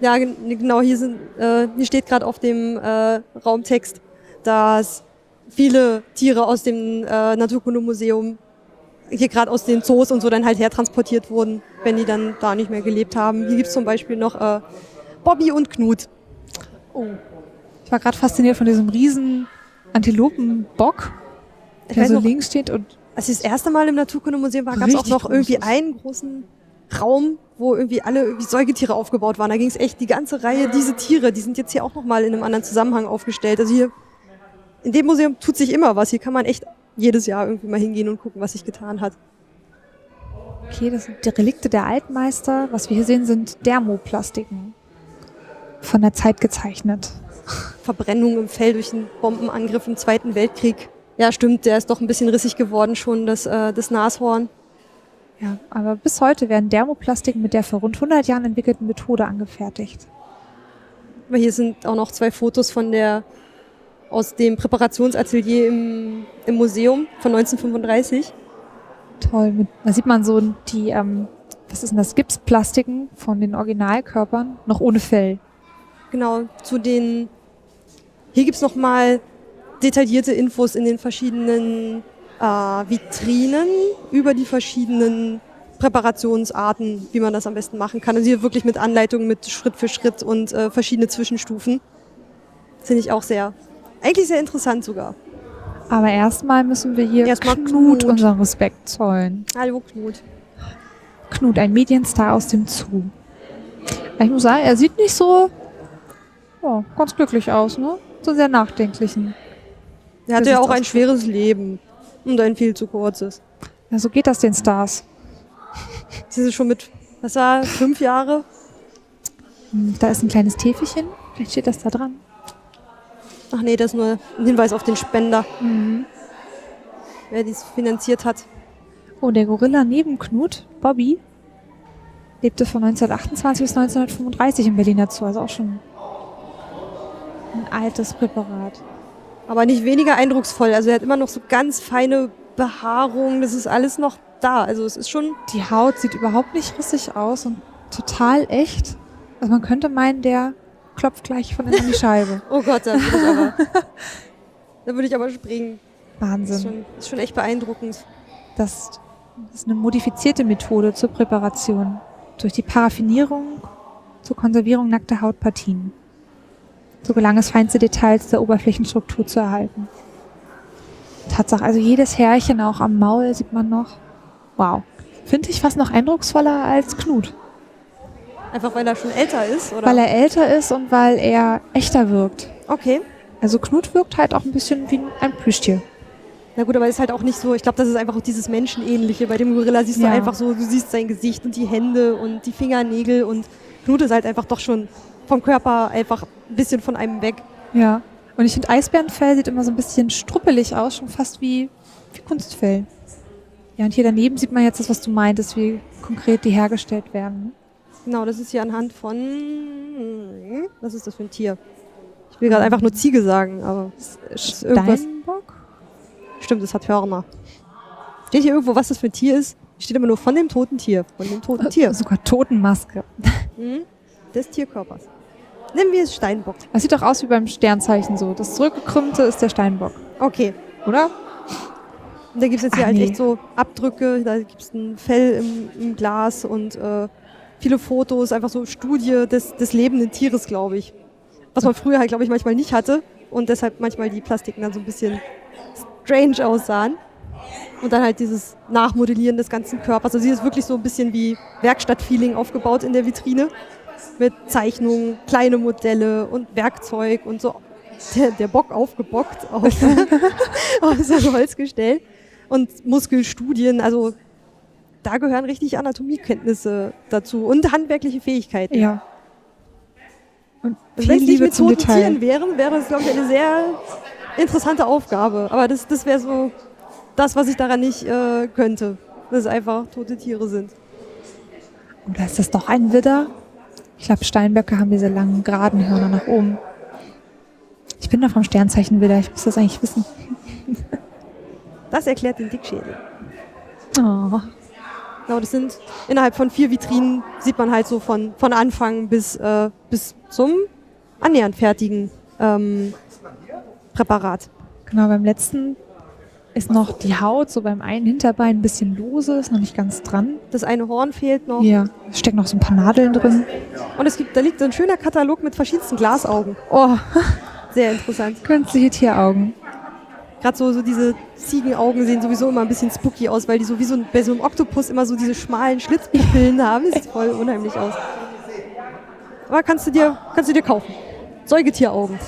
Ja, gen- genau, hier, sind, äh, hier steht gerade auf dem äh, Raumtext, dass viele Tiere aus dem äh, Naturkundemuseum hier gerade aus den Zoos und so dann halt hertransportiert wurden, wenn die dann da nicht mehr gelebt haben. Hier gibt's zum Beispiel noch äh, Bobby und Knut. Oh. Ich war gerade fasziniert von diesem riesen Antilopenbock. Ich der so noch, links steht und als ich das erste Mal im Naturkundemuseum war, gab es auch noch irgendwie einen großen Raum, wo irgendwie alle irgendwie Säugetiere aufgebaut waren. Da ging es echt die ganze Reihe, diese Tiere, die sind jetzt hier auch nochmal in einem anderen Zusammenhang aufgestellt. Also hier, in dem Museum tut sich immer was. Hier kann man echt jedes Jahr irgendwie mal hingehen und gucken, was sich getan hat. okay, das sind die Relikte der Altmeister. Was wir hier sehen, sind Dermoplastiken. Von der Zeit gezeichnet. Verbrennung im Fell durch einen Bombenangriff im Zweiten Weltkrieg. Ja, stimmt, der ist doch ein bisschen rissig geworden schon, das, äh, das Nashorn. Ja, aber bis heute werden Dermoplastiken mit der vor rund 100 Jahren entwickelten Methode angefertigt. Aber hier sind auch noch zwei Fotos von der, aus dem Präparationsatelier im, im Museum von 1935. Toll. Da sieht man so die, ähm, was ist denn das, Gipsplastiken von den Originalkörpern, noch ohne Fell. Genau, zu den. Hier gibt's noch mal detaillierte Infos in den verschiedenen äh, Vitrinen über die verschiedenen Präparationsarten, wie man das am besten machen kann. Also hier wirklich mit Anleitungen, mit Schritt für Schritt und äh, verschiedene Zwischenstufen. Finde ich auch sehr, eigentlich sehr interessant sogar. Aber erstmal müssen wir hier Erstmal Knut, Knut. unseren Respekt zollen. Hallo Knut. Knut, ein Medienstar aus dem Zoo. Ich muss sagen, er sieht nicht so ja, ganz glücklich aus, ne? So sehr nachdenklichen. Er hatte ja auch ein schweres Leben und ein viel zu kurzes. Ja, so geht das den Stars. Sie ist schon mit, was war, fünf Jahre? Hm, Da ist ein kleines Täfelchen. Vielleicht steht das da dran. Ach nee, das ist nur ein Hinweis auf den Spender, Mhm. wer dies finanziert hat. Oh, der Gorilla neben Knut, Bobby, lebte von 1928 bis 1935 im Berliner Zoo. Also auch schon ein altes Präparat. Aber nicht weniger eindrucksvoll. Also er hat immer noch so ganz feine Behaarung. Das ist alles noch da. Also es ist schon. Die Haut sieht überhaupt nicht rissig aus und total echt. Also man könnte meinen, der klopft gleich von innen an die Scheibe. [laughs] Oh Gott, da würde ich aber. [laughs] da würde ich aber springen. Das ist Wahnsinn. schon, ist schon echt beeindruckend. Das ist eine modifizierte Methode zur Präparation. Durch die Paraffinierung zur Konservierung nackter Hautpartien. So gelang es, feinste Details der Oberflächenstruktur zu erhalten. Tatsache, also jedes Härchen auch am Maul sieht man noch. Wow. Finde ich fast noch eindrucksvoller als Knut. Einfach weil er schon älter ist, oder? Weil er älter ist und weil er echter wirkt. okay. Also Knut wirkt halt auch ein bisschen wie ein Plüschtier. Na gut, aber ist halt auch nicht so. Ich glaube, das ist einfach auch dieses Menschenähnliche. Bei dem Gorilla siehst du Ja. einfach so, du siehst sein Gesicht und die Hände und die Fingernägel und Knut ist halt einfach doch schon vom Körper einfach ein bisschen von einem weg. Ja. Und ich finde, Eisbärenfell sieht immer so ein bisschen struppelig aus, schon fast wie, wie Kunstfell. Ja, und hier daneben sieht man jetzt das, was du meintest, wie konkret die hergestellt werden. Genau, das ist hier anhand von. Was ist das für ein Tier? Ich will gerade einfach nur Ziege sagen, aber ist irgendwas. Steinbock? Stimmt, es hat Hörner. Steht hier irgendwo, was das für ein Tier ist? Steht immer nur von dem toten Tier. Von dem toten Tier. Sogar Totenmaske. Mhm. Des Tierkörpers. Nennen wir es Steinbock. Das sieht doch aus wie beim Sternzeichen so. Das zurückgekrümmte ist der Steinbock, Okay. oder? Und da gibt es jetzt hier Ach, halt nee. echt so Abdrücke, da gibt es ein Fell im, im Glas und äh, viele Fotos, einfach so Studie des, des lebenden Tieres, glaube ich. Was man früher halt, glaube ich, manchmal nicht hatte und deshalb manchmal die Plastiken dann so ein bisschen strange aussahen. Und dann halt dieses Nachmodellieren des ganzen Körpers. Also sie ist wirklich so ein bisschen wie Werkstattfeeling aufgebaut in der Vitrine. Mit Zeichnungen, kleine Modelle und Werkzeug und so. Der, der Bock aufgebockt [laughs] auf, auf so ein Holzgestell. Und Muskelstudien, also da gehören richtig Anatomiekenntnisse dazu und handwerkliche Fähigkeiten. Ja. Und wenn es nicht mit toten Detail. Tieren wären, wäre das, glaube ich, eine sehr interessante Aufgabe. Aber das, das wäre so das, was ich daran nicht äh, könnte. Dass es einfach tote Tiere sind. Oder ist das doch ein Widder? Ich glaube, Steinböcke haben diese langen, geraden Hörner nach oben. Ich bin doch vom Sternzeichen Widder. Ich muss das eigentlich wissen. Das erklärt den Dickschädel. Oh. Genau, das sind innerhalb von vier Vitrinen sieht man halt so von, von Anfang bis, äh, bis zum annähernd fertigen ähm, Präparat. Genau, beim letzten ist noch die Haut, so beim einen Hinterbein ein bisschen lose, ist noch nicht ganz dran. Das eine Horn fehlt noch. Hier es stecken noch so ein paar Nadeln drin. Und es gibt, da liegt so ein schöner Katalog mit verschiedensten Glasaugen. Oh, Sehr interessant. künstliche Tieraugen. Gerade so, so diese Ziegenaugen sehen sowieso immer ein bisschen spooky aus, weil die so wie so ein, bei so einem Oktopus immer so diese schmalen Schlitzpupillen [laughs] haben. Das sieht voll unheimlich aus. Aber kannst du dir, kannst du dir kaufen. Säugetieraugen.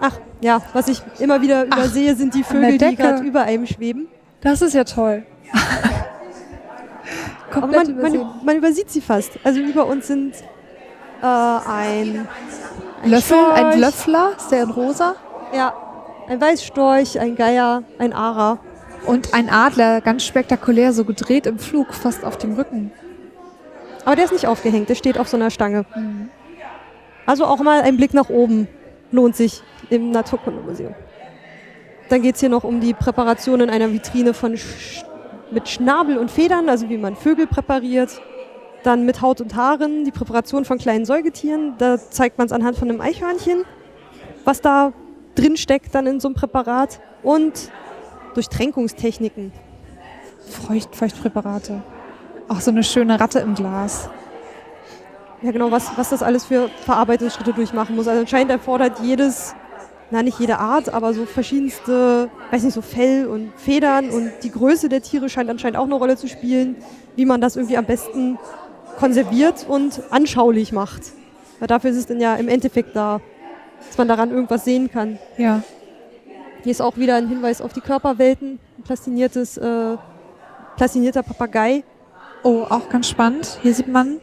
Ach, ja, was ich immer wieder Ach, übersehe, sind die Vögel, die gerade über einem schweben. Das ist ja toll. [laughs] Aber man, man, man übersieht sie fast. Also über uns sind äh, ein, ein Löffel, ein Storch, Löffler, ist der in rosa? Ja, ein Weißstorch, ein Geier, ein Ara. Und ein Adler, ganz spektakulär, so gedreht im Flug, fast auf dem Rücken. Aber der ist nicht aufgehängt, der steht auf so einer Stange. Also auch mal ein Blick nach oben lohnt sich im Naturkundemuseum. Dann geht es hier noch um die Präparation in einer Vitrine von Sch mit Schnabel und Federn, also wie man Vögel präpariert. Dann mit Haut und Haaren, die Präparation von kleinen Säugetieren. Da zeigt man es anhand von einem Eichhörnchen, was da drin steckt dann in so einem Präparat. Und Durchtränkungstechniken. Feucht, Feuchtpräparate. Auch so eine schöne Ratte im Glas. Ja, genau, was, was das alles für Verarbeitungsschritte durchmachen muss. Also anscheinend erfordert jedes, na nicht jede Art, aber so verschiedenste, weiß nicht, so Fell und Federn und die Größe der Tiere scheint anscheinend auch eine Rolle zu spielen, wie man das irgendwie am besten konserviert und anschaulich macht. Weil dafür ist es dann ja im Endeffekt da, dass man daran irgendwas sehen kann. Ja. Hier ist auch wieder ein Hinweis auf die Körperwelten, ein plastiniertes, äh, plastinierter Papagei. Oh, auch ganz spannend. Hier sieht man.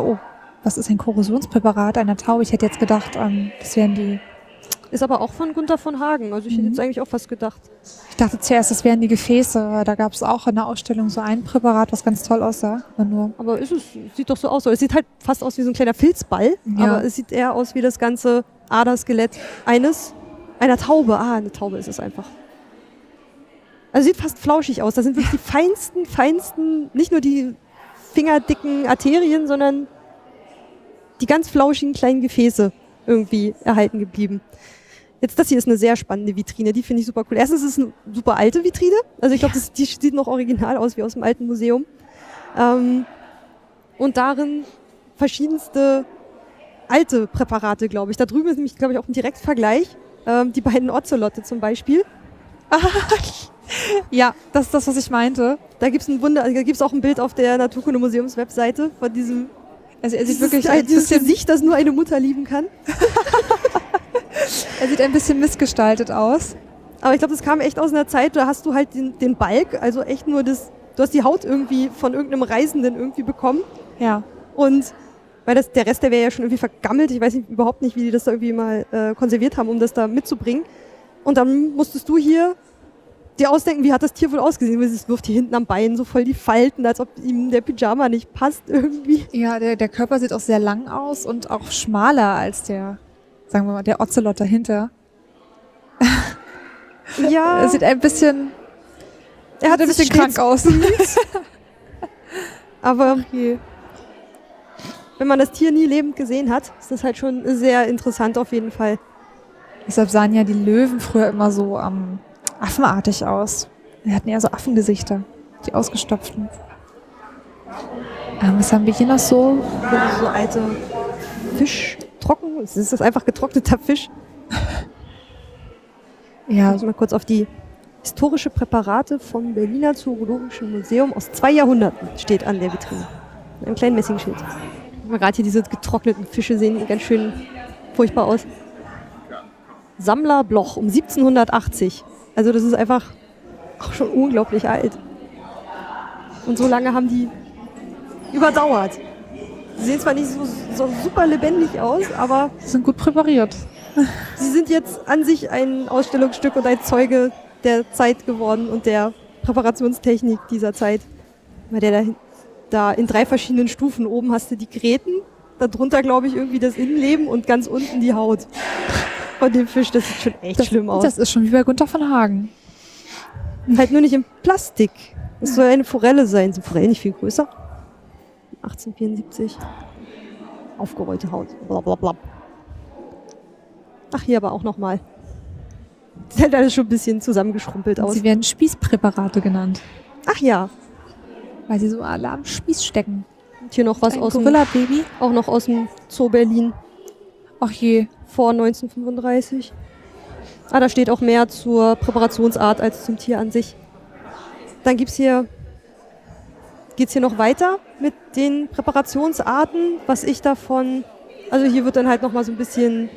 Oh, was ist ein Korrosionspräparat einer Taube? Ich hätte jetzt gedacht, ähm, das wären die. Ist aber auch von Gunther von Hagen. Also ich hätte Mhm. jetzt eigentlich auch fast gedacht. Ich dachte zuerst, das wären die Gefäße. Da gab es auch in der Ausstellung so ein Präparat, was ganz toll aussah. Aber nur. Aber ist es sieht doch so aus. Es sieht halt fast aus wie so ein kleiner Filzball, Ja. aber es sieht eher aus wie das ganze Aderskelett eines einer Taube. Ah, eine Taube ist es einfach. Also sieht fast flauschig aus. Da sind wirklich die feinsten, feinsten, nicht nur die fingerdicken Arterien, sondern die ganz flauschigen kleinen Gefäße irgendwie erhalten geblieben. Jetzt das hier ist eine sehr spannende Vitrine, die finde ich super cool. Erstens ist es eine super alte Vitrine, also ich glaube, das- die sieht noch original aus wie aus dem alten Museum. Ähm, und darin verschiedenste alte Präparate, glaube ich. Da drüben ist nämlich, glaube ich, auch ein Direktvergleich. Ähm, die beiden Ozelotte zum Beispiel. [laughs] [laughs] Ja, das ist das, was ich meinte. Da gibt es ein Wunder, da gibt es auch ein Bild auf der Naturkundemuseums-Webseite von diesem Also er sieht wirklich ein dieses bisschen, Gesicht, das nur eine Mutter lieben kann. [laughs] er sieht ein bisschen missgestaltet aus. Aber ich glaube, das kam echt aus einer Zeit, da hast du halt den, den Balk, also echt nur das, du hast die Haut irgendwie von irgendeinem Reisenden irgendwie bekommen. Ja. Und weil das, der Rest, der wäre ja schon irgendwie vergammelt. Ich weiß nicht, überhaupt nicht, wie die das da irgendwie mal äh, konserviert haben, um das da mitzubringen. Und dann musstest du hier dir ausdenken, wie hat das Tier wohl ausgesehen? Es wirft hier hinten am Bein so voll die Falten, als ob ihm der Pyjama nicht passt irgendwie. Ja, der, der Körper sieht auch sehr lang aus und auch schmaler als der, sagen wir mal, der Ocelot dahinter. Ja, [laughs] Er sieht ein bisschen, er hat ein bisschen krank aus. [laughs] Aber Okay. wenn man das Tier nie lebend gesehen hat, ist das halt schon sehr interessant auf jeden Fall. Deshalb sahen ja die Löwen früher immer so ähm, affenartig aus. Die hatten eher so Affengesichter, die ausgestopften. Ähm, was haben wir hier noch so? So alte Fisch trocken. Ist das einfach getrockneter Fisch. [laughs] Ja, Also mal kurz auf die historische Präparate vom Berliner Zoologischen Museum aus zwei Jahrhunderten steht an der Vitrine. Mit einem kleinen Messingschild. Gerade hier diese getrockneten Fische sehen, ganz schön furchtbar aus. Sammlerbloch um 1780. Also das ist einfach auch schon unglaublich alt. Und so lange haben die überdauert. Sie sehen zwar nicht so, so super lebendig aus, aber sind gut präpariert. Sie sind jetzt an sich ein Ausstellungsstück und ein Zeuge der Zeit geworden und der Präparationstechnik dieser Zeit. Weil der da, da in drei verschiedenen Stufen oben hast du die Gräten, darunter glaube ich irgendwie das Innenleben und ganz unten die Haut von dem Fisch. Das sieht schon echt Das, schlimm aus. das ist schon wie bei Gunther von Hagen. halt nur nicht in Plastik. Das soll eine Forelle sein. Sind Forellen nicht viel größer? 1874. Aufgerollte Haut. Blablabla. Ach, hier aber auch nochmal. Sieht alles schon ein bisschen zusammengeschrumpelt aus. sie werden Spießpräparate genannt, Ach ja. weil sie so alle am Spieß stecken. Hier noch was Ein aus dem, auch noch aus dem Zoo Berlin Ach je. vor 1935. Ah, da steht auch mehr zur Präparationsart als zum Tier an sich. Dann gibt's hier, geht's hier noch weiter mit den Präparationsarten, was ich davon, also hier wird dann halt nochmal so ein bisschen,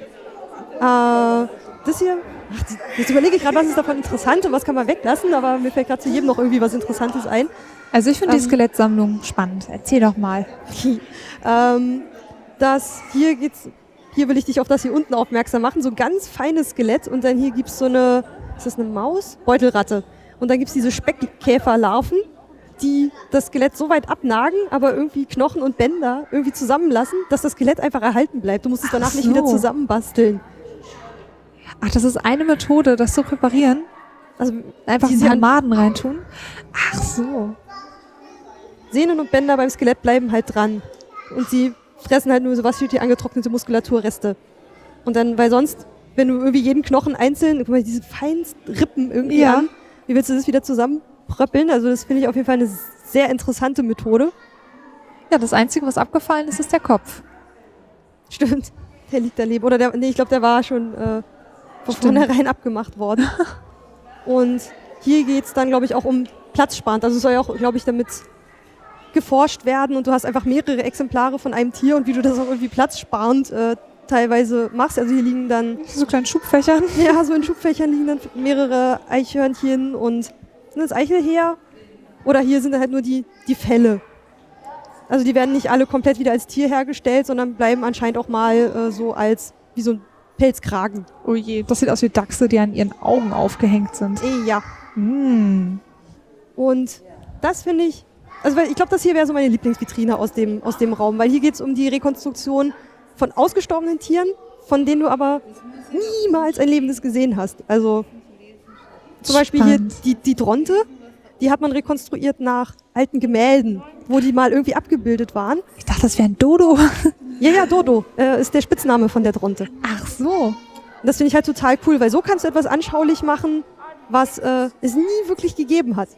äh, das hier, ach, jetzt überlege ich gerade, was ist davon interessant und was kann man weglassen, aber mir fällt gerade zu jedem noch irgendwie was Interessantes ein. Also ich finde die Ähm. Skelettsammlung spannend. Erzähl doch mal. [laughs] ähm, das hier geht's, hier will ich dich auf das hier unten aufmerksam machen, so ein ganz feines Skelett und dann hier gibt's so eine, ist das eine Maus? Beutelratte. Und dann gibt's diese Speckkäferlarven, die das Skelett so weit abnagen, aber irgendwie Knochen und Bänder irgendwie zusammenlassen, dass das Skelett einfach erhalten bleibt. Du musst es danach Ach nicht so. wieder zusammenbasteln. Ach, das ist eine Methode, das zu präparieren. Also Einfach ein Diese Maden reintun. Ach so. Sehnen und Bänder beim Skelett bleiben halt dran. Und sie fressen halt nur so was wie die angetrocknete Muskulaturreste. Und dann, weil sonst, wenn du irgendwie jeden Knochen einzeln, guck mal, diese feinsten Rippen irgendwie Ja. an, wie willst du das wieder zusammenpröppeln? Also das finde ich auf jeden Fall eine sehr interessante Methode. Ja, das Einzige, was abgefallen ist, ist der Kopf. Stimmt, der liegt daneben. Oder der, nee, ich glaube, der war schon äh, von Stimmt. vornherein abgemacht worden. [laughs] Und hier geht's dann, glaube ich, auch um platzsparend. Also es soll ja auch, glaube ich, damit geforscht werden und du hast einfach mehrere Exemplare von einem Tier und wie du das auch irgendwie platzsparend äh, teilweise machst. Also hier liegen dann, So kleinen Schubfächern. [laughs] ja, so in Schubfächern liegen dann mehrere Eichhörnchen und sind das Eichelheer? Oder hier sind halt nur die, die Felle. Also die werden nicht alle komplett wieder als Tier hergestellt, sondern bleiben anscheinend auch mal äh, so als wie so ein Pelzkragen. Oh je, das sieht aus wie Dachse, die an ihren Augen aufgehängt sind. Ja. Mm. Und das finde ich, also weil ich glaube, das hier wäre so meine Lieblingsvitrine aus dem, aus dem Raum, weil hier geht es um die Rekonstruktion von ausgestorbenen Tieren, von denen du aber niemals ein lebendes gesehen hast. Also zum Beispiel hier Spannend. die, die Dronte, die hat man rekonstruiert nach alten Gemälden, wo die mal irgendwie abgebildet waren. Ich dachte, das wäre ein Dodo. [laughs] Ja, ja, Dodo äh, ist der Spitzname von der Dronte. Ach so. Das finde ich halt total cool, weil so kannst du etwas anschaulich machen, was äh, es nie wirklich gegeben hat.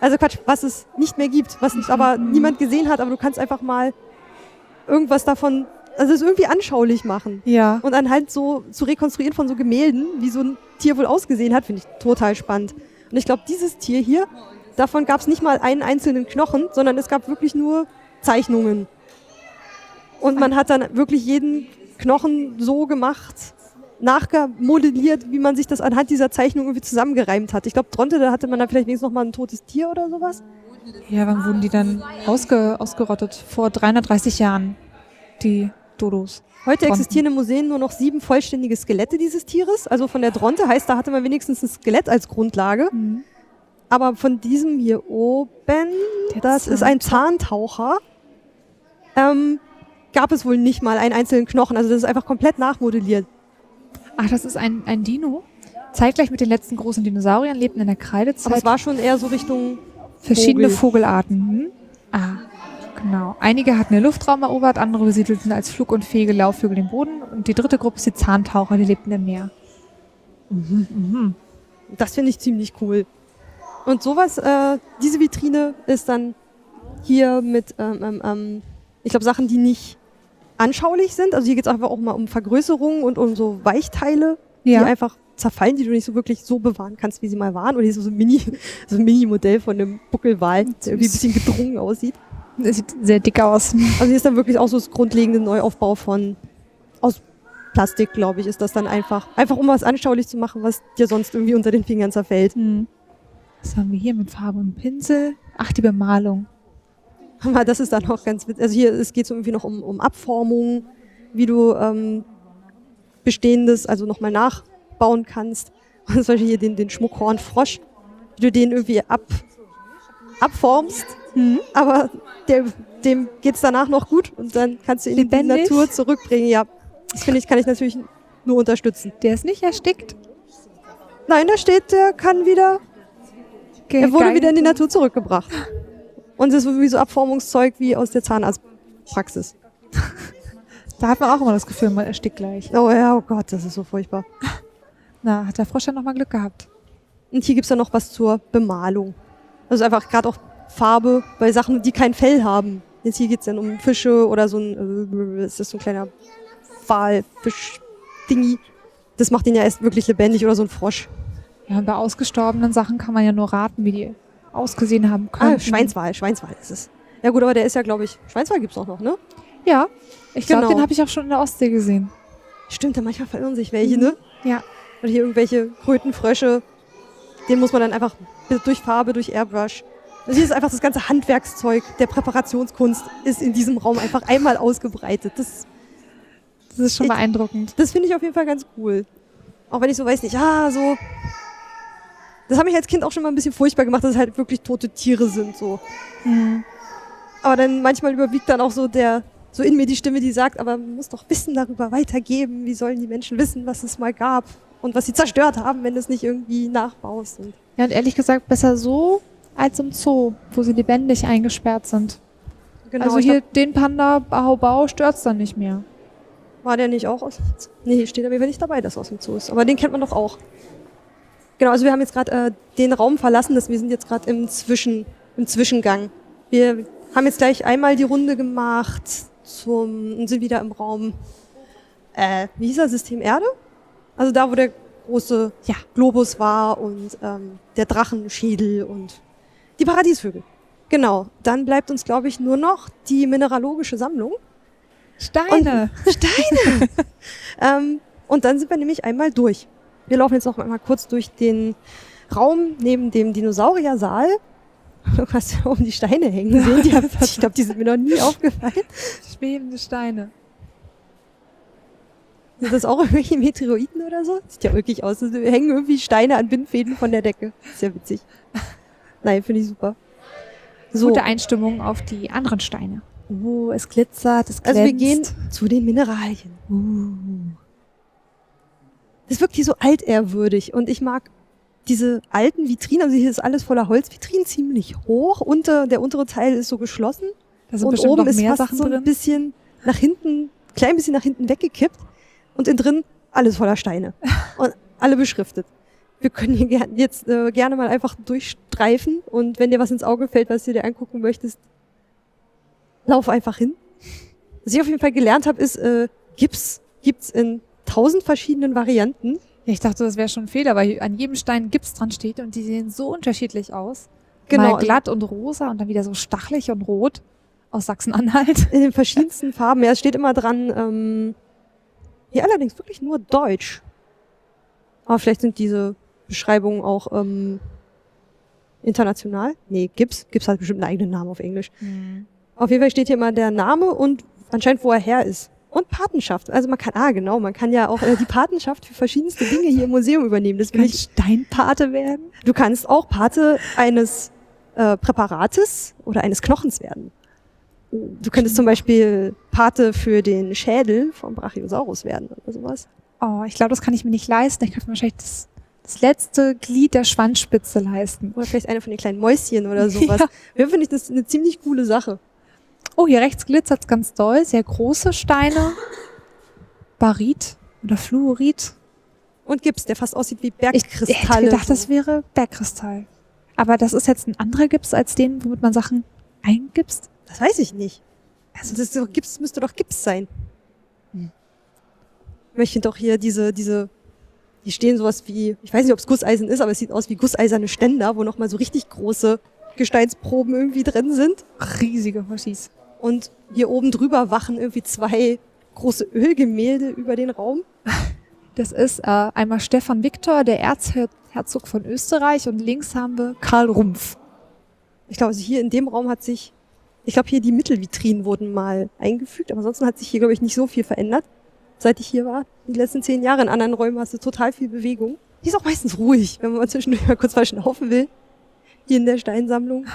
Also Quatsch, was es nicht mehr gibt, was es aber niemand gesehen hat, aber du kannst einfach mal irgendwas davon, also es irgendwie anschaulich machen. Ja. Und dann halt so zu rekonstruieren von so Gemälden, wie so ein Tier wohl ausgesehen hat, finde ich total spannend. Und ich glaube, dieses Tier hier, davon gab es nicht mal einen einzelnen Knochen, sondern es gab wirklich nur Zeichnungen. Und man hat dann wirklich jeden Knochen so gemacht, nachgemodelliert, wie man sich das anhand dieser Zeichnung irgendwie zusammengereimt hat. Ich glaube, Dronte, da hatte man dann vielleicht wenigstens noch mal ein totes Tier oder sowas. Ja, wann wurden die dann ausge ausgerottet? Vor 330 Jahren, die Dodos. Heute Dronten. existieren im Museum nur noch sieben vollständige Skelette dieses Tieres. Also von der Dronte heißt, da hatte man wenigstens ein Skelett als Grundlage. Aber von diesem hier oben, Der das ist ein Zahntaucher, ähm, gab es wohl nicht mal einen einzelnen Knochen. Also das ist einfach komplett nachmodelliert. Ach, das ist ein, ein Dino. Zeitgleich mit den letzten großen Dinosauriern lebten in der Kreidezeit Aber es war schon eher so Richtung, verschiedene Vogel. Vogelarten. Hm? Ah, genau. Einige hatten den Luftraum erobert, andere besiedelten als flugunfähige Laufvögel den Boden und die dritte Gruppe ist die Zahntaucher, die lebten im Meer. das finde ich ziemlich cool. Und sowas, äh, diese Vitrine ist dann hier mit, ähm, ähm, ähm, ich glaube, Sachen, die nicht anschaulich sind. Also hier geht es einfach auch mal um Vergrößerungen und um so Weichteile, Ja. die einfach zerfallen, die du nicht so wirklich so bewahren kannst, wie sie mal waren. Und hier ist so ein Mini, [laughs] so ein Mini-Modell von einem Buckelwal, der irgendwie ein bisschen gedrungen aussieht. Das sieht sehr dick aus. Also hier ist dann wirklich auch so das grundlegende Neuaufbau von aus Plastik, glaube ich, ist das dann einfach. Einfach um was anschaulich zu machen, was dir sonst irgendwie unter den Fingern zerfällt. Hm. Was haben wir hier mit Farbe und Pinsel? Ach, die Bemalung. Aber das ist dann auch ganz witzig. Also hier, es geht so irgendwie noch um, um Abformung, wie du ähm, Bestehendes also nochmal nachbauen kannst. [laughs] Und zum Beispiel hier den, den Schmuckhornfrosch, wie du den irgendwie ab, abformst, Hm? aber der, dem geht's danach noch gut und dann kannst du ihn in die Lebendig? Natur zurückbringen. Ja, das finde ich, kann ich natürlich nur unterstützen. Der ist nicht erstickt. Nein, da steht, der kann wieder, er wurde wieder in die Natur zurückgebracht. [laughs] Und es ist wie so Abformungszeug wie aus der Zahnarztpraxis. [laughs] Da hat man auch immer das Gefühl, man erstickt gleich. Oh ja, oh Gott, das ist so furchtbar. Na, hat der Frosch ja nochmal Glück gehabt. Und hier gibt's dann noch was zur Bemalung. Also einfach gerade auch Farbe bei Sachen, die kein Fell haben. Jetzt hier geht's dann um Fische oder so ein, äh, ist das so ein kleiner Walfisch-Dingi. das macht ihn ja erst wirklich lebendig oder so ein Frosch. Ja, und bei ausgestorbenen Sachen kann man ja nur raten, wie die ausgesehen haben können. Ah, Schweinswal, Schweinswal ist es. Ja gut, aber der ist ja, glaube ich, Schweinswal gibt's auch noch, ne? Ja, ich glaube, Genau. den habe ich auch schon in der Ostsee gesehen. Stimmt, da manchmal verirren sich welche, ne? Ja. Oder hier irgendwelche Krötenfrösche. Den muss man dann einfach durch Farbe, durch Airbrush. Also hier ist einfach das ganze Handwerkszeug der Präparationskunst ist in diesem Raum einfach einmal ausgebreitet. Das, Das ist schon Ich- beeindruckend. das finde ich auf jeden Fall ganz cool. Auch wenn ich so weiß nicht, ah, so. Das hat mich als Kind auch schon mal ein bisschen furchtbar gemacht, dass es halt wirklich tote Tiere sind, so. Mhm. Aber dann manchmal überwiegt dann auch so der, so in mir die Stimme, die sagt, aber man muss doch Wissen darüber weitergeben. Wie sollen die Menschen wissen, was es mal gab und was sie zerstört haben, wenn du es nicht irgendwie nachbaust? Und Ja, und ehrlich gesagt, besser so als im Zoo, wo sie lebendig eingesperrt sind. genau, also ich hier den Panda Bau Bau stört's dann nicht mehr. glaub, war der nicht auch aus dem Zoo? Nee, hier steht Fall nicht dabei, dass er aus dem Zoo ist. Aber den kennt man doch auch. Genau, also wir haben jetzt gerade äh, den Raum verlassen, das, wir sind jetzt gerade im, Zwischen, im Zwischengang. Wir haben jetzt gleich einmal die Runde gemacht zum, und sind wieder im Raum, äh, wie hieß er, System Erde? Also da, wo der große Ja. Globus war und ähm, der Drachenschädel und die Paradiesvögel. Genau, dann bleibt uns, glaube ich, nur noch die mineralogische Sammlung. Steine. [laughs] Steine! [laughs] ähm, und dann sind wir nämlich einmal durch. Wir laufen jetzt noch einmal kurz durch den Raum neben dem Dinosauriersaal. Du hast ja oben die Steine hängen sehen. Die hab, ich glaube, die sind mir noch nie aufgefallen. Schwebende Steine. Sind das auch irgendwelche Meteoriten oder so? Sieht ja wirklich aus. Es hängen irgendwie Steine an Bindfäden von der Decke. Ist ja witzig. Nein, finde ich super. So, Gute Einstimmung auf die anderen Steine. Oh, es glitzert, es glänzt. also wir gehen zu den Mineralien. Uh. Das wirkt hier so altehrwürdig und ich mag diese alten Vitrinen, also hier ist alles voller Holzvitrinen, ziemlich hoch. Unter, der untere Teil ist so geschlossen und oben noch ist fast Sachen so ein drin. bisschen nach hinten, klein bisschen nach hinten weggekippt und innen drin alles voller Steine [laughs] und alle beschriftet. Wir können hier jetzt äh, gerne mal einfach durchstreifen und wenn dir was ins Auge fällt, was du dir angucken möchtest, lauf einfach hin. Was ich auf jeden Fall gelernt habe, ist, äh, Gips gibt's in tausend verschiedenen Varianten. Ja, ich dachte, das wäre schon ein Fehler, weil an jedem Stein Gips dran steht und die sehen so unterschiedlich aus. Genau. Mal glatt und rosa und dann wieder so stachelig und rot aus Sachsen-Anhalt. In den [laughs] verschiedensten Farben. Ja, es steht immer dran, ähm, hier allerdings wirklich nur Deutsch. Aber vielleicht sind diese Beschreibungen auch ähm, international. Nee, Gips. Gips hat bestimmt einen eigenen Namen auf Englisch. Auf jeden Fall steht hier immer der Name und anscheinend, wo er her ist. Und Patenschaft. Also man kann, ah genau, man kann ja auch äh, die Patenschaft für verschiedenste Dinge hier im Museum übernehmen. Das will Kann ich Steinpate werden? Du kannst auch Pate eines äh, Präparates oder eines Knochens werden. Du könntest zum Beispiel Pate für den Schädel vom Brachiosaurus werden oder sowas. Oh, ich glaube, das kann ich mir nicht leisten. Ich kann mir wahrscheinlich das, das letzte Glied der Schwanzspitze leisten. Oder vielleicht eine von den kleinen Mäuschen oder sowas. [laughs] Ja. Ja. finde ich das eine ziemlich coole Sache. Oh, hier rechts glitzert's ganz doll. Sehr große Steine. [laughs] Barit oder Fluorid. Und Gips, der fast aussieht wie Ich hätte Bergkristalle. gedacht, das wäre Bergkristall. Aber das ist jetzt ein anderer Gips als den, womit man Sachen eingibst. das weiß ich nicht. Also das ist doch, Gips müsste doch Gips sein. Hm. Ich finde doch hier diese, diese, die stehen sowas wie, ich weiß nicht, ob es Gusseisen ist, aber es sieht aus wie gusseiserne Ständer, wo nochmal so richtig große Gesteinsproben irgendwie drin sind. Riesige Hoshis. Und hier oben drüber wachen irgendwie zwei große Ölgemälde über den Raum. Das ist äh, einmal Stefan Viktor, der Erzherzog von Österreich und links haben wir Karl Rumpf. Ich glaube, also hier in dem Raum hat sich, ich glaube, hier die Mittelvitrinen wurden mal eingefügt, aber ansonsten hat sich hier, glaube ich, nicht so viel verändert, seit ich hier war. Die letzten zehn Jahre in anderen Räumen hast du total viel Bewegung. Die ist auch meistens ruhig, wenn man mal zwischendurch mal kurz verschnaufen will. Hier in der Steinsammlung.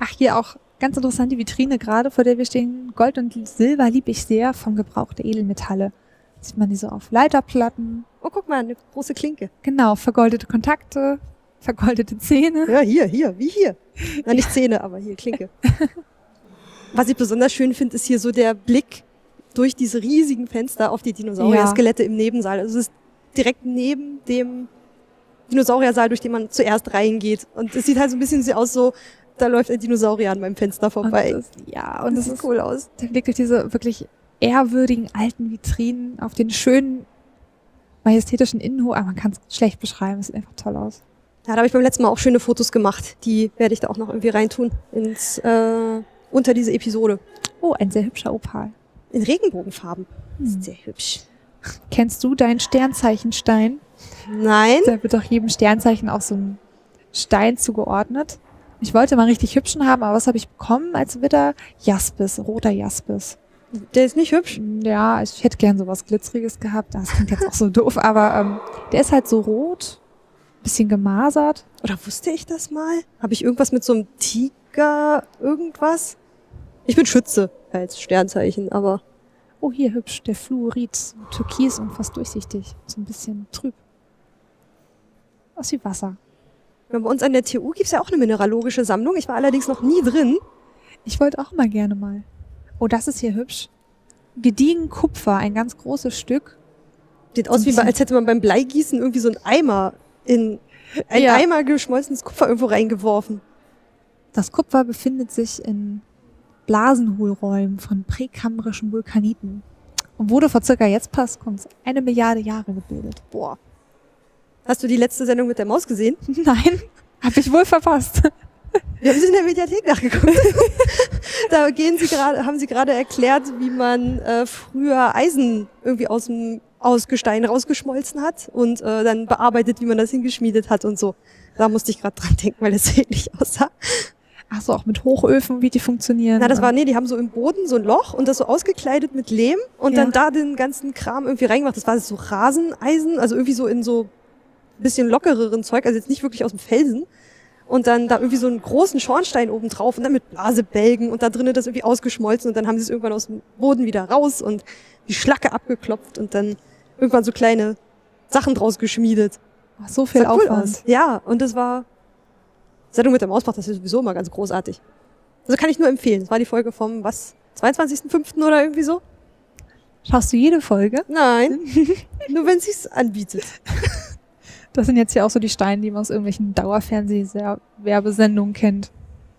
Ach, hier auch ganz interessant die Vitrine gerade, vor der wir stehen. Gold und Silber lieb ich sehr vom Gebrauch der Edelmetalle. Sieht man die so auf Leiterplatten. Oh, guck mal, eine große Klinke. Genau, vergoldete Kontakte, vergoldete Zähne. Ja, hier, hier, wie hier. Na, nicht Zähne, aber hier, Klinke. [laughs] Was ich besonders schön finde, ist hier so der Blick durch diese riesigen Fenster auf die Dinosaurier-Skelette im Nebensaal. Also es ist direkt neben dem Dinosauriersaal, durch den man zuerst reingeht. Und es sieht halt so ein bisschen so aus, so, da läuft ein Dinosaurier an meinem Fenster Und vorbei. das, ja, und das sieht ist cool aus. der Blick durch diese wirklich ehrwürdigen alten Vitrinen auf den schönen majestätischen Innenhof, aber man kann es schlecht beschreiben. Es sieht einfach toll aus. Ja, da habe ich beim letzten Mal auch schöne Fotos gemacht. Die werde ich da auch noch irgendwie reintun ins äh, unter diese Episode. Oh, ein sehr hübscher Opal. In Regenbogenfarben. Hm. Sehr hübsch. Kennst du deinen Sternzeichenstein? Nein. Da wird doch jedem Sternzeichen auch so ein Stein zugeordnet. Ich wollte mal richtig hübschen haben, aber was habe ich bekommen als Widder? Jaspis, roter Jaspis. Der ist nicht hübsch. Ja, ich hätte gern sowas Glitzeriges gehabt. Das klingt jetzt auch so [laughs] doof, aber ähm, der ist halt so rot, bisschen gemasert. Oder wusste ich das mal? Habe ich irgendwas mit so einem Tiger, irgendwas? Ich bin Schütze als Sternzeichen, aber Oh, hier hübsch, der Fluorid, türkis und fast durchsichtig. So ein bisschen trüb. Aus wie Wasser. Bei uns an der TU gibt's ja auch eine mineralogische Sammlung. Ich war allerdings noch nie drin. Ich wollte auch mal gerne mal. Oh, das ist hier hübsch. Gediegen Kupfer, ein ganz großes Stück. Sieht aus, ein wie bei, als hätte man beim Bleigießen irgendwie so einen Eimer in ein Ja. Eimer geschmolzenes Kupfer irgendwo reingeworfen. Das Kupfer befindet sich in Blasenhohlräumen von präkambrischen Vulkaniten und wurde vor circa jetzt passt kommt's, eine Milliarde Jahre gebildet. Boah. Hast du die letzte Sendung mit der Maus gesehen? [laughs] Nein, habe ich wohl verpasst. Wir haben sie in der Mediathek nachgeguckt. [laughs] da gehen sie gerade, haben sie gerade erklärt, wie man äh, früher Eisen irgendwie aus dem aus Gestein rausgeschmolzen hat und äh, dann bearbeitet, wie man das hingeschmiedet hat und so. Da musste ich gerade dran denken, weil das [laughs] ähnlich aussah. Ach so, auch mit Hochöfen, wie die funktionieren. Na, das war, nee, die haben so im Boden so ein Loch und das so ausgekleidet mit Lehm und Ja. dann da den ganzen Kram irgendwie reingemacht. Das war so Raseneisen, also irgendwie so in so bisschen lockereren Zeug, also jetzt nicht wirklich aus dem Felsen. Und dann da irgendwie so einen großen Schornstein oben drauf und dann mit Blasebälgen und da drinnen das irgendwie ausgeschmolzen und dann haben sie es irgendwann aus dem Boden wieder raus und die Schlacke abgeklopft und dann irgendwann so kleine Sachen draus geschmiedet. Ach, so viel cool Aufwand. aus. Ja, und das war Sendung mit der Maus macht das ist sowieso immer ganz großartig. Also kann ich nur empfehlen. Das war die Folge vom, was, 22.05. oder irgendwie so? Schaust du jede Folge? Nein, [laughs] nur wenn sich's anbietet. Das sind jetzt hier auch so die Steine, die man aus irgendwelchen Dauerfernseh-Werbesendungen kennt.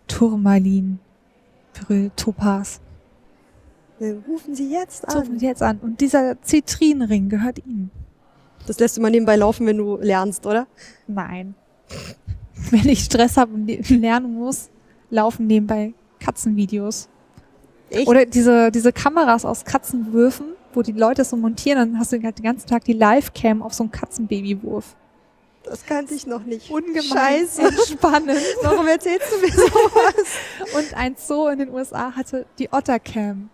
Turmalin, Beryl, Topaz. Rufen Sie jetzt an. und jetzt an. Und dieser Zitrinring gehört Ihnen. Das lässt du mal nebenbei laufen, wenn du lernst, oder? Nein. [laughs] Wenn ich Stress habe und le- lernen muss, laufen nebenbei Katzenvideos. Echt? Oder diese, diese Kameras aus Katzenwürfen, wo die Leute so montieren, dann hast du den ganzen Tag die Live-Cam auf so einem Katzenbabywurf. Das kannte ich noch nicht. Ungemein Scheiße. spannend. [laughs] Warum erzählst du mir sowas? Und ein Zoo in den USA hatte die Ottercam.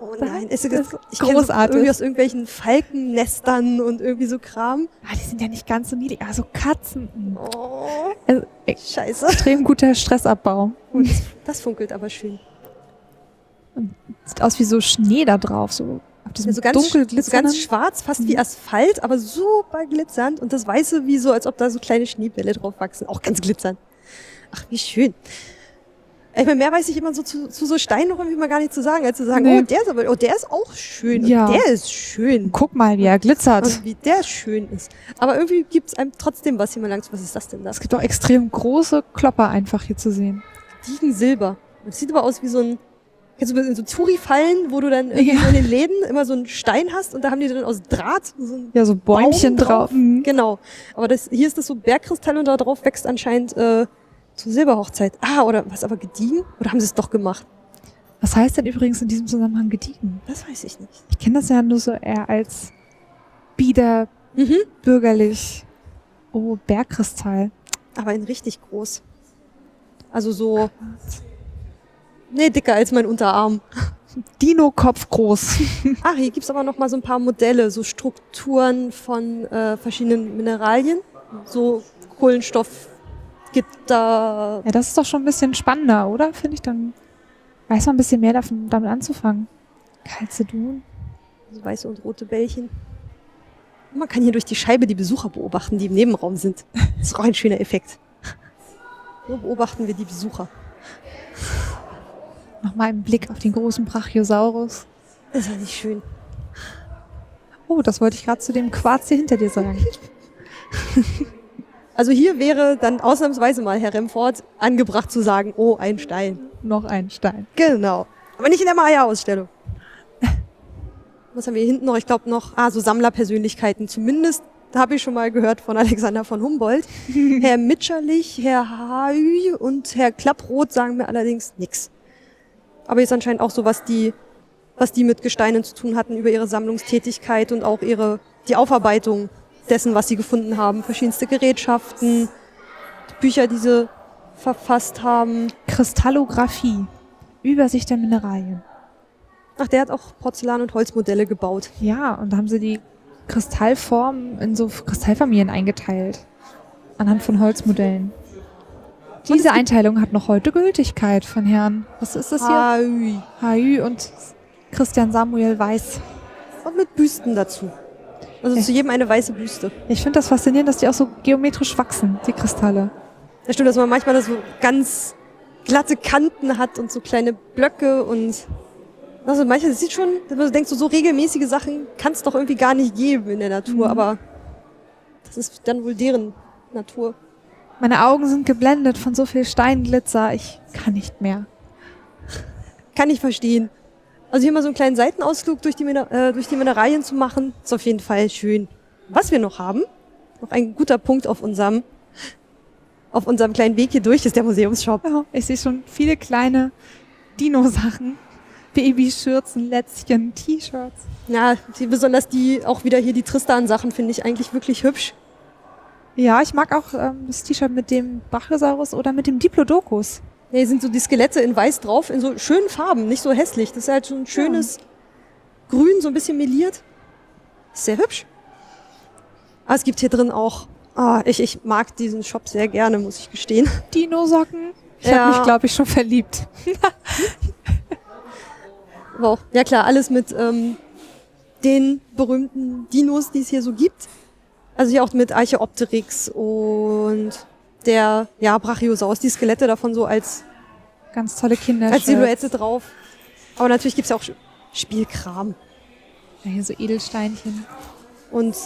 Oh nein, ist Das das, ich kenn so großartig. irgendwie aus irgendwelchen Falkennestern und irgendwie so Kram. Ah, die sind ja nicht ganz so niedlich. Also Katzen. Oh, Also, scheiße. extrem guter Stressabbau. Das, das funkelt aber schön. Sieht aus wie so Schnee da drauf. So auf diesem so ganz, dunkel so ganz schwarz, fast wie Asphalt, aber super glitzernd. Und das Weiße wie so, als ob da so kleine Schneebälle drauf wachsen. Auch ganz glitzernd. Ach, wie schön. Ich meine, mehr weiß ich immer so zu, zu so Steinen noch irgendwie mal gar nicht zu sagen, als zu sagen, Nee. oh, der ist aber, oh, der ist auch schön. Ja. Und der ist schön. Guck mal, wie er glitzert. Und wie der schön ist. Aber irgendwie gibt's einem trotzdem was hier mal langs. Was ist das denn da? Es gibt auch extrem große Klopper einfach hier zu sehen. Diegen Silber. Das sieht aber aus wie so ein, kennst du in so Touri-Fallen, wo du dann irgendwie Ja. in den Läden immer so einen Stein hast und da haben die dann aus Draht so ein Ja, so Bäumchen Baum drauf. Mhm. Genau. Aber das, hier ist das so Bergkristall und da drauf wächst anscheinend äh, zur Silberhochzeit. Ah, oder was aber gediegen? Oder haben sie es doch gemacht? Was heißt denn übrigens in diesem Zusammenhang gediegen? Das weiß ich nicht. Ich kenne das ja nur so eher als bieder, Mhm. bürgerlich. Oh, Bergkristall. Aber in richtig groß. Also so. Nee, dicker als mein Unterarm. [laughs] Dino-Kopf groß. [laughs] Ach, hier gibt's aber noch mal so ein paar Modelle, so Strukturen von äh, verschiedenen Mineralien. So Kohlenstoffgitter. Ja, das ist doch schon ein bisschen spannender, oder? Finde ich, dann weiß man ein bisschen mehr davon, damit anzufangen. Calcedon. So weiße und rote Bällchen. Man kann hier durch die Scheibe die Besucher beobachten, die im Nebenraum sind. Das ist auch ein schöner Effekt. So beobachten wir die Besucher. Nochmal ein Blick auf den großen Brachiosaurus. Ist ja nicht schön. Oh, das wollte ich gerade zu dem Quarz hier hinter dir sagen. [laughs] Also hier wäre dann ausnahmsweise mal Herr Remford angebracht zu sagen, oh, ein Stein. Noch ein Stein. Genau. Aber nicht in der Maya-Ausstellung. [laughs] was haben wir hier hinten noch? Ich glaube noch, ah, so Sammlerpersönlichkeiten. Zumindest habe ich schon mal gehört von Alexander von Humboldt. [laughs] Herr Mitscherlich, Herr Haü und Herr Klapproth sagen mir allerdings nichts. Aber ist anscheinend auch so, was die, was die mit Gesteinen zu tun hatten über ihre Sammlungstätigkeit und auch ihre, die Aufarbeitung dessen, was sie gefunden haben. Verschiedenste Gerätschaften, Bücher, die sie verfasst haben. Kristallographie. Übersicht der Mineralien. Ach, der hat auch Porzellan- und Holzmodelle gebaut. Ja, und da haben sie die Kristallformen in so Kristallfamilien eingeteilt. Anhand von Holzmodellen. Diese Einteilung hat noch heute Gültigkeit von Herrn, was ist das hier? Haü und Christian Samuel Weiß. Und mit Büsten dazu. Also Ja. zu jedem eine weiße Büste. Ich finde das faszinierend, dass die auch so geometrisch wachsen, die Kristalle. Da stimmt, dass man manchmal da so ganz glatte Kanten hat und so kleine Blöcke und also manchmal das sieht schon, dass man so denkt, so, so regelmäßige Sachen kann es doch irgendwie gar nicht geben in der Natur, Mhm. aber das ist dann wohl deren Natur. Meine Augen sind geblendet von so viel Steinglitzer. Ich kann nicht mehr. Kann ich verstehen. Also hier mal so einen kleinen Seitenausflug durch die, äh, durch die Mineralien zu machen, ist auf jeden Fall schön. Was wir noch haben, noch ein guter Punkt auf unserem, auf unserem kleinen Weg hier durch, ist der Museumsshop. Ja, ich sehe schon viele kleine Dino-Sachen. Babyschürzen, Lätzchen, T-Shirts. Ja, die, besonders die, auch wieder hier die Tristan-Sachen finde ich eigentlich wirklich hübsch. Ja, ich mag auch ähm, das T-Shirt mit dem Brachiosaurus oder mit dem Diplodocus. Ja, hier sind so die Skelette in weiß drauf, in so schönen Farben, nicht so hässlich. Das ist halt so ein schönes Grün, so ein bisschen meliert. Sehr hübsch. Aber es gibt hier drin auch, ah, ich, ich mag diesen Shop sehr gerne, muss ich gestehen. Dino-Socken. Ich Ja. habe mich, glaube ich, schon verliebt. [laughs] Auch, ja klar, alles mit ähm, den berühmten Dinos, die es hier so gibt. Also hier auch mit Archeopteryx und der, ja, Brachiosaurus, die Skelette davon so als, Ganz tolle Kinder. als Silhouette drauf. Aber natürlich gibt's ja auch Spielkram. Ja, hier so Edelsteinchen. Und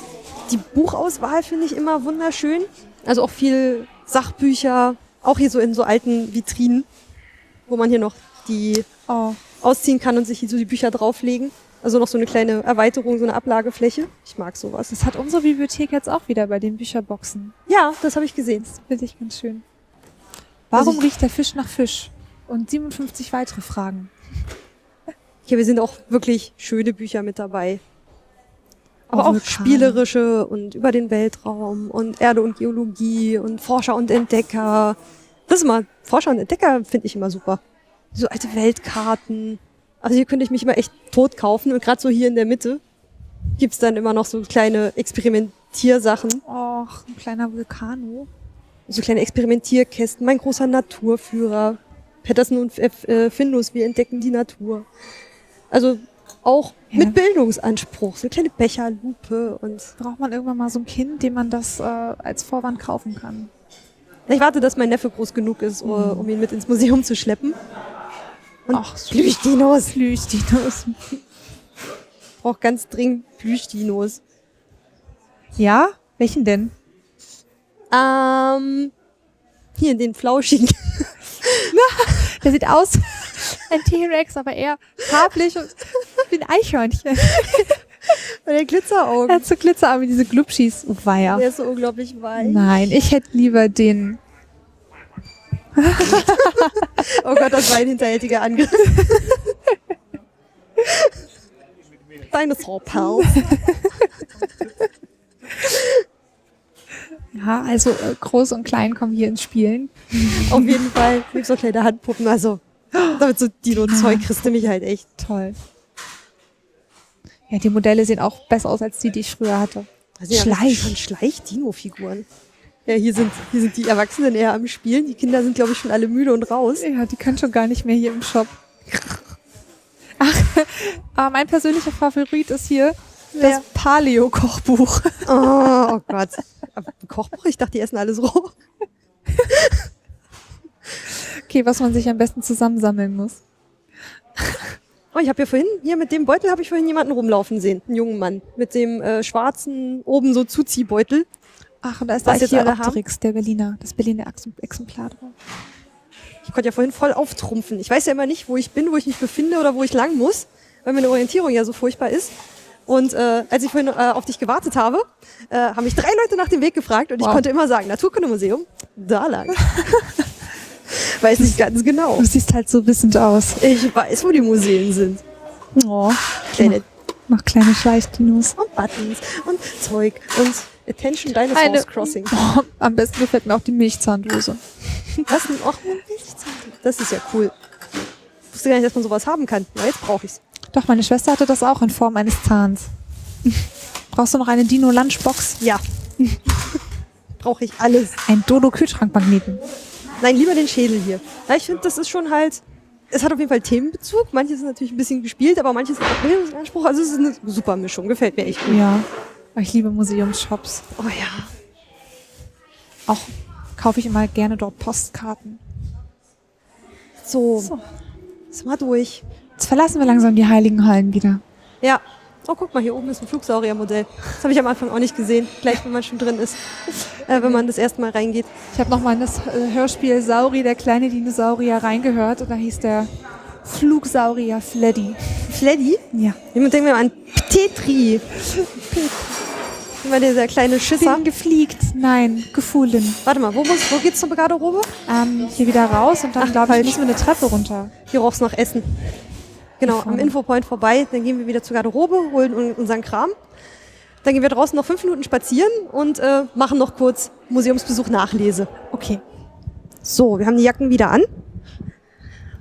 die Buchauswahl finde ich immer wunderschön. Also auch viel Sachbücher, auch hier so in so alten Vitrinen, wo man hier noch die Oh, ausziehen kann und sich hier so die Bücher drauflegen. Also noch so eine kleine Erweiterung, so eine Ablagefläche. Ich mag sowas. das hat unsere Bibliothek jetzt auch wieder bei den Bücherboxen. Ja, das habe ich gesehen. Das finde ich ganz schön. Warum Also riecht der Fisch nach Fisch? Und 57 weitere Fragen. Hier, wir sind auch wirklich schöne Bücher mit dabei. Aber auch Vulkane. spielerische und über den Weltraum und Erde und Geologie und Forscher und Entdecker. Das ist immer, Forscher und Entdecker finde ich immer super. So alte Weltkarten. Also hier könnte ich mich immer echt tot kaufen. Und gerade so hier in der Mitte gibt's dann immer noch so kleine Experimentiersachen. Och, ein kleiner Vulkano. So kleine Experimentierkästen. Mein großer Naturführer. Patterson und F äh, Findus, wir entdecken die Natur. Also auch Ja. mit Bildungsanspruch. So eine kleine Becherlupe und Braucht man irgendwann mal so ein Kind, dem man das äh, als Vorwand kaufen kann. ich warte, dass mein Neffe groß genug ist, uh, um ihn mit ins Museum zu schleppen. Und Ach, so Plüschdinos. Plüschdinos. Braucht ganz dringend Plüschdinos. Ja? Welchen denn? Ähm, hier den flauschigen. [laughs] Der sieht aus ein T-Rex, aber eher farblich und wie ein Eichhörnchen. [laughs] Bei der Glitzeraugen. Er hat so Glitzerarme wie diese Glubschis. Oh, weia. Der ist so unglaublich weich. Nein, ich hätte lieber den. [laughs] Oh Gott, das war ein hinterhältiger Angriff. Dinosaur Pals. Ja, also äh, groß und klein kommen hier ins Spielen. Auf jeden Fall. Mit so kleine Handpuppen. Also, damit so Dino-Zeug kriegst du mich halt echt. Toll. Ja, die Modelle sehen auch besser aus als die, die ich früher hatte. Das sind Schleich. Ja schon Schleich-Dino-Figuren. Ja, hier sind, hier sind die Erwachsenen eher am Spielen. Die Kinder sind, glaube ich, schon alle müde und raus. Ja, die können schon gar nicht mehr hier im Shop. [laughs] Ach, aber mein persönlicher Favorit ist hier das Ja. Paleo-Kochbuch. [laughs] Oh, oh Gott. Aber ein Kochbuch? Ich dachte, die essen alles roh. Okay, was man sich am besten zusammensammeln muss. Oh, ich habe ja vorhin, hier mit dem Beutel habe ich vorhin jemanden rumlaufen sehen. Einen jungen Mann. Mit dem äh, schwarzen, oben so Zuziehbeutel. Ach, und da ist Was der? Archaeopteryx, der Berliner, das Berliner Ex- Exemplar drauf. Ich konnte ja vorhin voll auftrumpfen. Ich weiß ja immer nicht, wo ich bin, wo ich mich befinde oder wo ich lang muss, weil meine Orientierung ja so furchtbar ist. Und äh, als ich vorhin äh, auf dich gewartet habe, äh, haben mich drei Leute nach dem Weg gefragt und ich Wow. konnte immer sagen, Naturkundemuseum, da lang. [laughs] weiß nicht ganz genau. Du siehst halt so wissend aus. Ich weiß, wo die Museen sind. Oh, Kleine noch kleine Schleichdinos. und Buttons und Zeug und Attention Dinosaurs Eine- Crossing. [laughs] Oh, am besten gefällt mir auch die Milchzahndose. Was denn? Ach, das ist ja cool. Ich wusste gar nicht, dass man sowas haben kann. Na, jetzt brauche ich's. Doch, meine Schwester hatte das auch in Form eines Zahns. [laughs] Brauchst du noch eine Dino-Lunchbox? Ja. [laughs] brauche ich alles. Ein Dodo-Kühlschrankmagneten. Nein, lieber den Schädel hier. Ja, ich finde, das ist schon halt. Es hat auf jeden Fall Themenbezug. Manches ist natürlich ein bisschen gespielt, aber manches hat auch Bildungsanspruch. Also es ist eine super Mischung. Gefällt mir echt gut. Ja. Aber Ich liebe Museumsshops. Oh ja. Auch kaufe ich immer gerne dort Postkarten. So, So. ist mal durch. Jetzt verlassen wir langsam die heiligen Hallen wieder. Ja. Oh, guck mal, hier oben ist ein Flugsauriermodell. Das habe ich am Anfang auch nicht gesehen. Gleich, wenn man schon drin ist. Äh, wenn man das erste Mal reingeht. Ich habe noch mal in das äh, Hörspiel Sauri, der kleine Dinosaurier, reingehört. Und da hieß der Flugsaurier Fleddy. Fleddy? Ja. Jemand denkt mir an Tetri. Immer dieser kleine Schisser. Bin gefliegt. Nein, gefohlen. Warte mal, wo, muss, wo geht's zur Garderobe? Ähm, hier wieder raus und dann, glaube ich, müssen wir eine Treppe runter. Hier roch's nach Essen. Genau, am. Infopoint vorbei. Dann gehen wir wieder zur Garderobe, holen un- unseren Kram. Dann gehen wir draußen noch fünf Minuten spazieren und äh, machen noch kurz Museumsbesuch Nachlese. Okay. So, wir haben die Jacken wieder an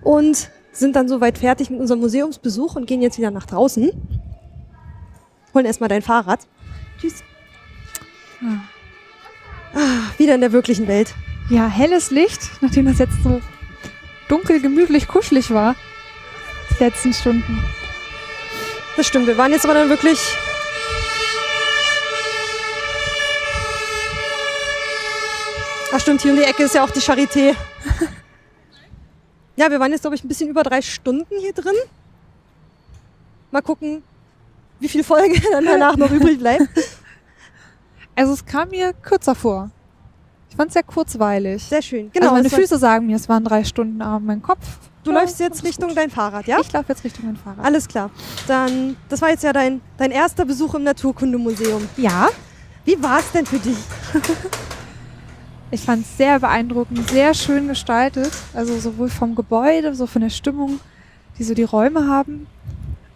und sind dann soweit fertig mit unserem Museumsbesuch und gehen jetzt wieder nach draußen. Holen erstmal dein Fahrrad. Tschüss. Ah, wieder in der wirklichen Welt. Ja, helles Licht, nachdem das jetzt so dunkel, gemütlich, kuschelig war. Die letzten Stunden. Das stimmt, wir waren jetzt aber dann wirklich. Ach stimmt, hier um die Ecke ist ja auch die Charité. [laughs] Ja, wir waren jetzt, glaube ich, ein bisschen über drei Stunden hier drin. Mal gucken, wie viel Folge [laughs] dann danach noch übrig bleibt. Also es kam mir kürzer vor. Ich fand es sehr kurzweilig. Sehr schön. Genau, also meine Füße sagen mir, es waren drei Stunden, aber mein Kopf. du ja, läufst jetzt Richtung gut. dein Fahrrad, ja? Ich laufe jetzt Richtung mein Fahrrad. Alles klar. Dann, das war jetzt ja dein, dein erster Besuch im Naturkundemuseum. Ja, Wie war es denn für dich? [laughs] ich fand es sehr beeindruckend, sehr schön gestaltet. Also sowohl vom Gebäude, so von der Stimmung, die so die Räume haben.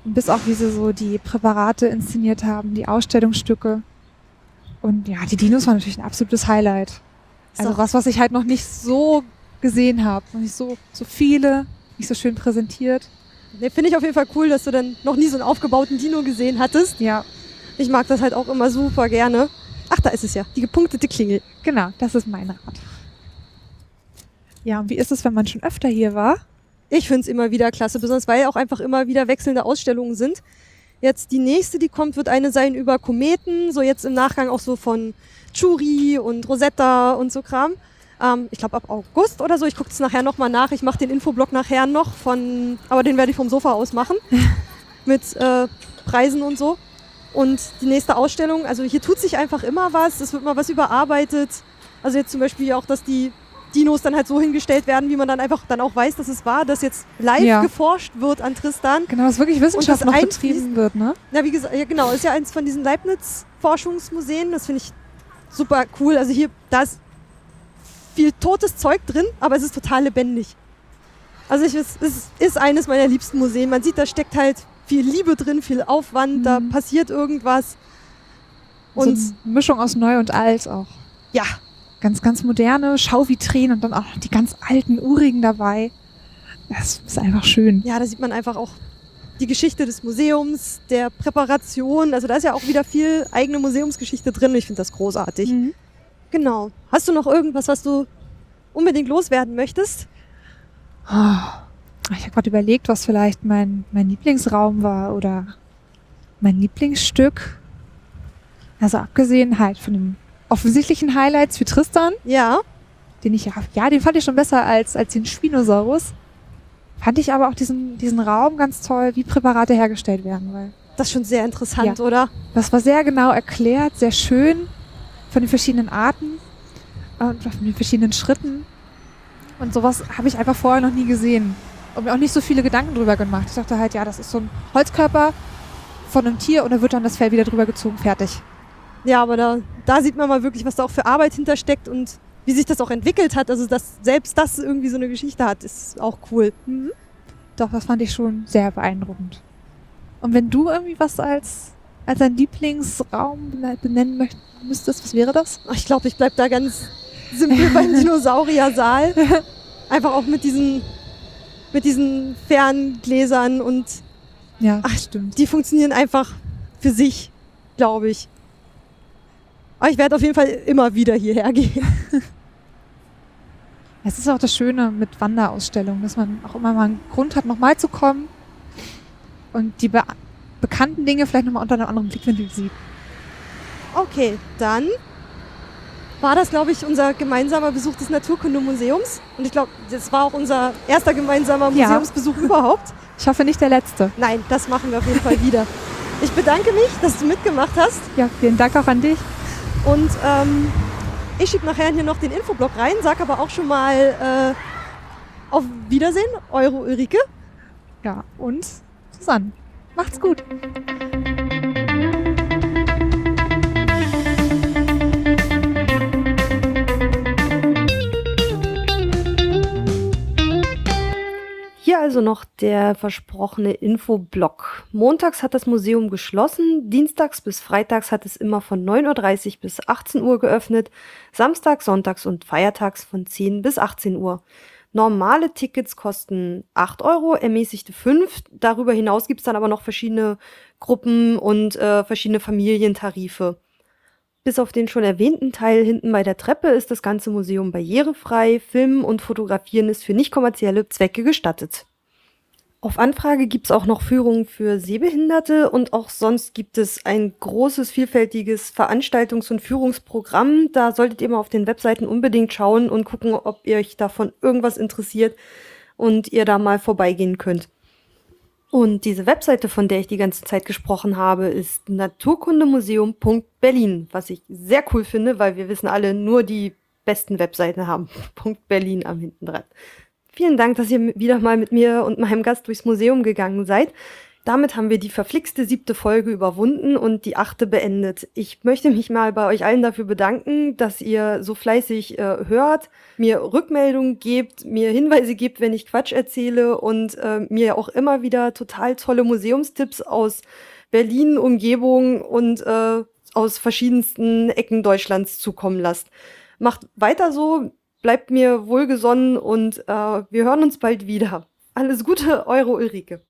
Bis auch wie sie so die Präparate inszeniert haben, die Ausstellungsstücke. Und ja, die Dinos waren natürlich ein absolutes Highlight. Also doch- was, was ich halt noch nicht so gesehen habe. Noch nicht so, so viele, nicht so schön präsentiert. Ne, Finde ich auf jeden Fall cool, dass du dann noch nie so einen aufgebauten Dino gesehen hattest. Ja, Ich mag das halt auch immer super gerne. Ach, da ist es ja, die gepunktete Klingel. genau, das ist mein Rat. Ja, und wie ist es, wenn man schon öfter hier war? Ich finde es immer wieder klasse, besonders weil auch einfach immer wieder wechselnde Ausstellungen sind. Jetzt die nächste, die kommt, wird eine sein über Kometen, so jetzt im Nachgang auch so von Churi und Rosetta und so Kram. Ähm, ich glaube ab August oder so. Ich gucke es nachher nochmal nach. Ich mache den Infoblock nachher noch von, aber den werde ich vom Sofa aus machen. [laughs] mit äh, Preisen und so. Und die nächste Ausstellung, also hier tut sich einfach immer was. Es wird mal was überarbeitet. Also jetzt zum Beispiel auch, dass die Dinos dann halt so hingestellt werden, wie man dann einfach dann auch weiß, dass es war, dass jetzt live Ja. geforscht wird an Tristan. Genau, dass wirklich Wissenschaft das noch betrieben wird, ne? Ja, wie gesagt, ja genau, ist ja eins von diesen Leibniz-Forschungsmuseen. Das finde ich super cool. Also hier, da ist viel totes Zeug drin, aber es ist total lebendig. Also ich, es, es ist eines meiner liebsten Museen. Man sieht, da steckt halt viel Liebe drin, viel Aufwand, da Mhm. passiert irgendwas. Und so eine Mischung aus neu und alt auch. ja, Ganz, ganz moderne Schauvitrinen und dann auch noch die ganz alten, urigen dabei. Das ist einfach schön. ja, da sieht man einfach auch die Geschichte des Museums, der Präparation. Also da ist ja auch wieder viel eigene Museumsgeschichte drin. Ich finde das großartig. Mhm. Genau. Hast du noch irgendwas, was du unbedingt loswerden möchtest? Oh, ich habe gerade überlegt, was vielleicht mein, mein Lieblingsraum war oder mein Lieblingsstück. Also abgesehen halt von den offensichtlichen Highlights für Tristan, Ja. den ich ja, ja, den fand ich schon besser als, als den Spinosaurus. Fand ich aber auch diesen, diesen Raum ganz toll, wie Präparate hergestellt werden, weil Das ist schon sehr interessant, oder? das war sehr genau erklärt, sehr schön von den verschiedenen Arten und von den verschiedenen Schritten. Und sowas habe ich einfach vorher noch nie gesehen. Und mir auch nicht so viele Gedanken drüber gemacht. Ich dachte halt, ja, das ist so ein Holzkörper, von einem Tier und da wird dann das Fell wieder drüber gezogen, fertig. Ja, aber da, da sieht man mal wirklich, was da auch für Arbeit hintersteckt und wie sich das auch entwickelt hat. Also, dass selbst das irgendwie so eine Geschichte hat, ist auch cool. Mhm. Doch, das fand ich schon sehr beeindruckend. Und wenn du irgendwie was als, als dein Lieblingsraum bene- benennen müsstest, was wäre das? Ich glaube, ich bleib da ganz simpel beim [laughs] Dinosauriersaal. Einfach auch mit diesen, mit diesen Ferngläsern und Ja, Ach, stimmt. die funktionieren einfach für sich, glaube ich. Aber ich werde auf jeden Fall immer wieder hierher gehen. [laughs] Es ist auch das Schöne mit Wanderausstellungen, dass man auch immer mal einen Grund hat, nochmal zu kommen und die be bekannten Dinge vielleicht nochmal unter einem anderen Blickwinkel sieht. Okay, dann war das, glaube ich, unser gemeinsamer Besuch des Naturkundemuseums. Und ich glaube, das war auch unser erster gemeinsamer Ja. Museumsbesuch überhaupt. Ich hoffe nicht der letzte. Nein, das machen wir auf jeden Fall wieder. Ich bedanke mich, dass du mitgemacht hast. Ja, vielen Dank auch an dich. Und ähm, ich schiebe nachher hier noch den Infoblock rein, sag aber auch schon mal äh, auf Wiedersehen, eure Ulrike. Ja, und Susanne. Macht's gut. Hier also noch der versprochene Infoblock. Montags hat das Museum geschlossen, dienstags bis freitags hat es immer von 9.30 Uhr bis 18 Uhr geöffnet, samstags, sonntags und feiertags von 10 bis 18 Uhr. Normale Tickets kosten 8 Euro, ermäßigte 5. Darüber hinaus gibt es dann aber noch verschiedene Gruppen und äh, verschiedene Familientarife. Bis auf den schon erwähnten Teil hinten bei der Treppe ist das ganze Museum barrierefrei. Filmen und Fotografieren ist für nicht kommerzielle Zwecke gestattet. Auf Anfrage gibt es auch noch Führungen für Sehbehinderte und auch sonst gibt es ein großes, vielfältiges Veranstaltungs- und Führungsprogramm. Da solltet ihr mal auf den Webseiten unbedingt schauen und gucken, ob ihr euch davon irgendwas interessiert und ihr da mal vorbeigehen könnt. Und diese Webseite, von der ich die ganze Zeit gesprochen habe, ist naturkundemuseum.berlin, was ich sehr cool finde, weil wir wissen alle, nur die besten Webseiten haben. [laughs] Punkt Berlin am hinten dran. Vielen Dank, dass ihr wieder mal mit mir und meinem Gast durchs Museum gegangen seid. Damit haben wir die verflixte siebte Folge überwunden und die achte beendet. Ich möchte mich mal bei euch allen dafür bedanken, dass ihr so fleißig äh, hört, mir Rückmeldungen gebt, mir Hinweise gebt, wenn ich Quatsch erzähle und äh, mir auch immer wieder total tolle Museumstipps aus Berlin, Umgebung und äh, aus verschiedensten Ecken Deutschlands zukommen lasst. Macht weiter so, bleibt mir wohlgesonnen und äh, wir hören uns bald wieder. Alles Gute, eure Ulrike.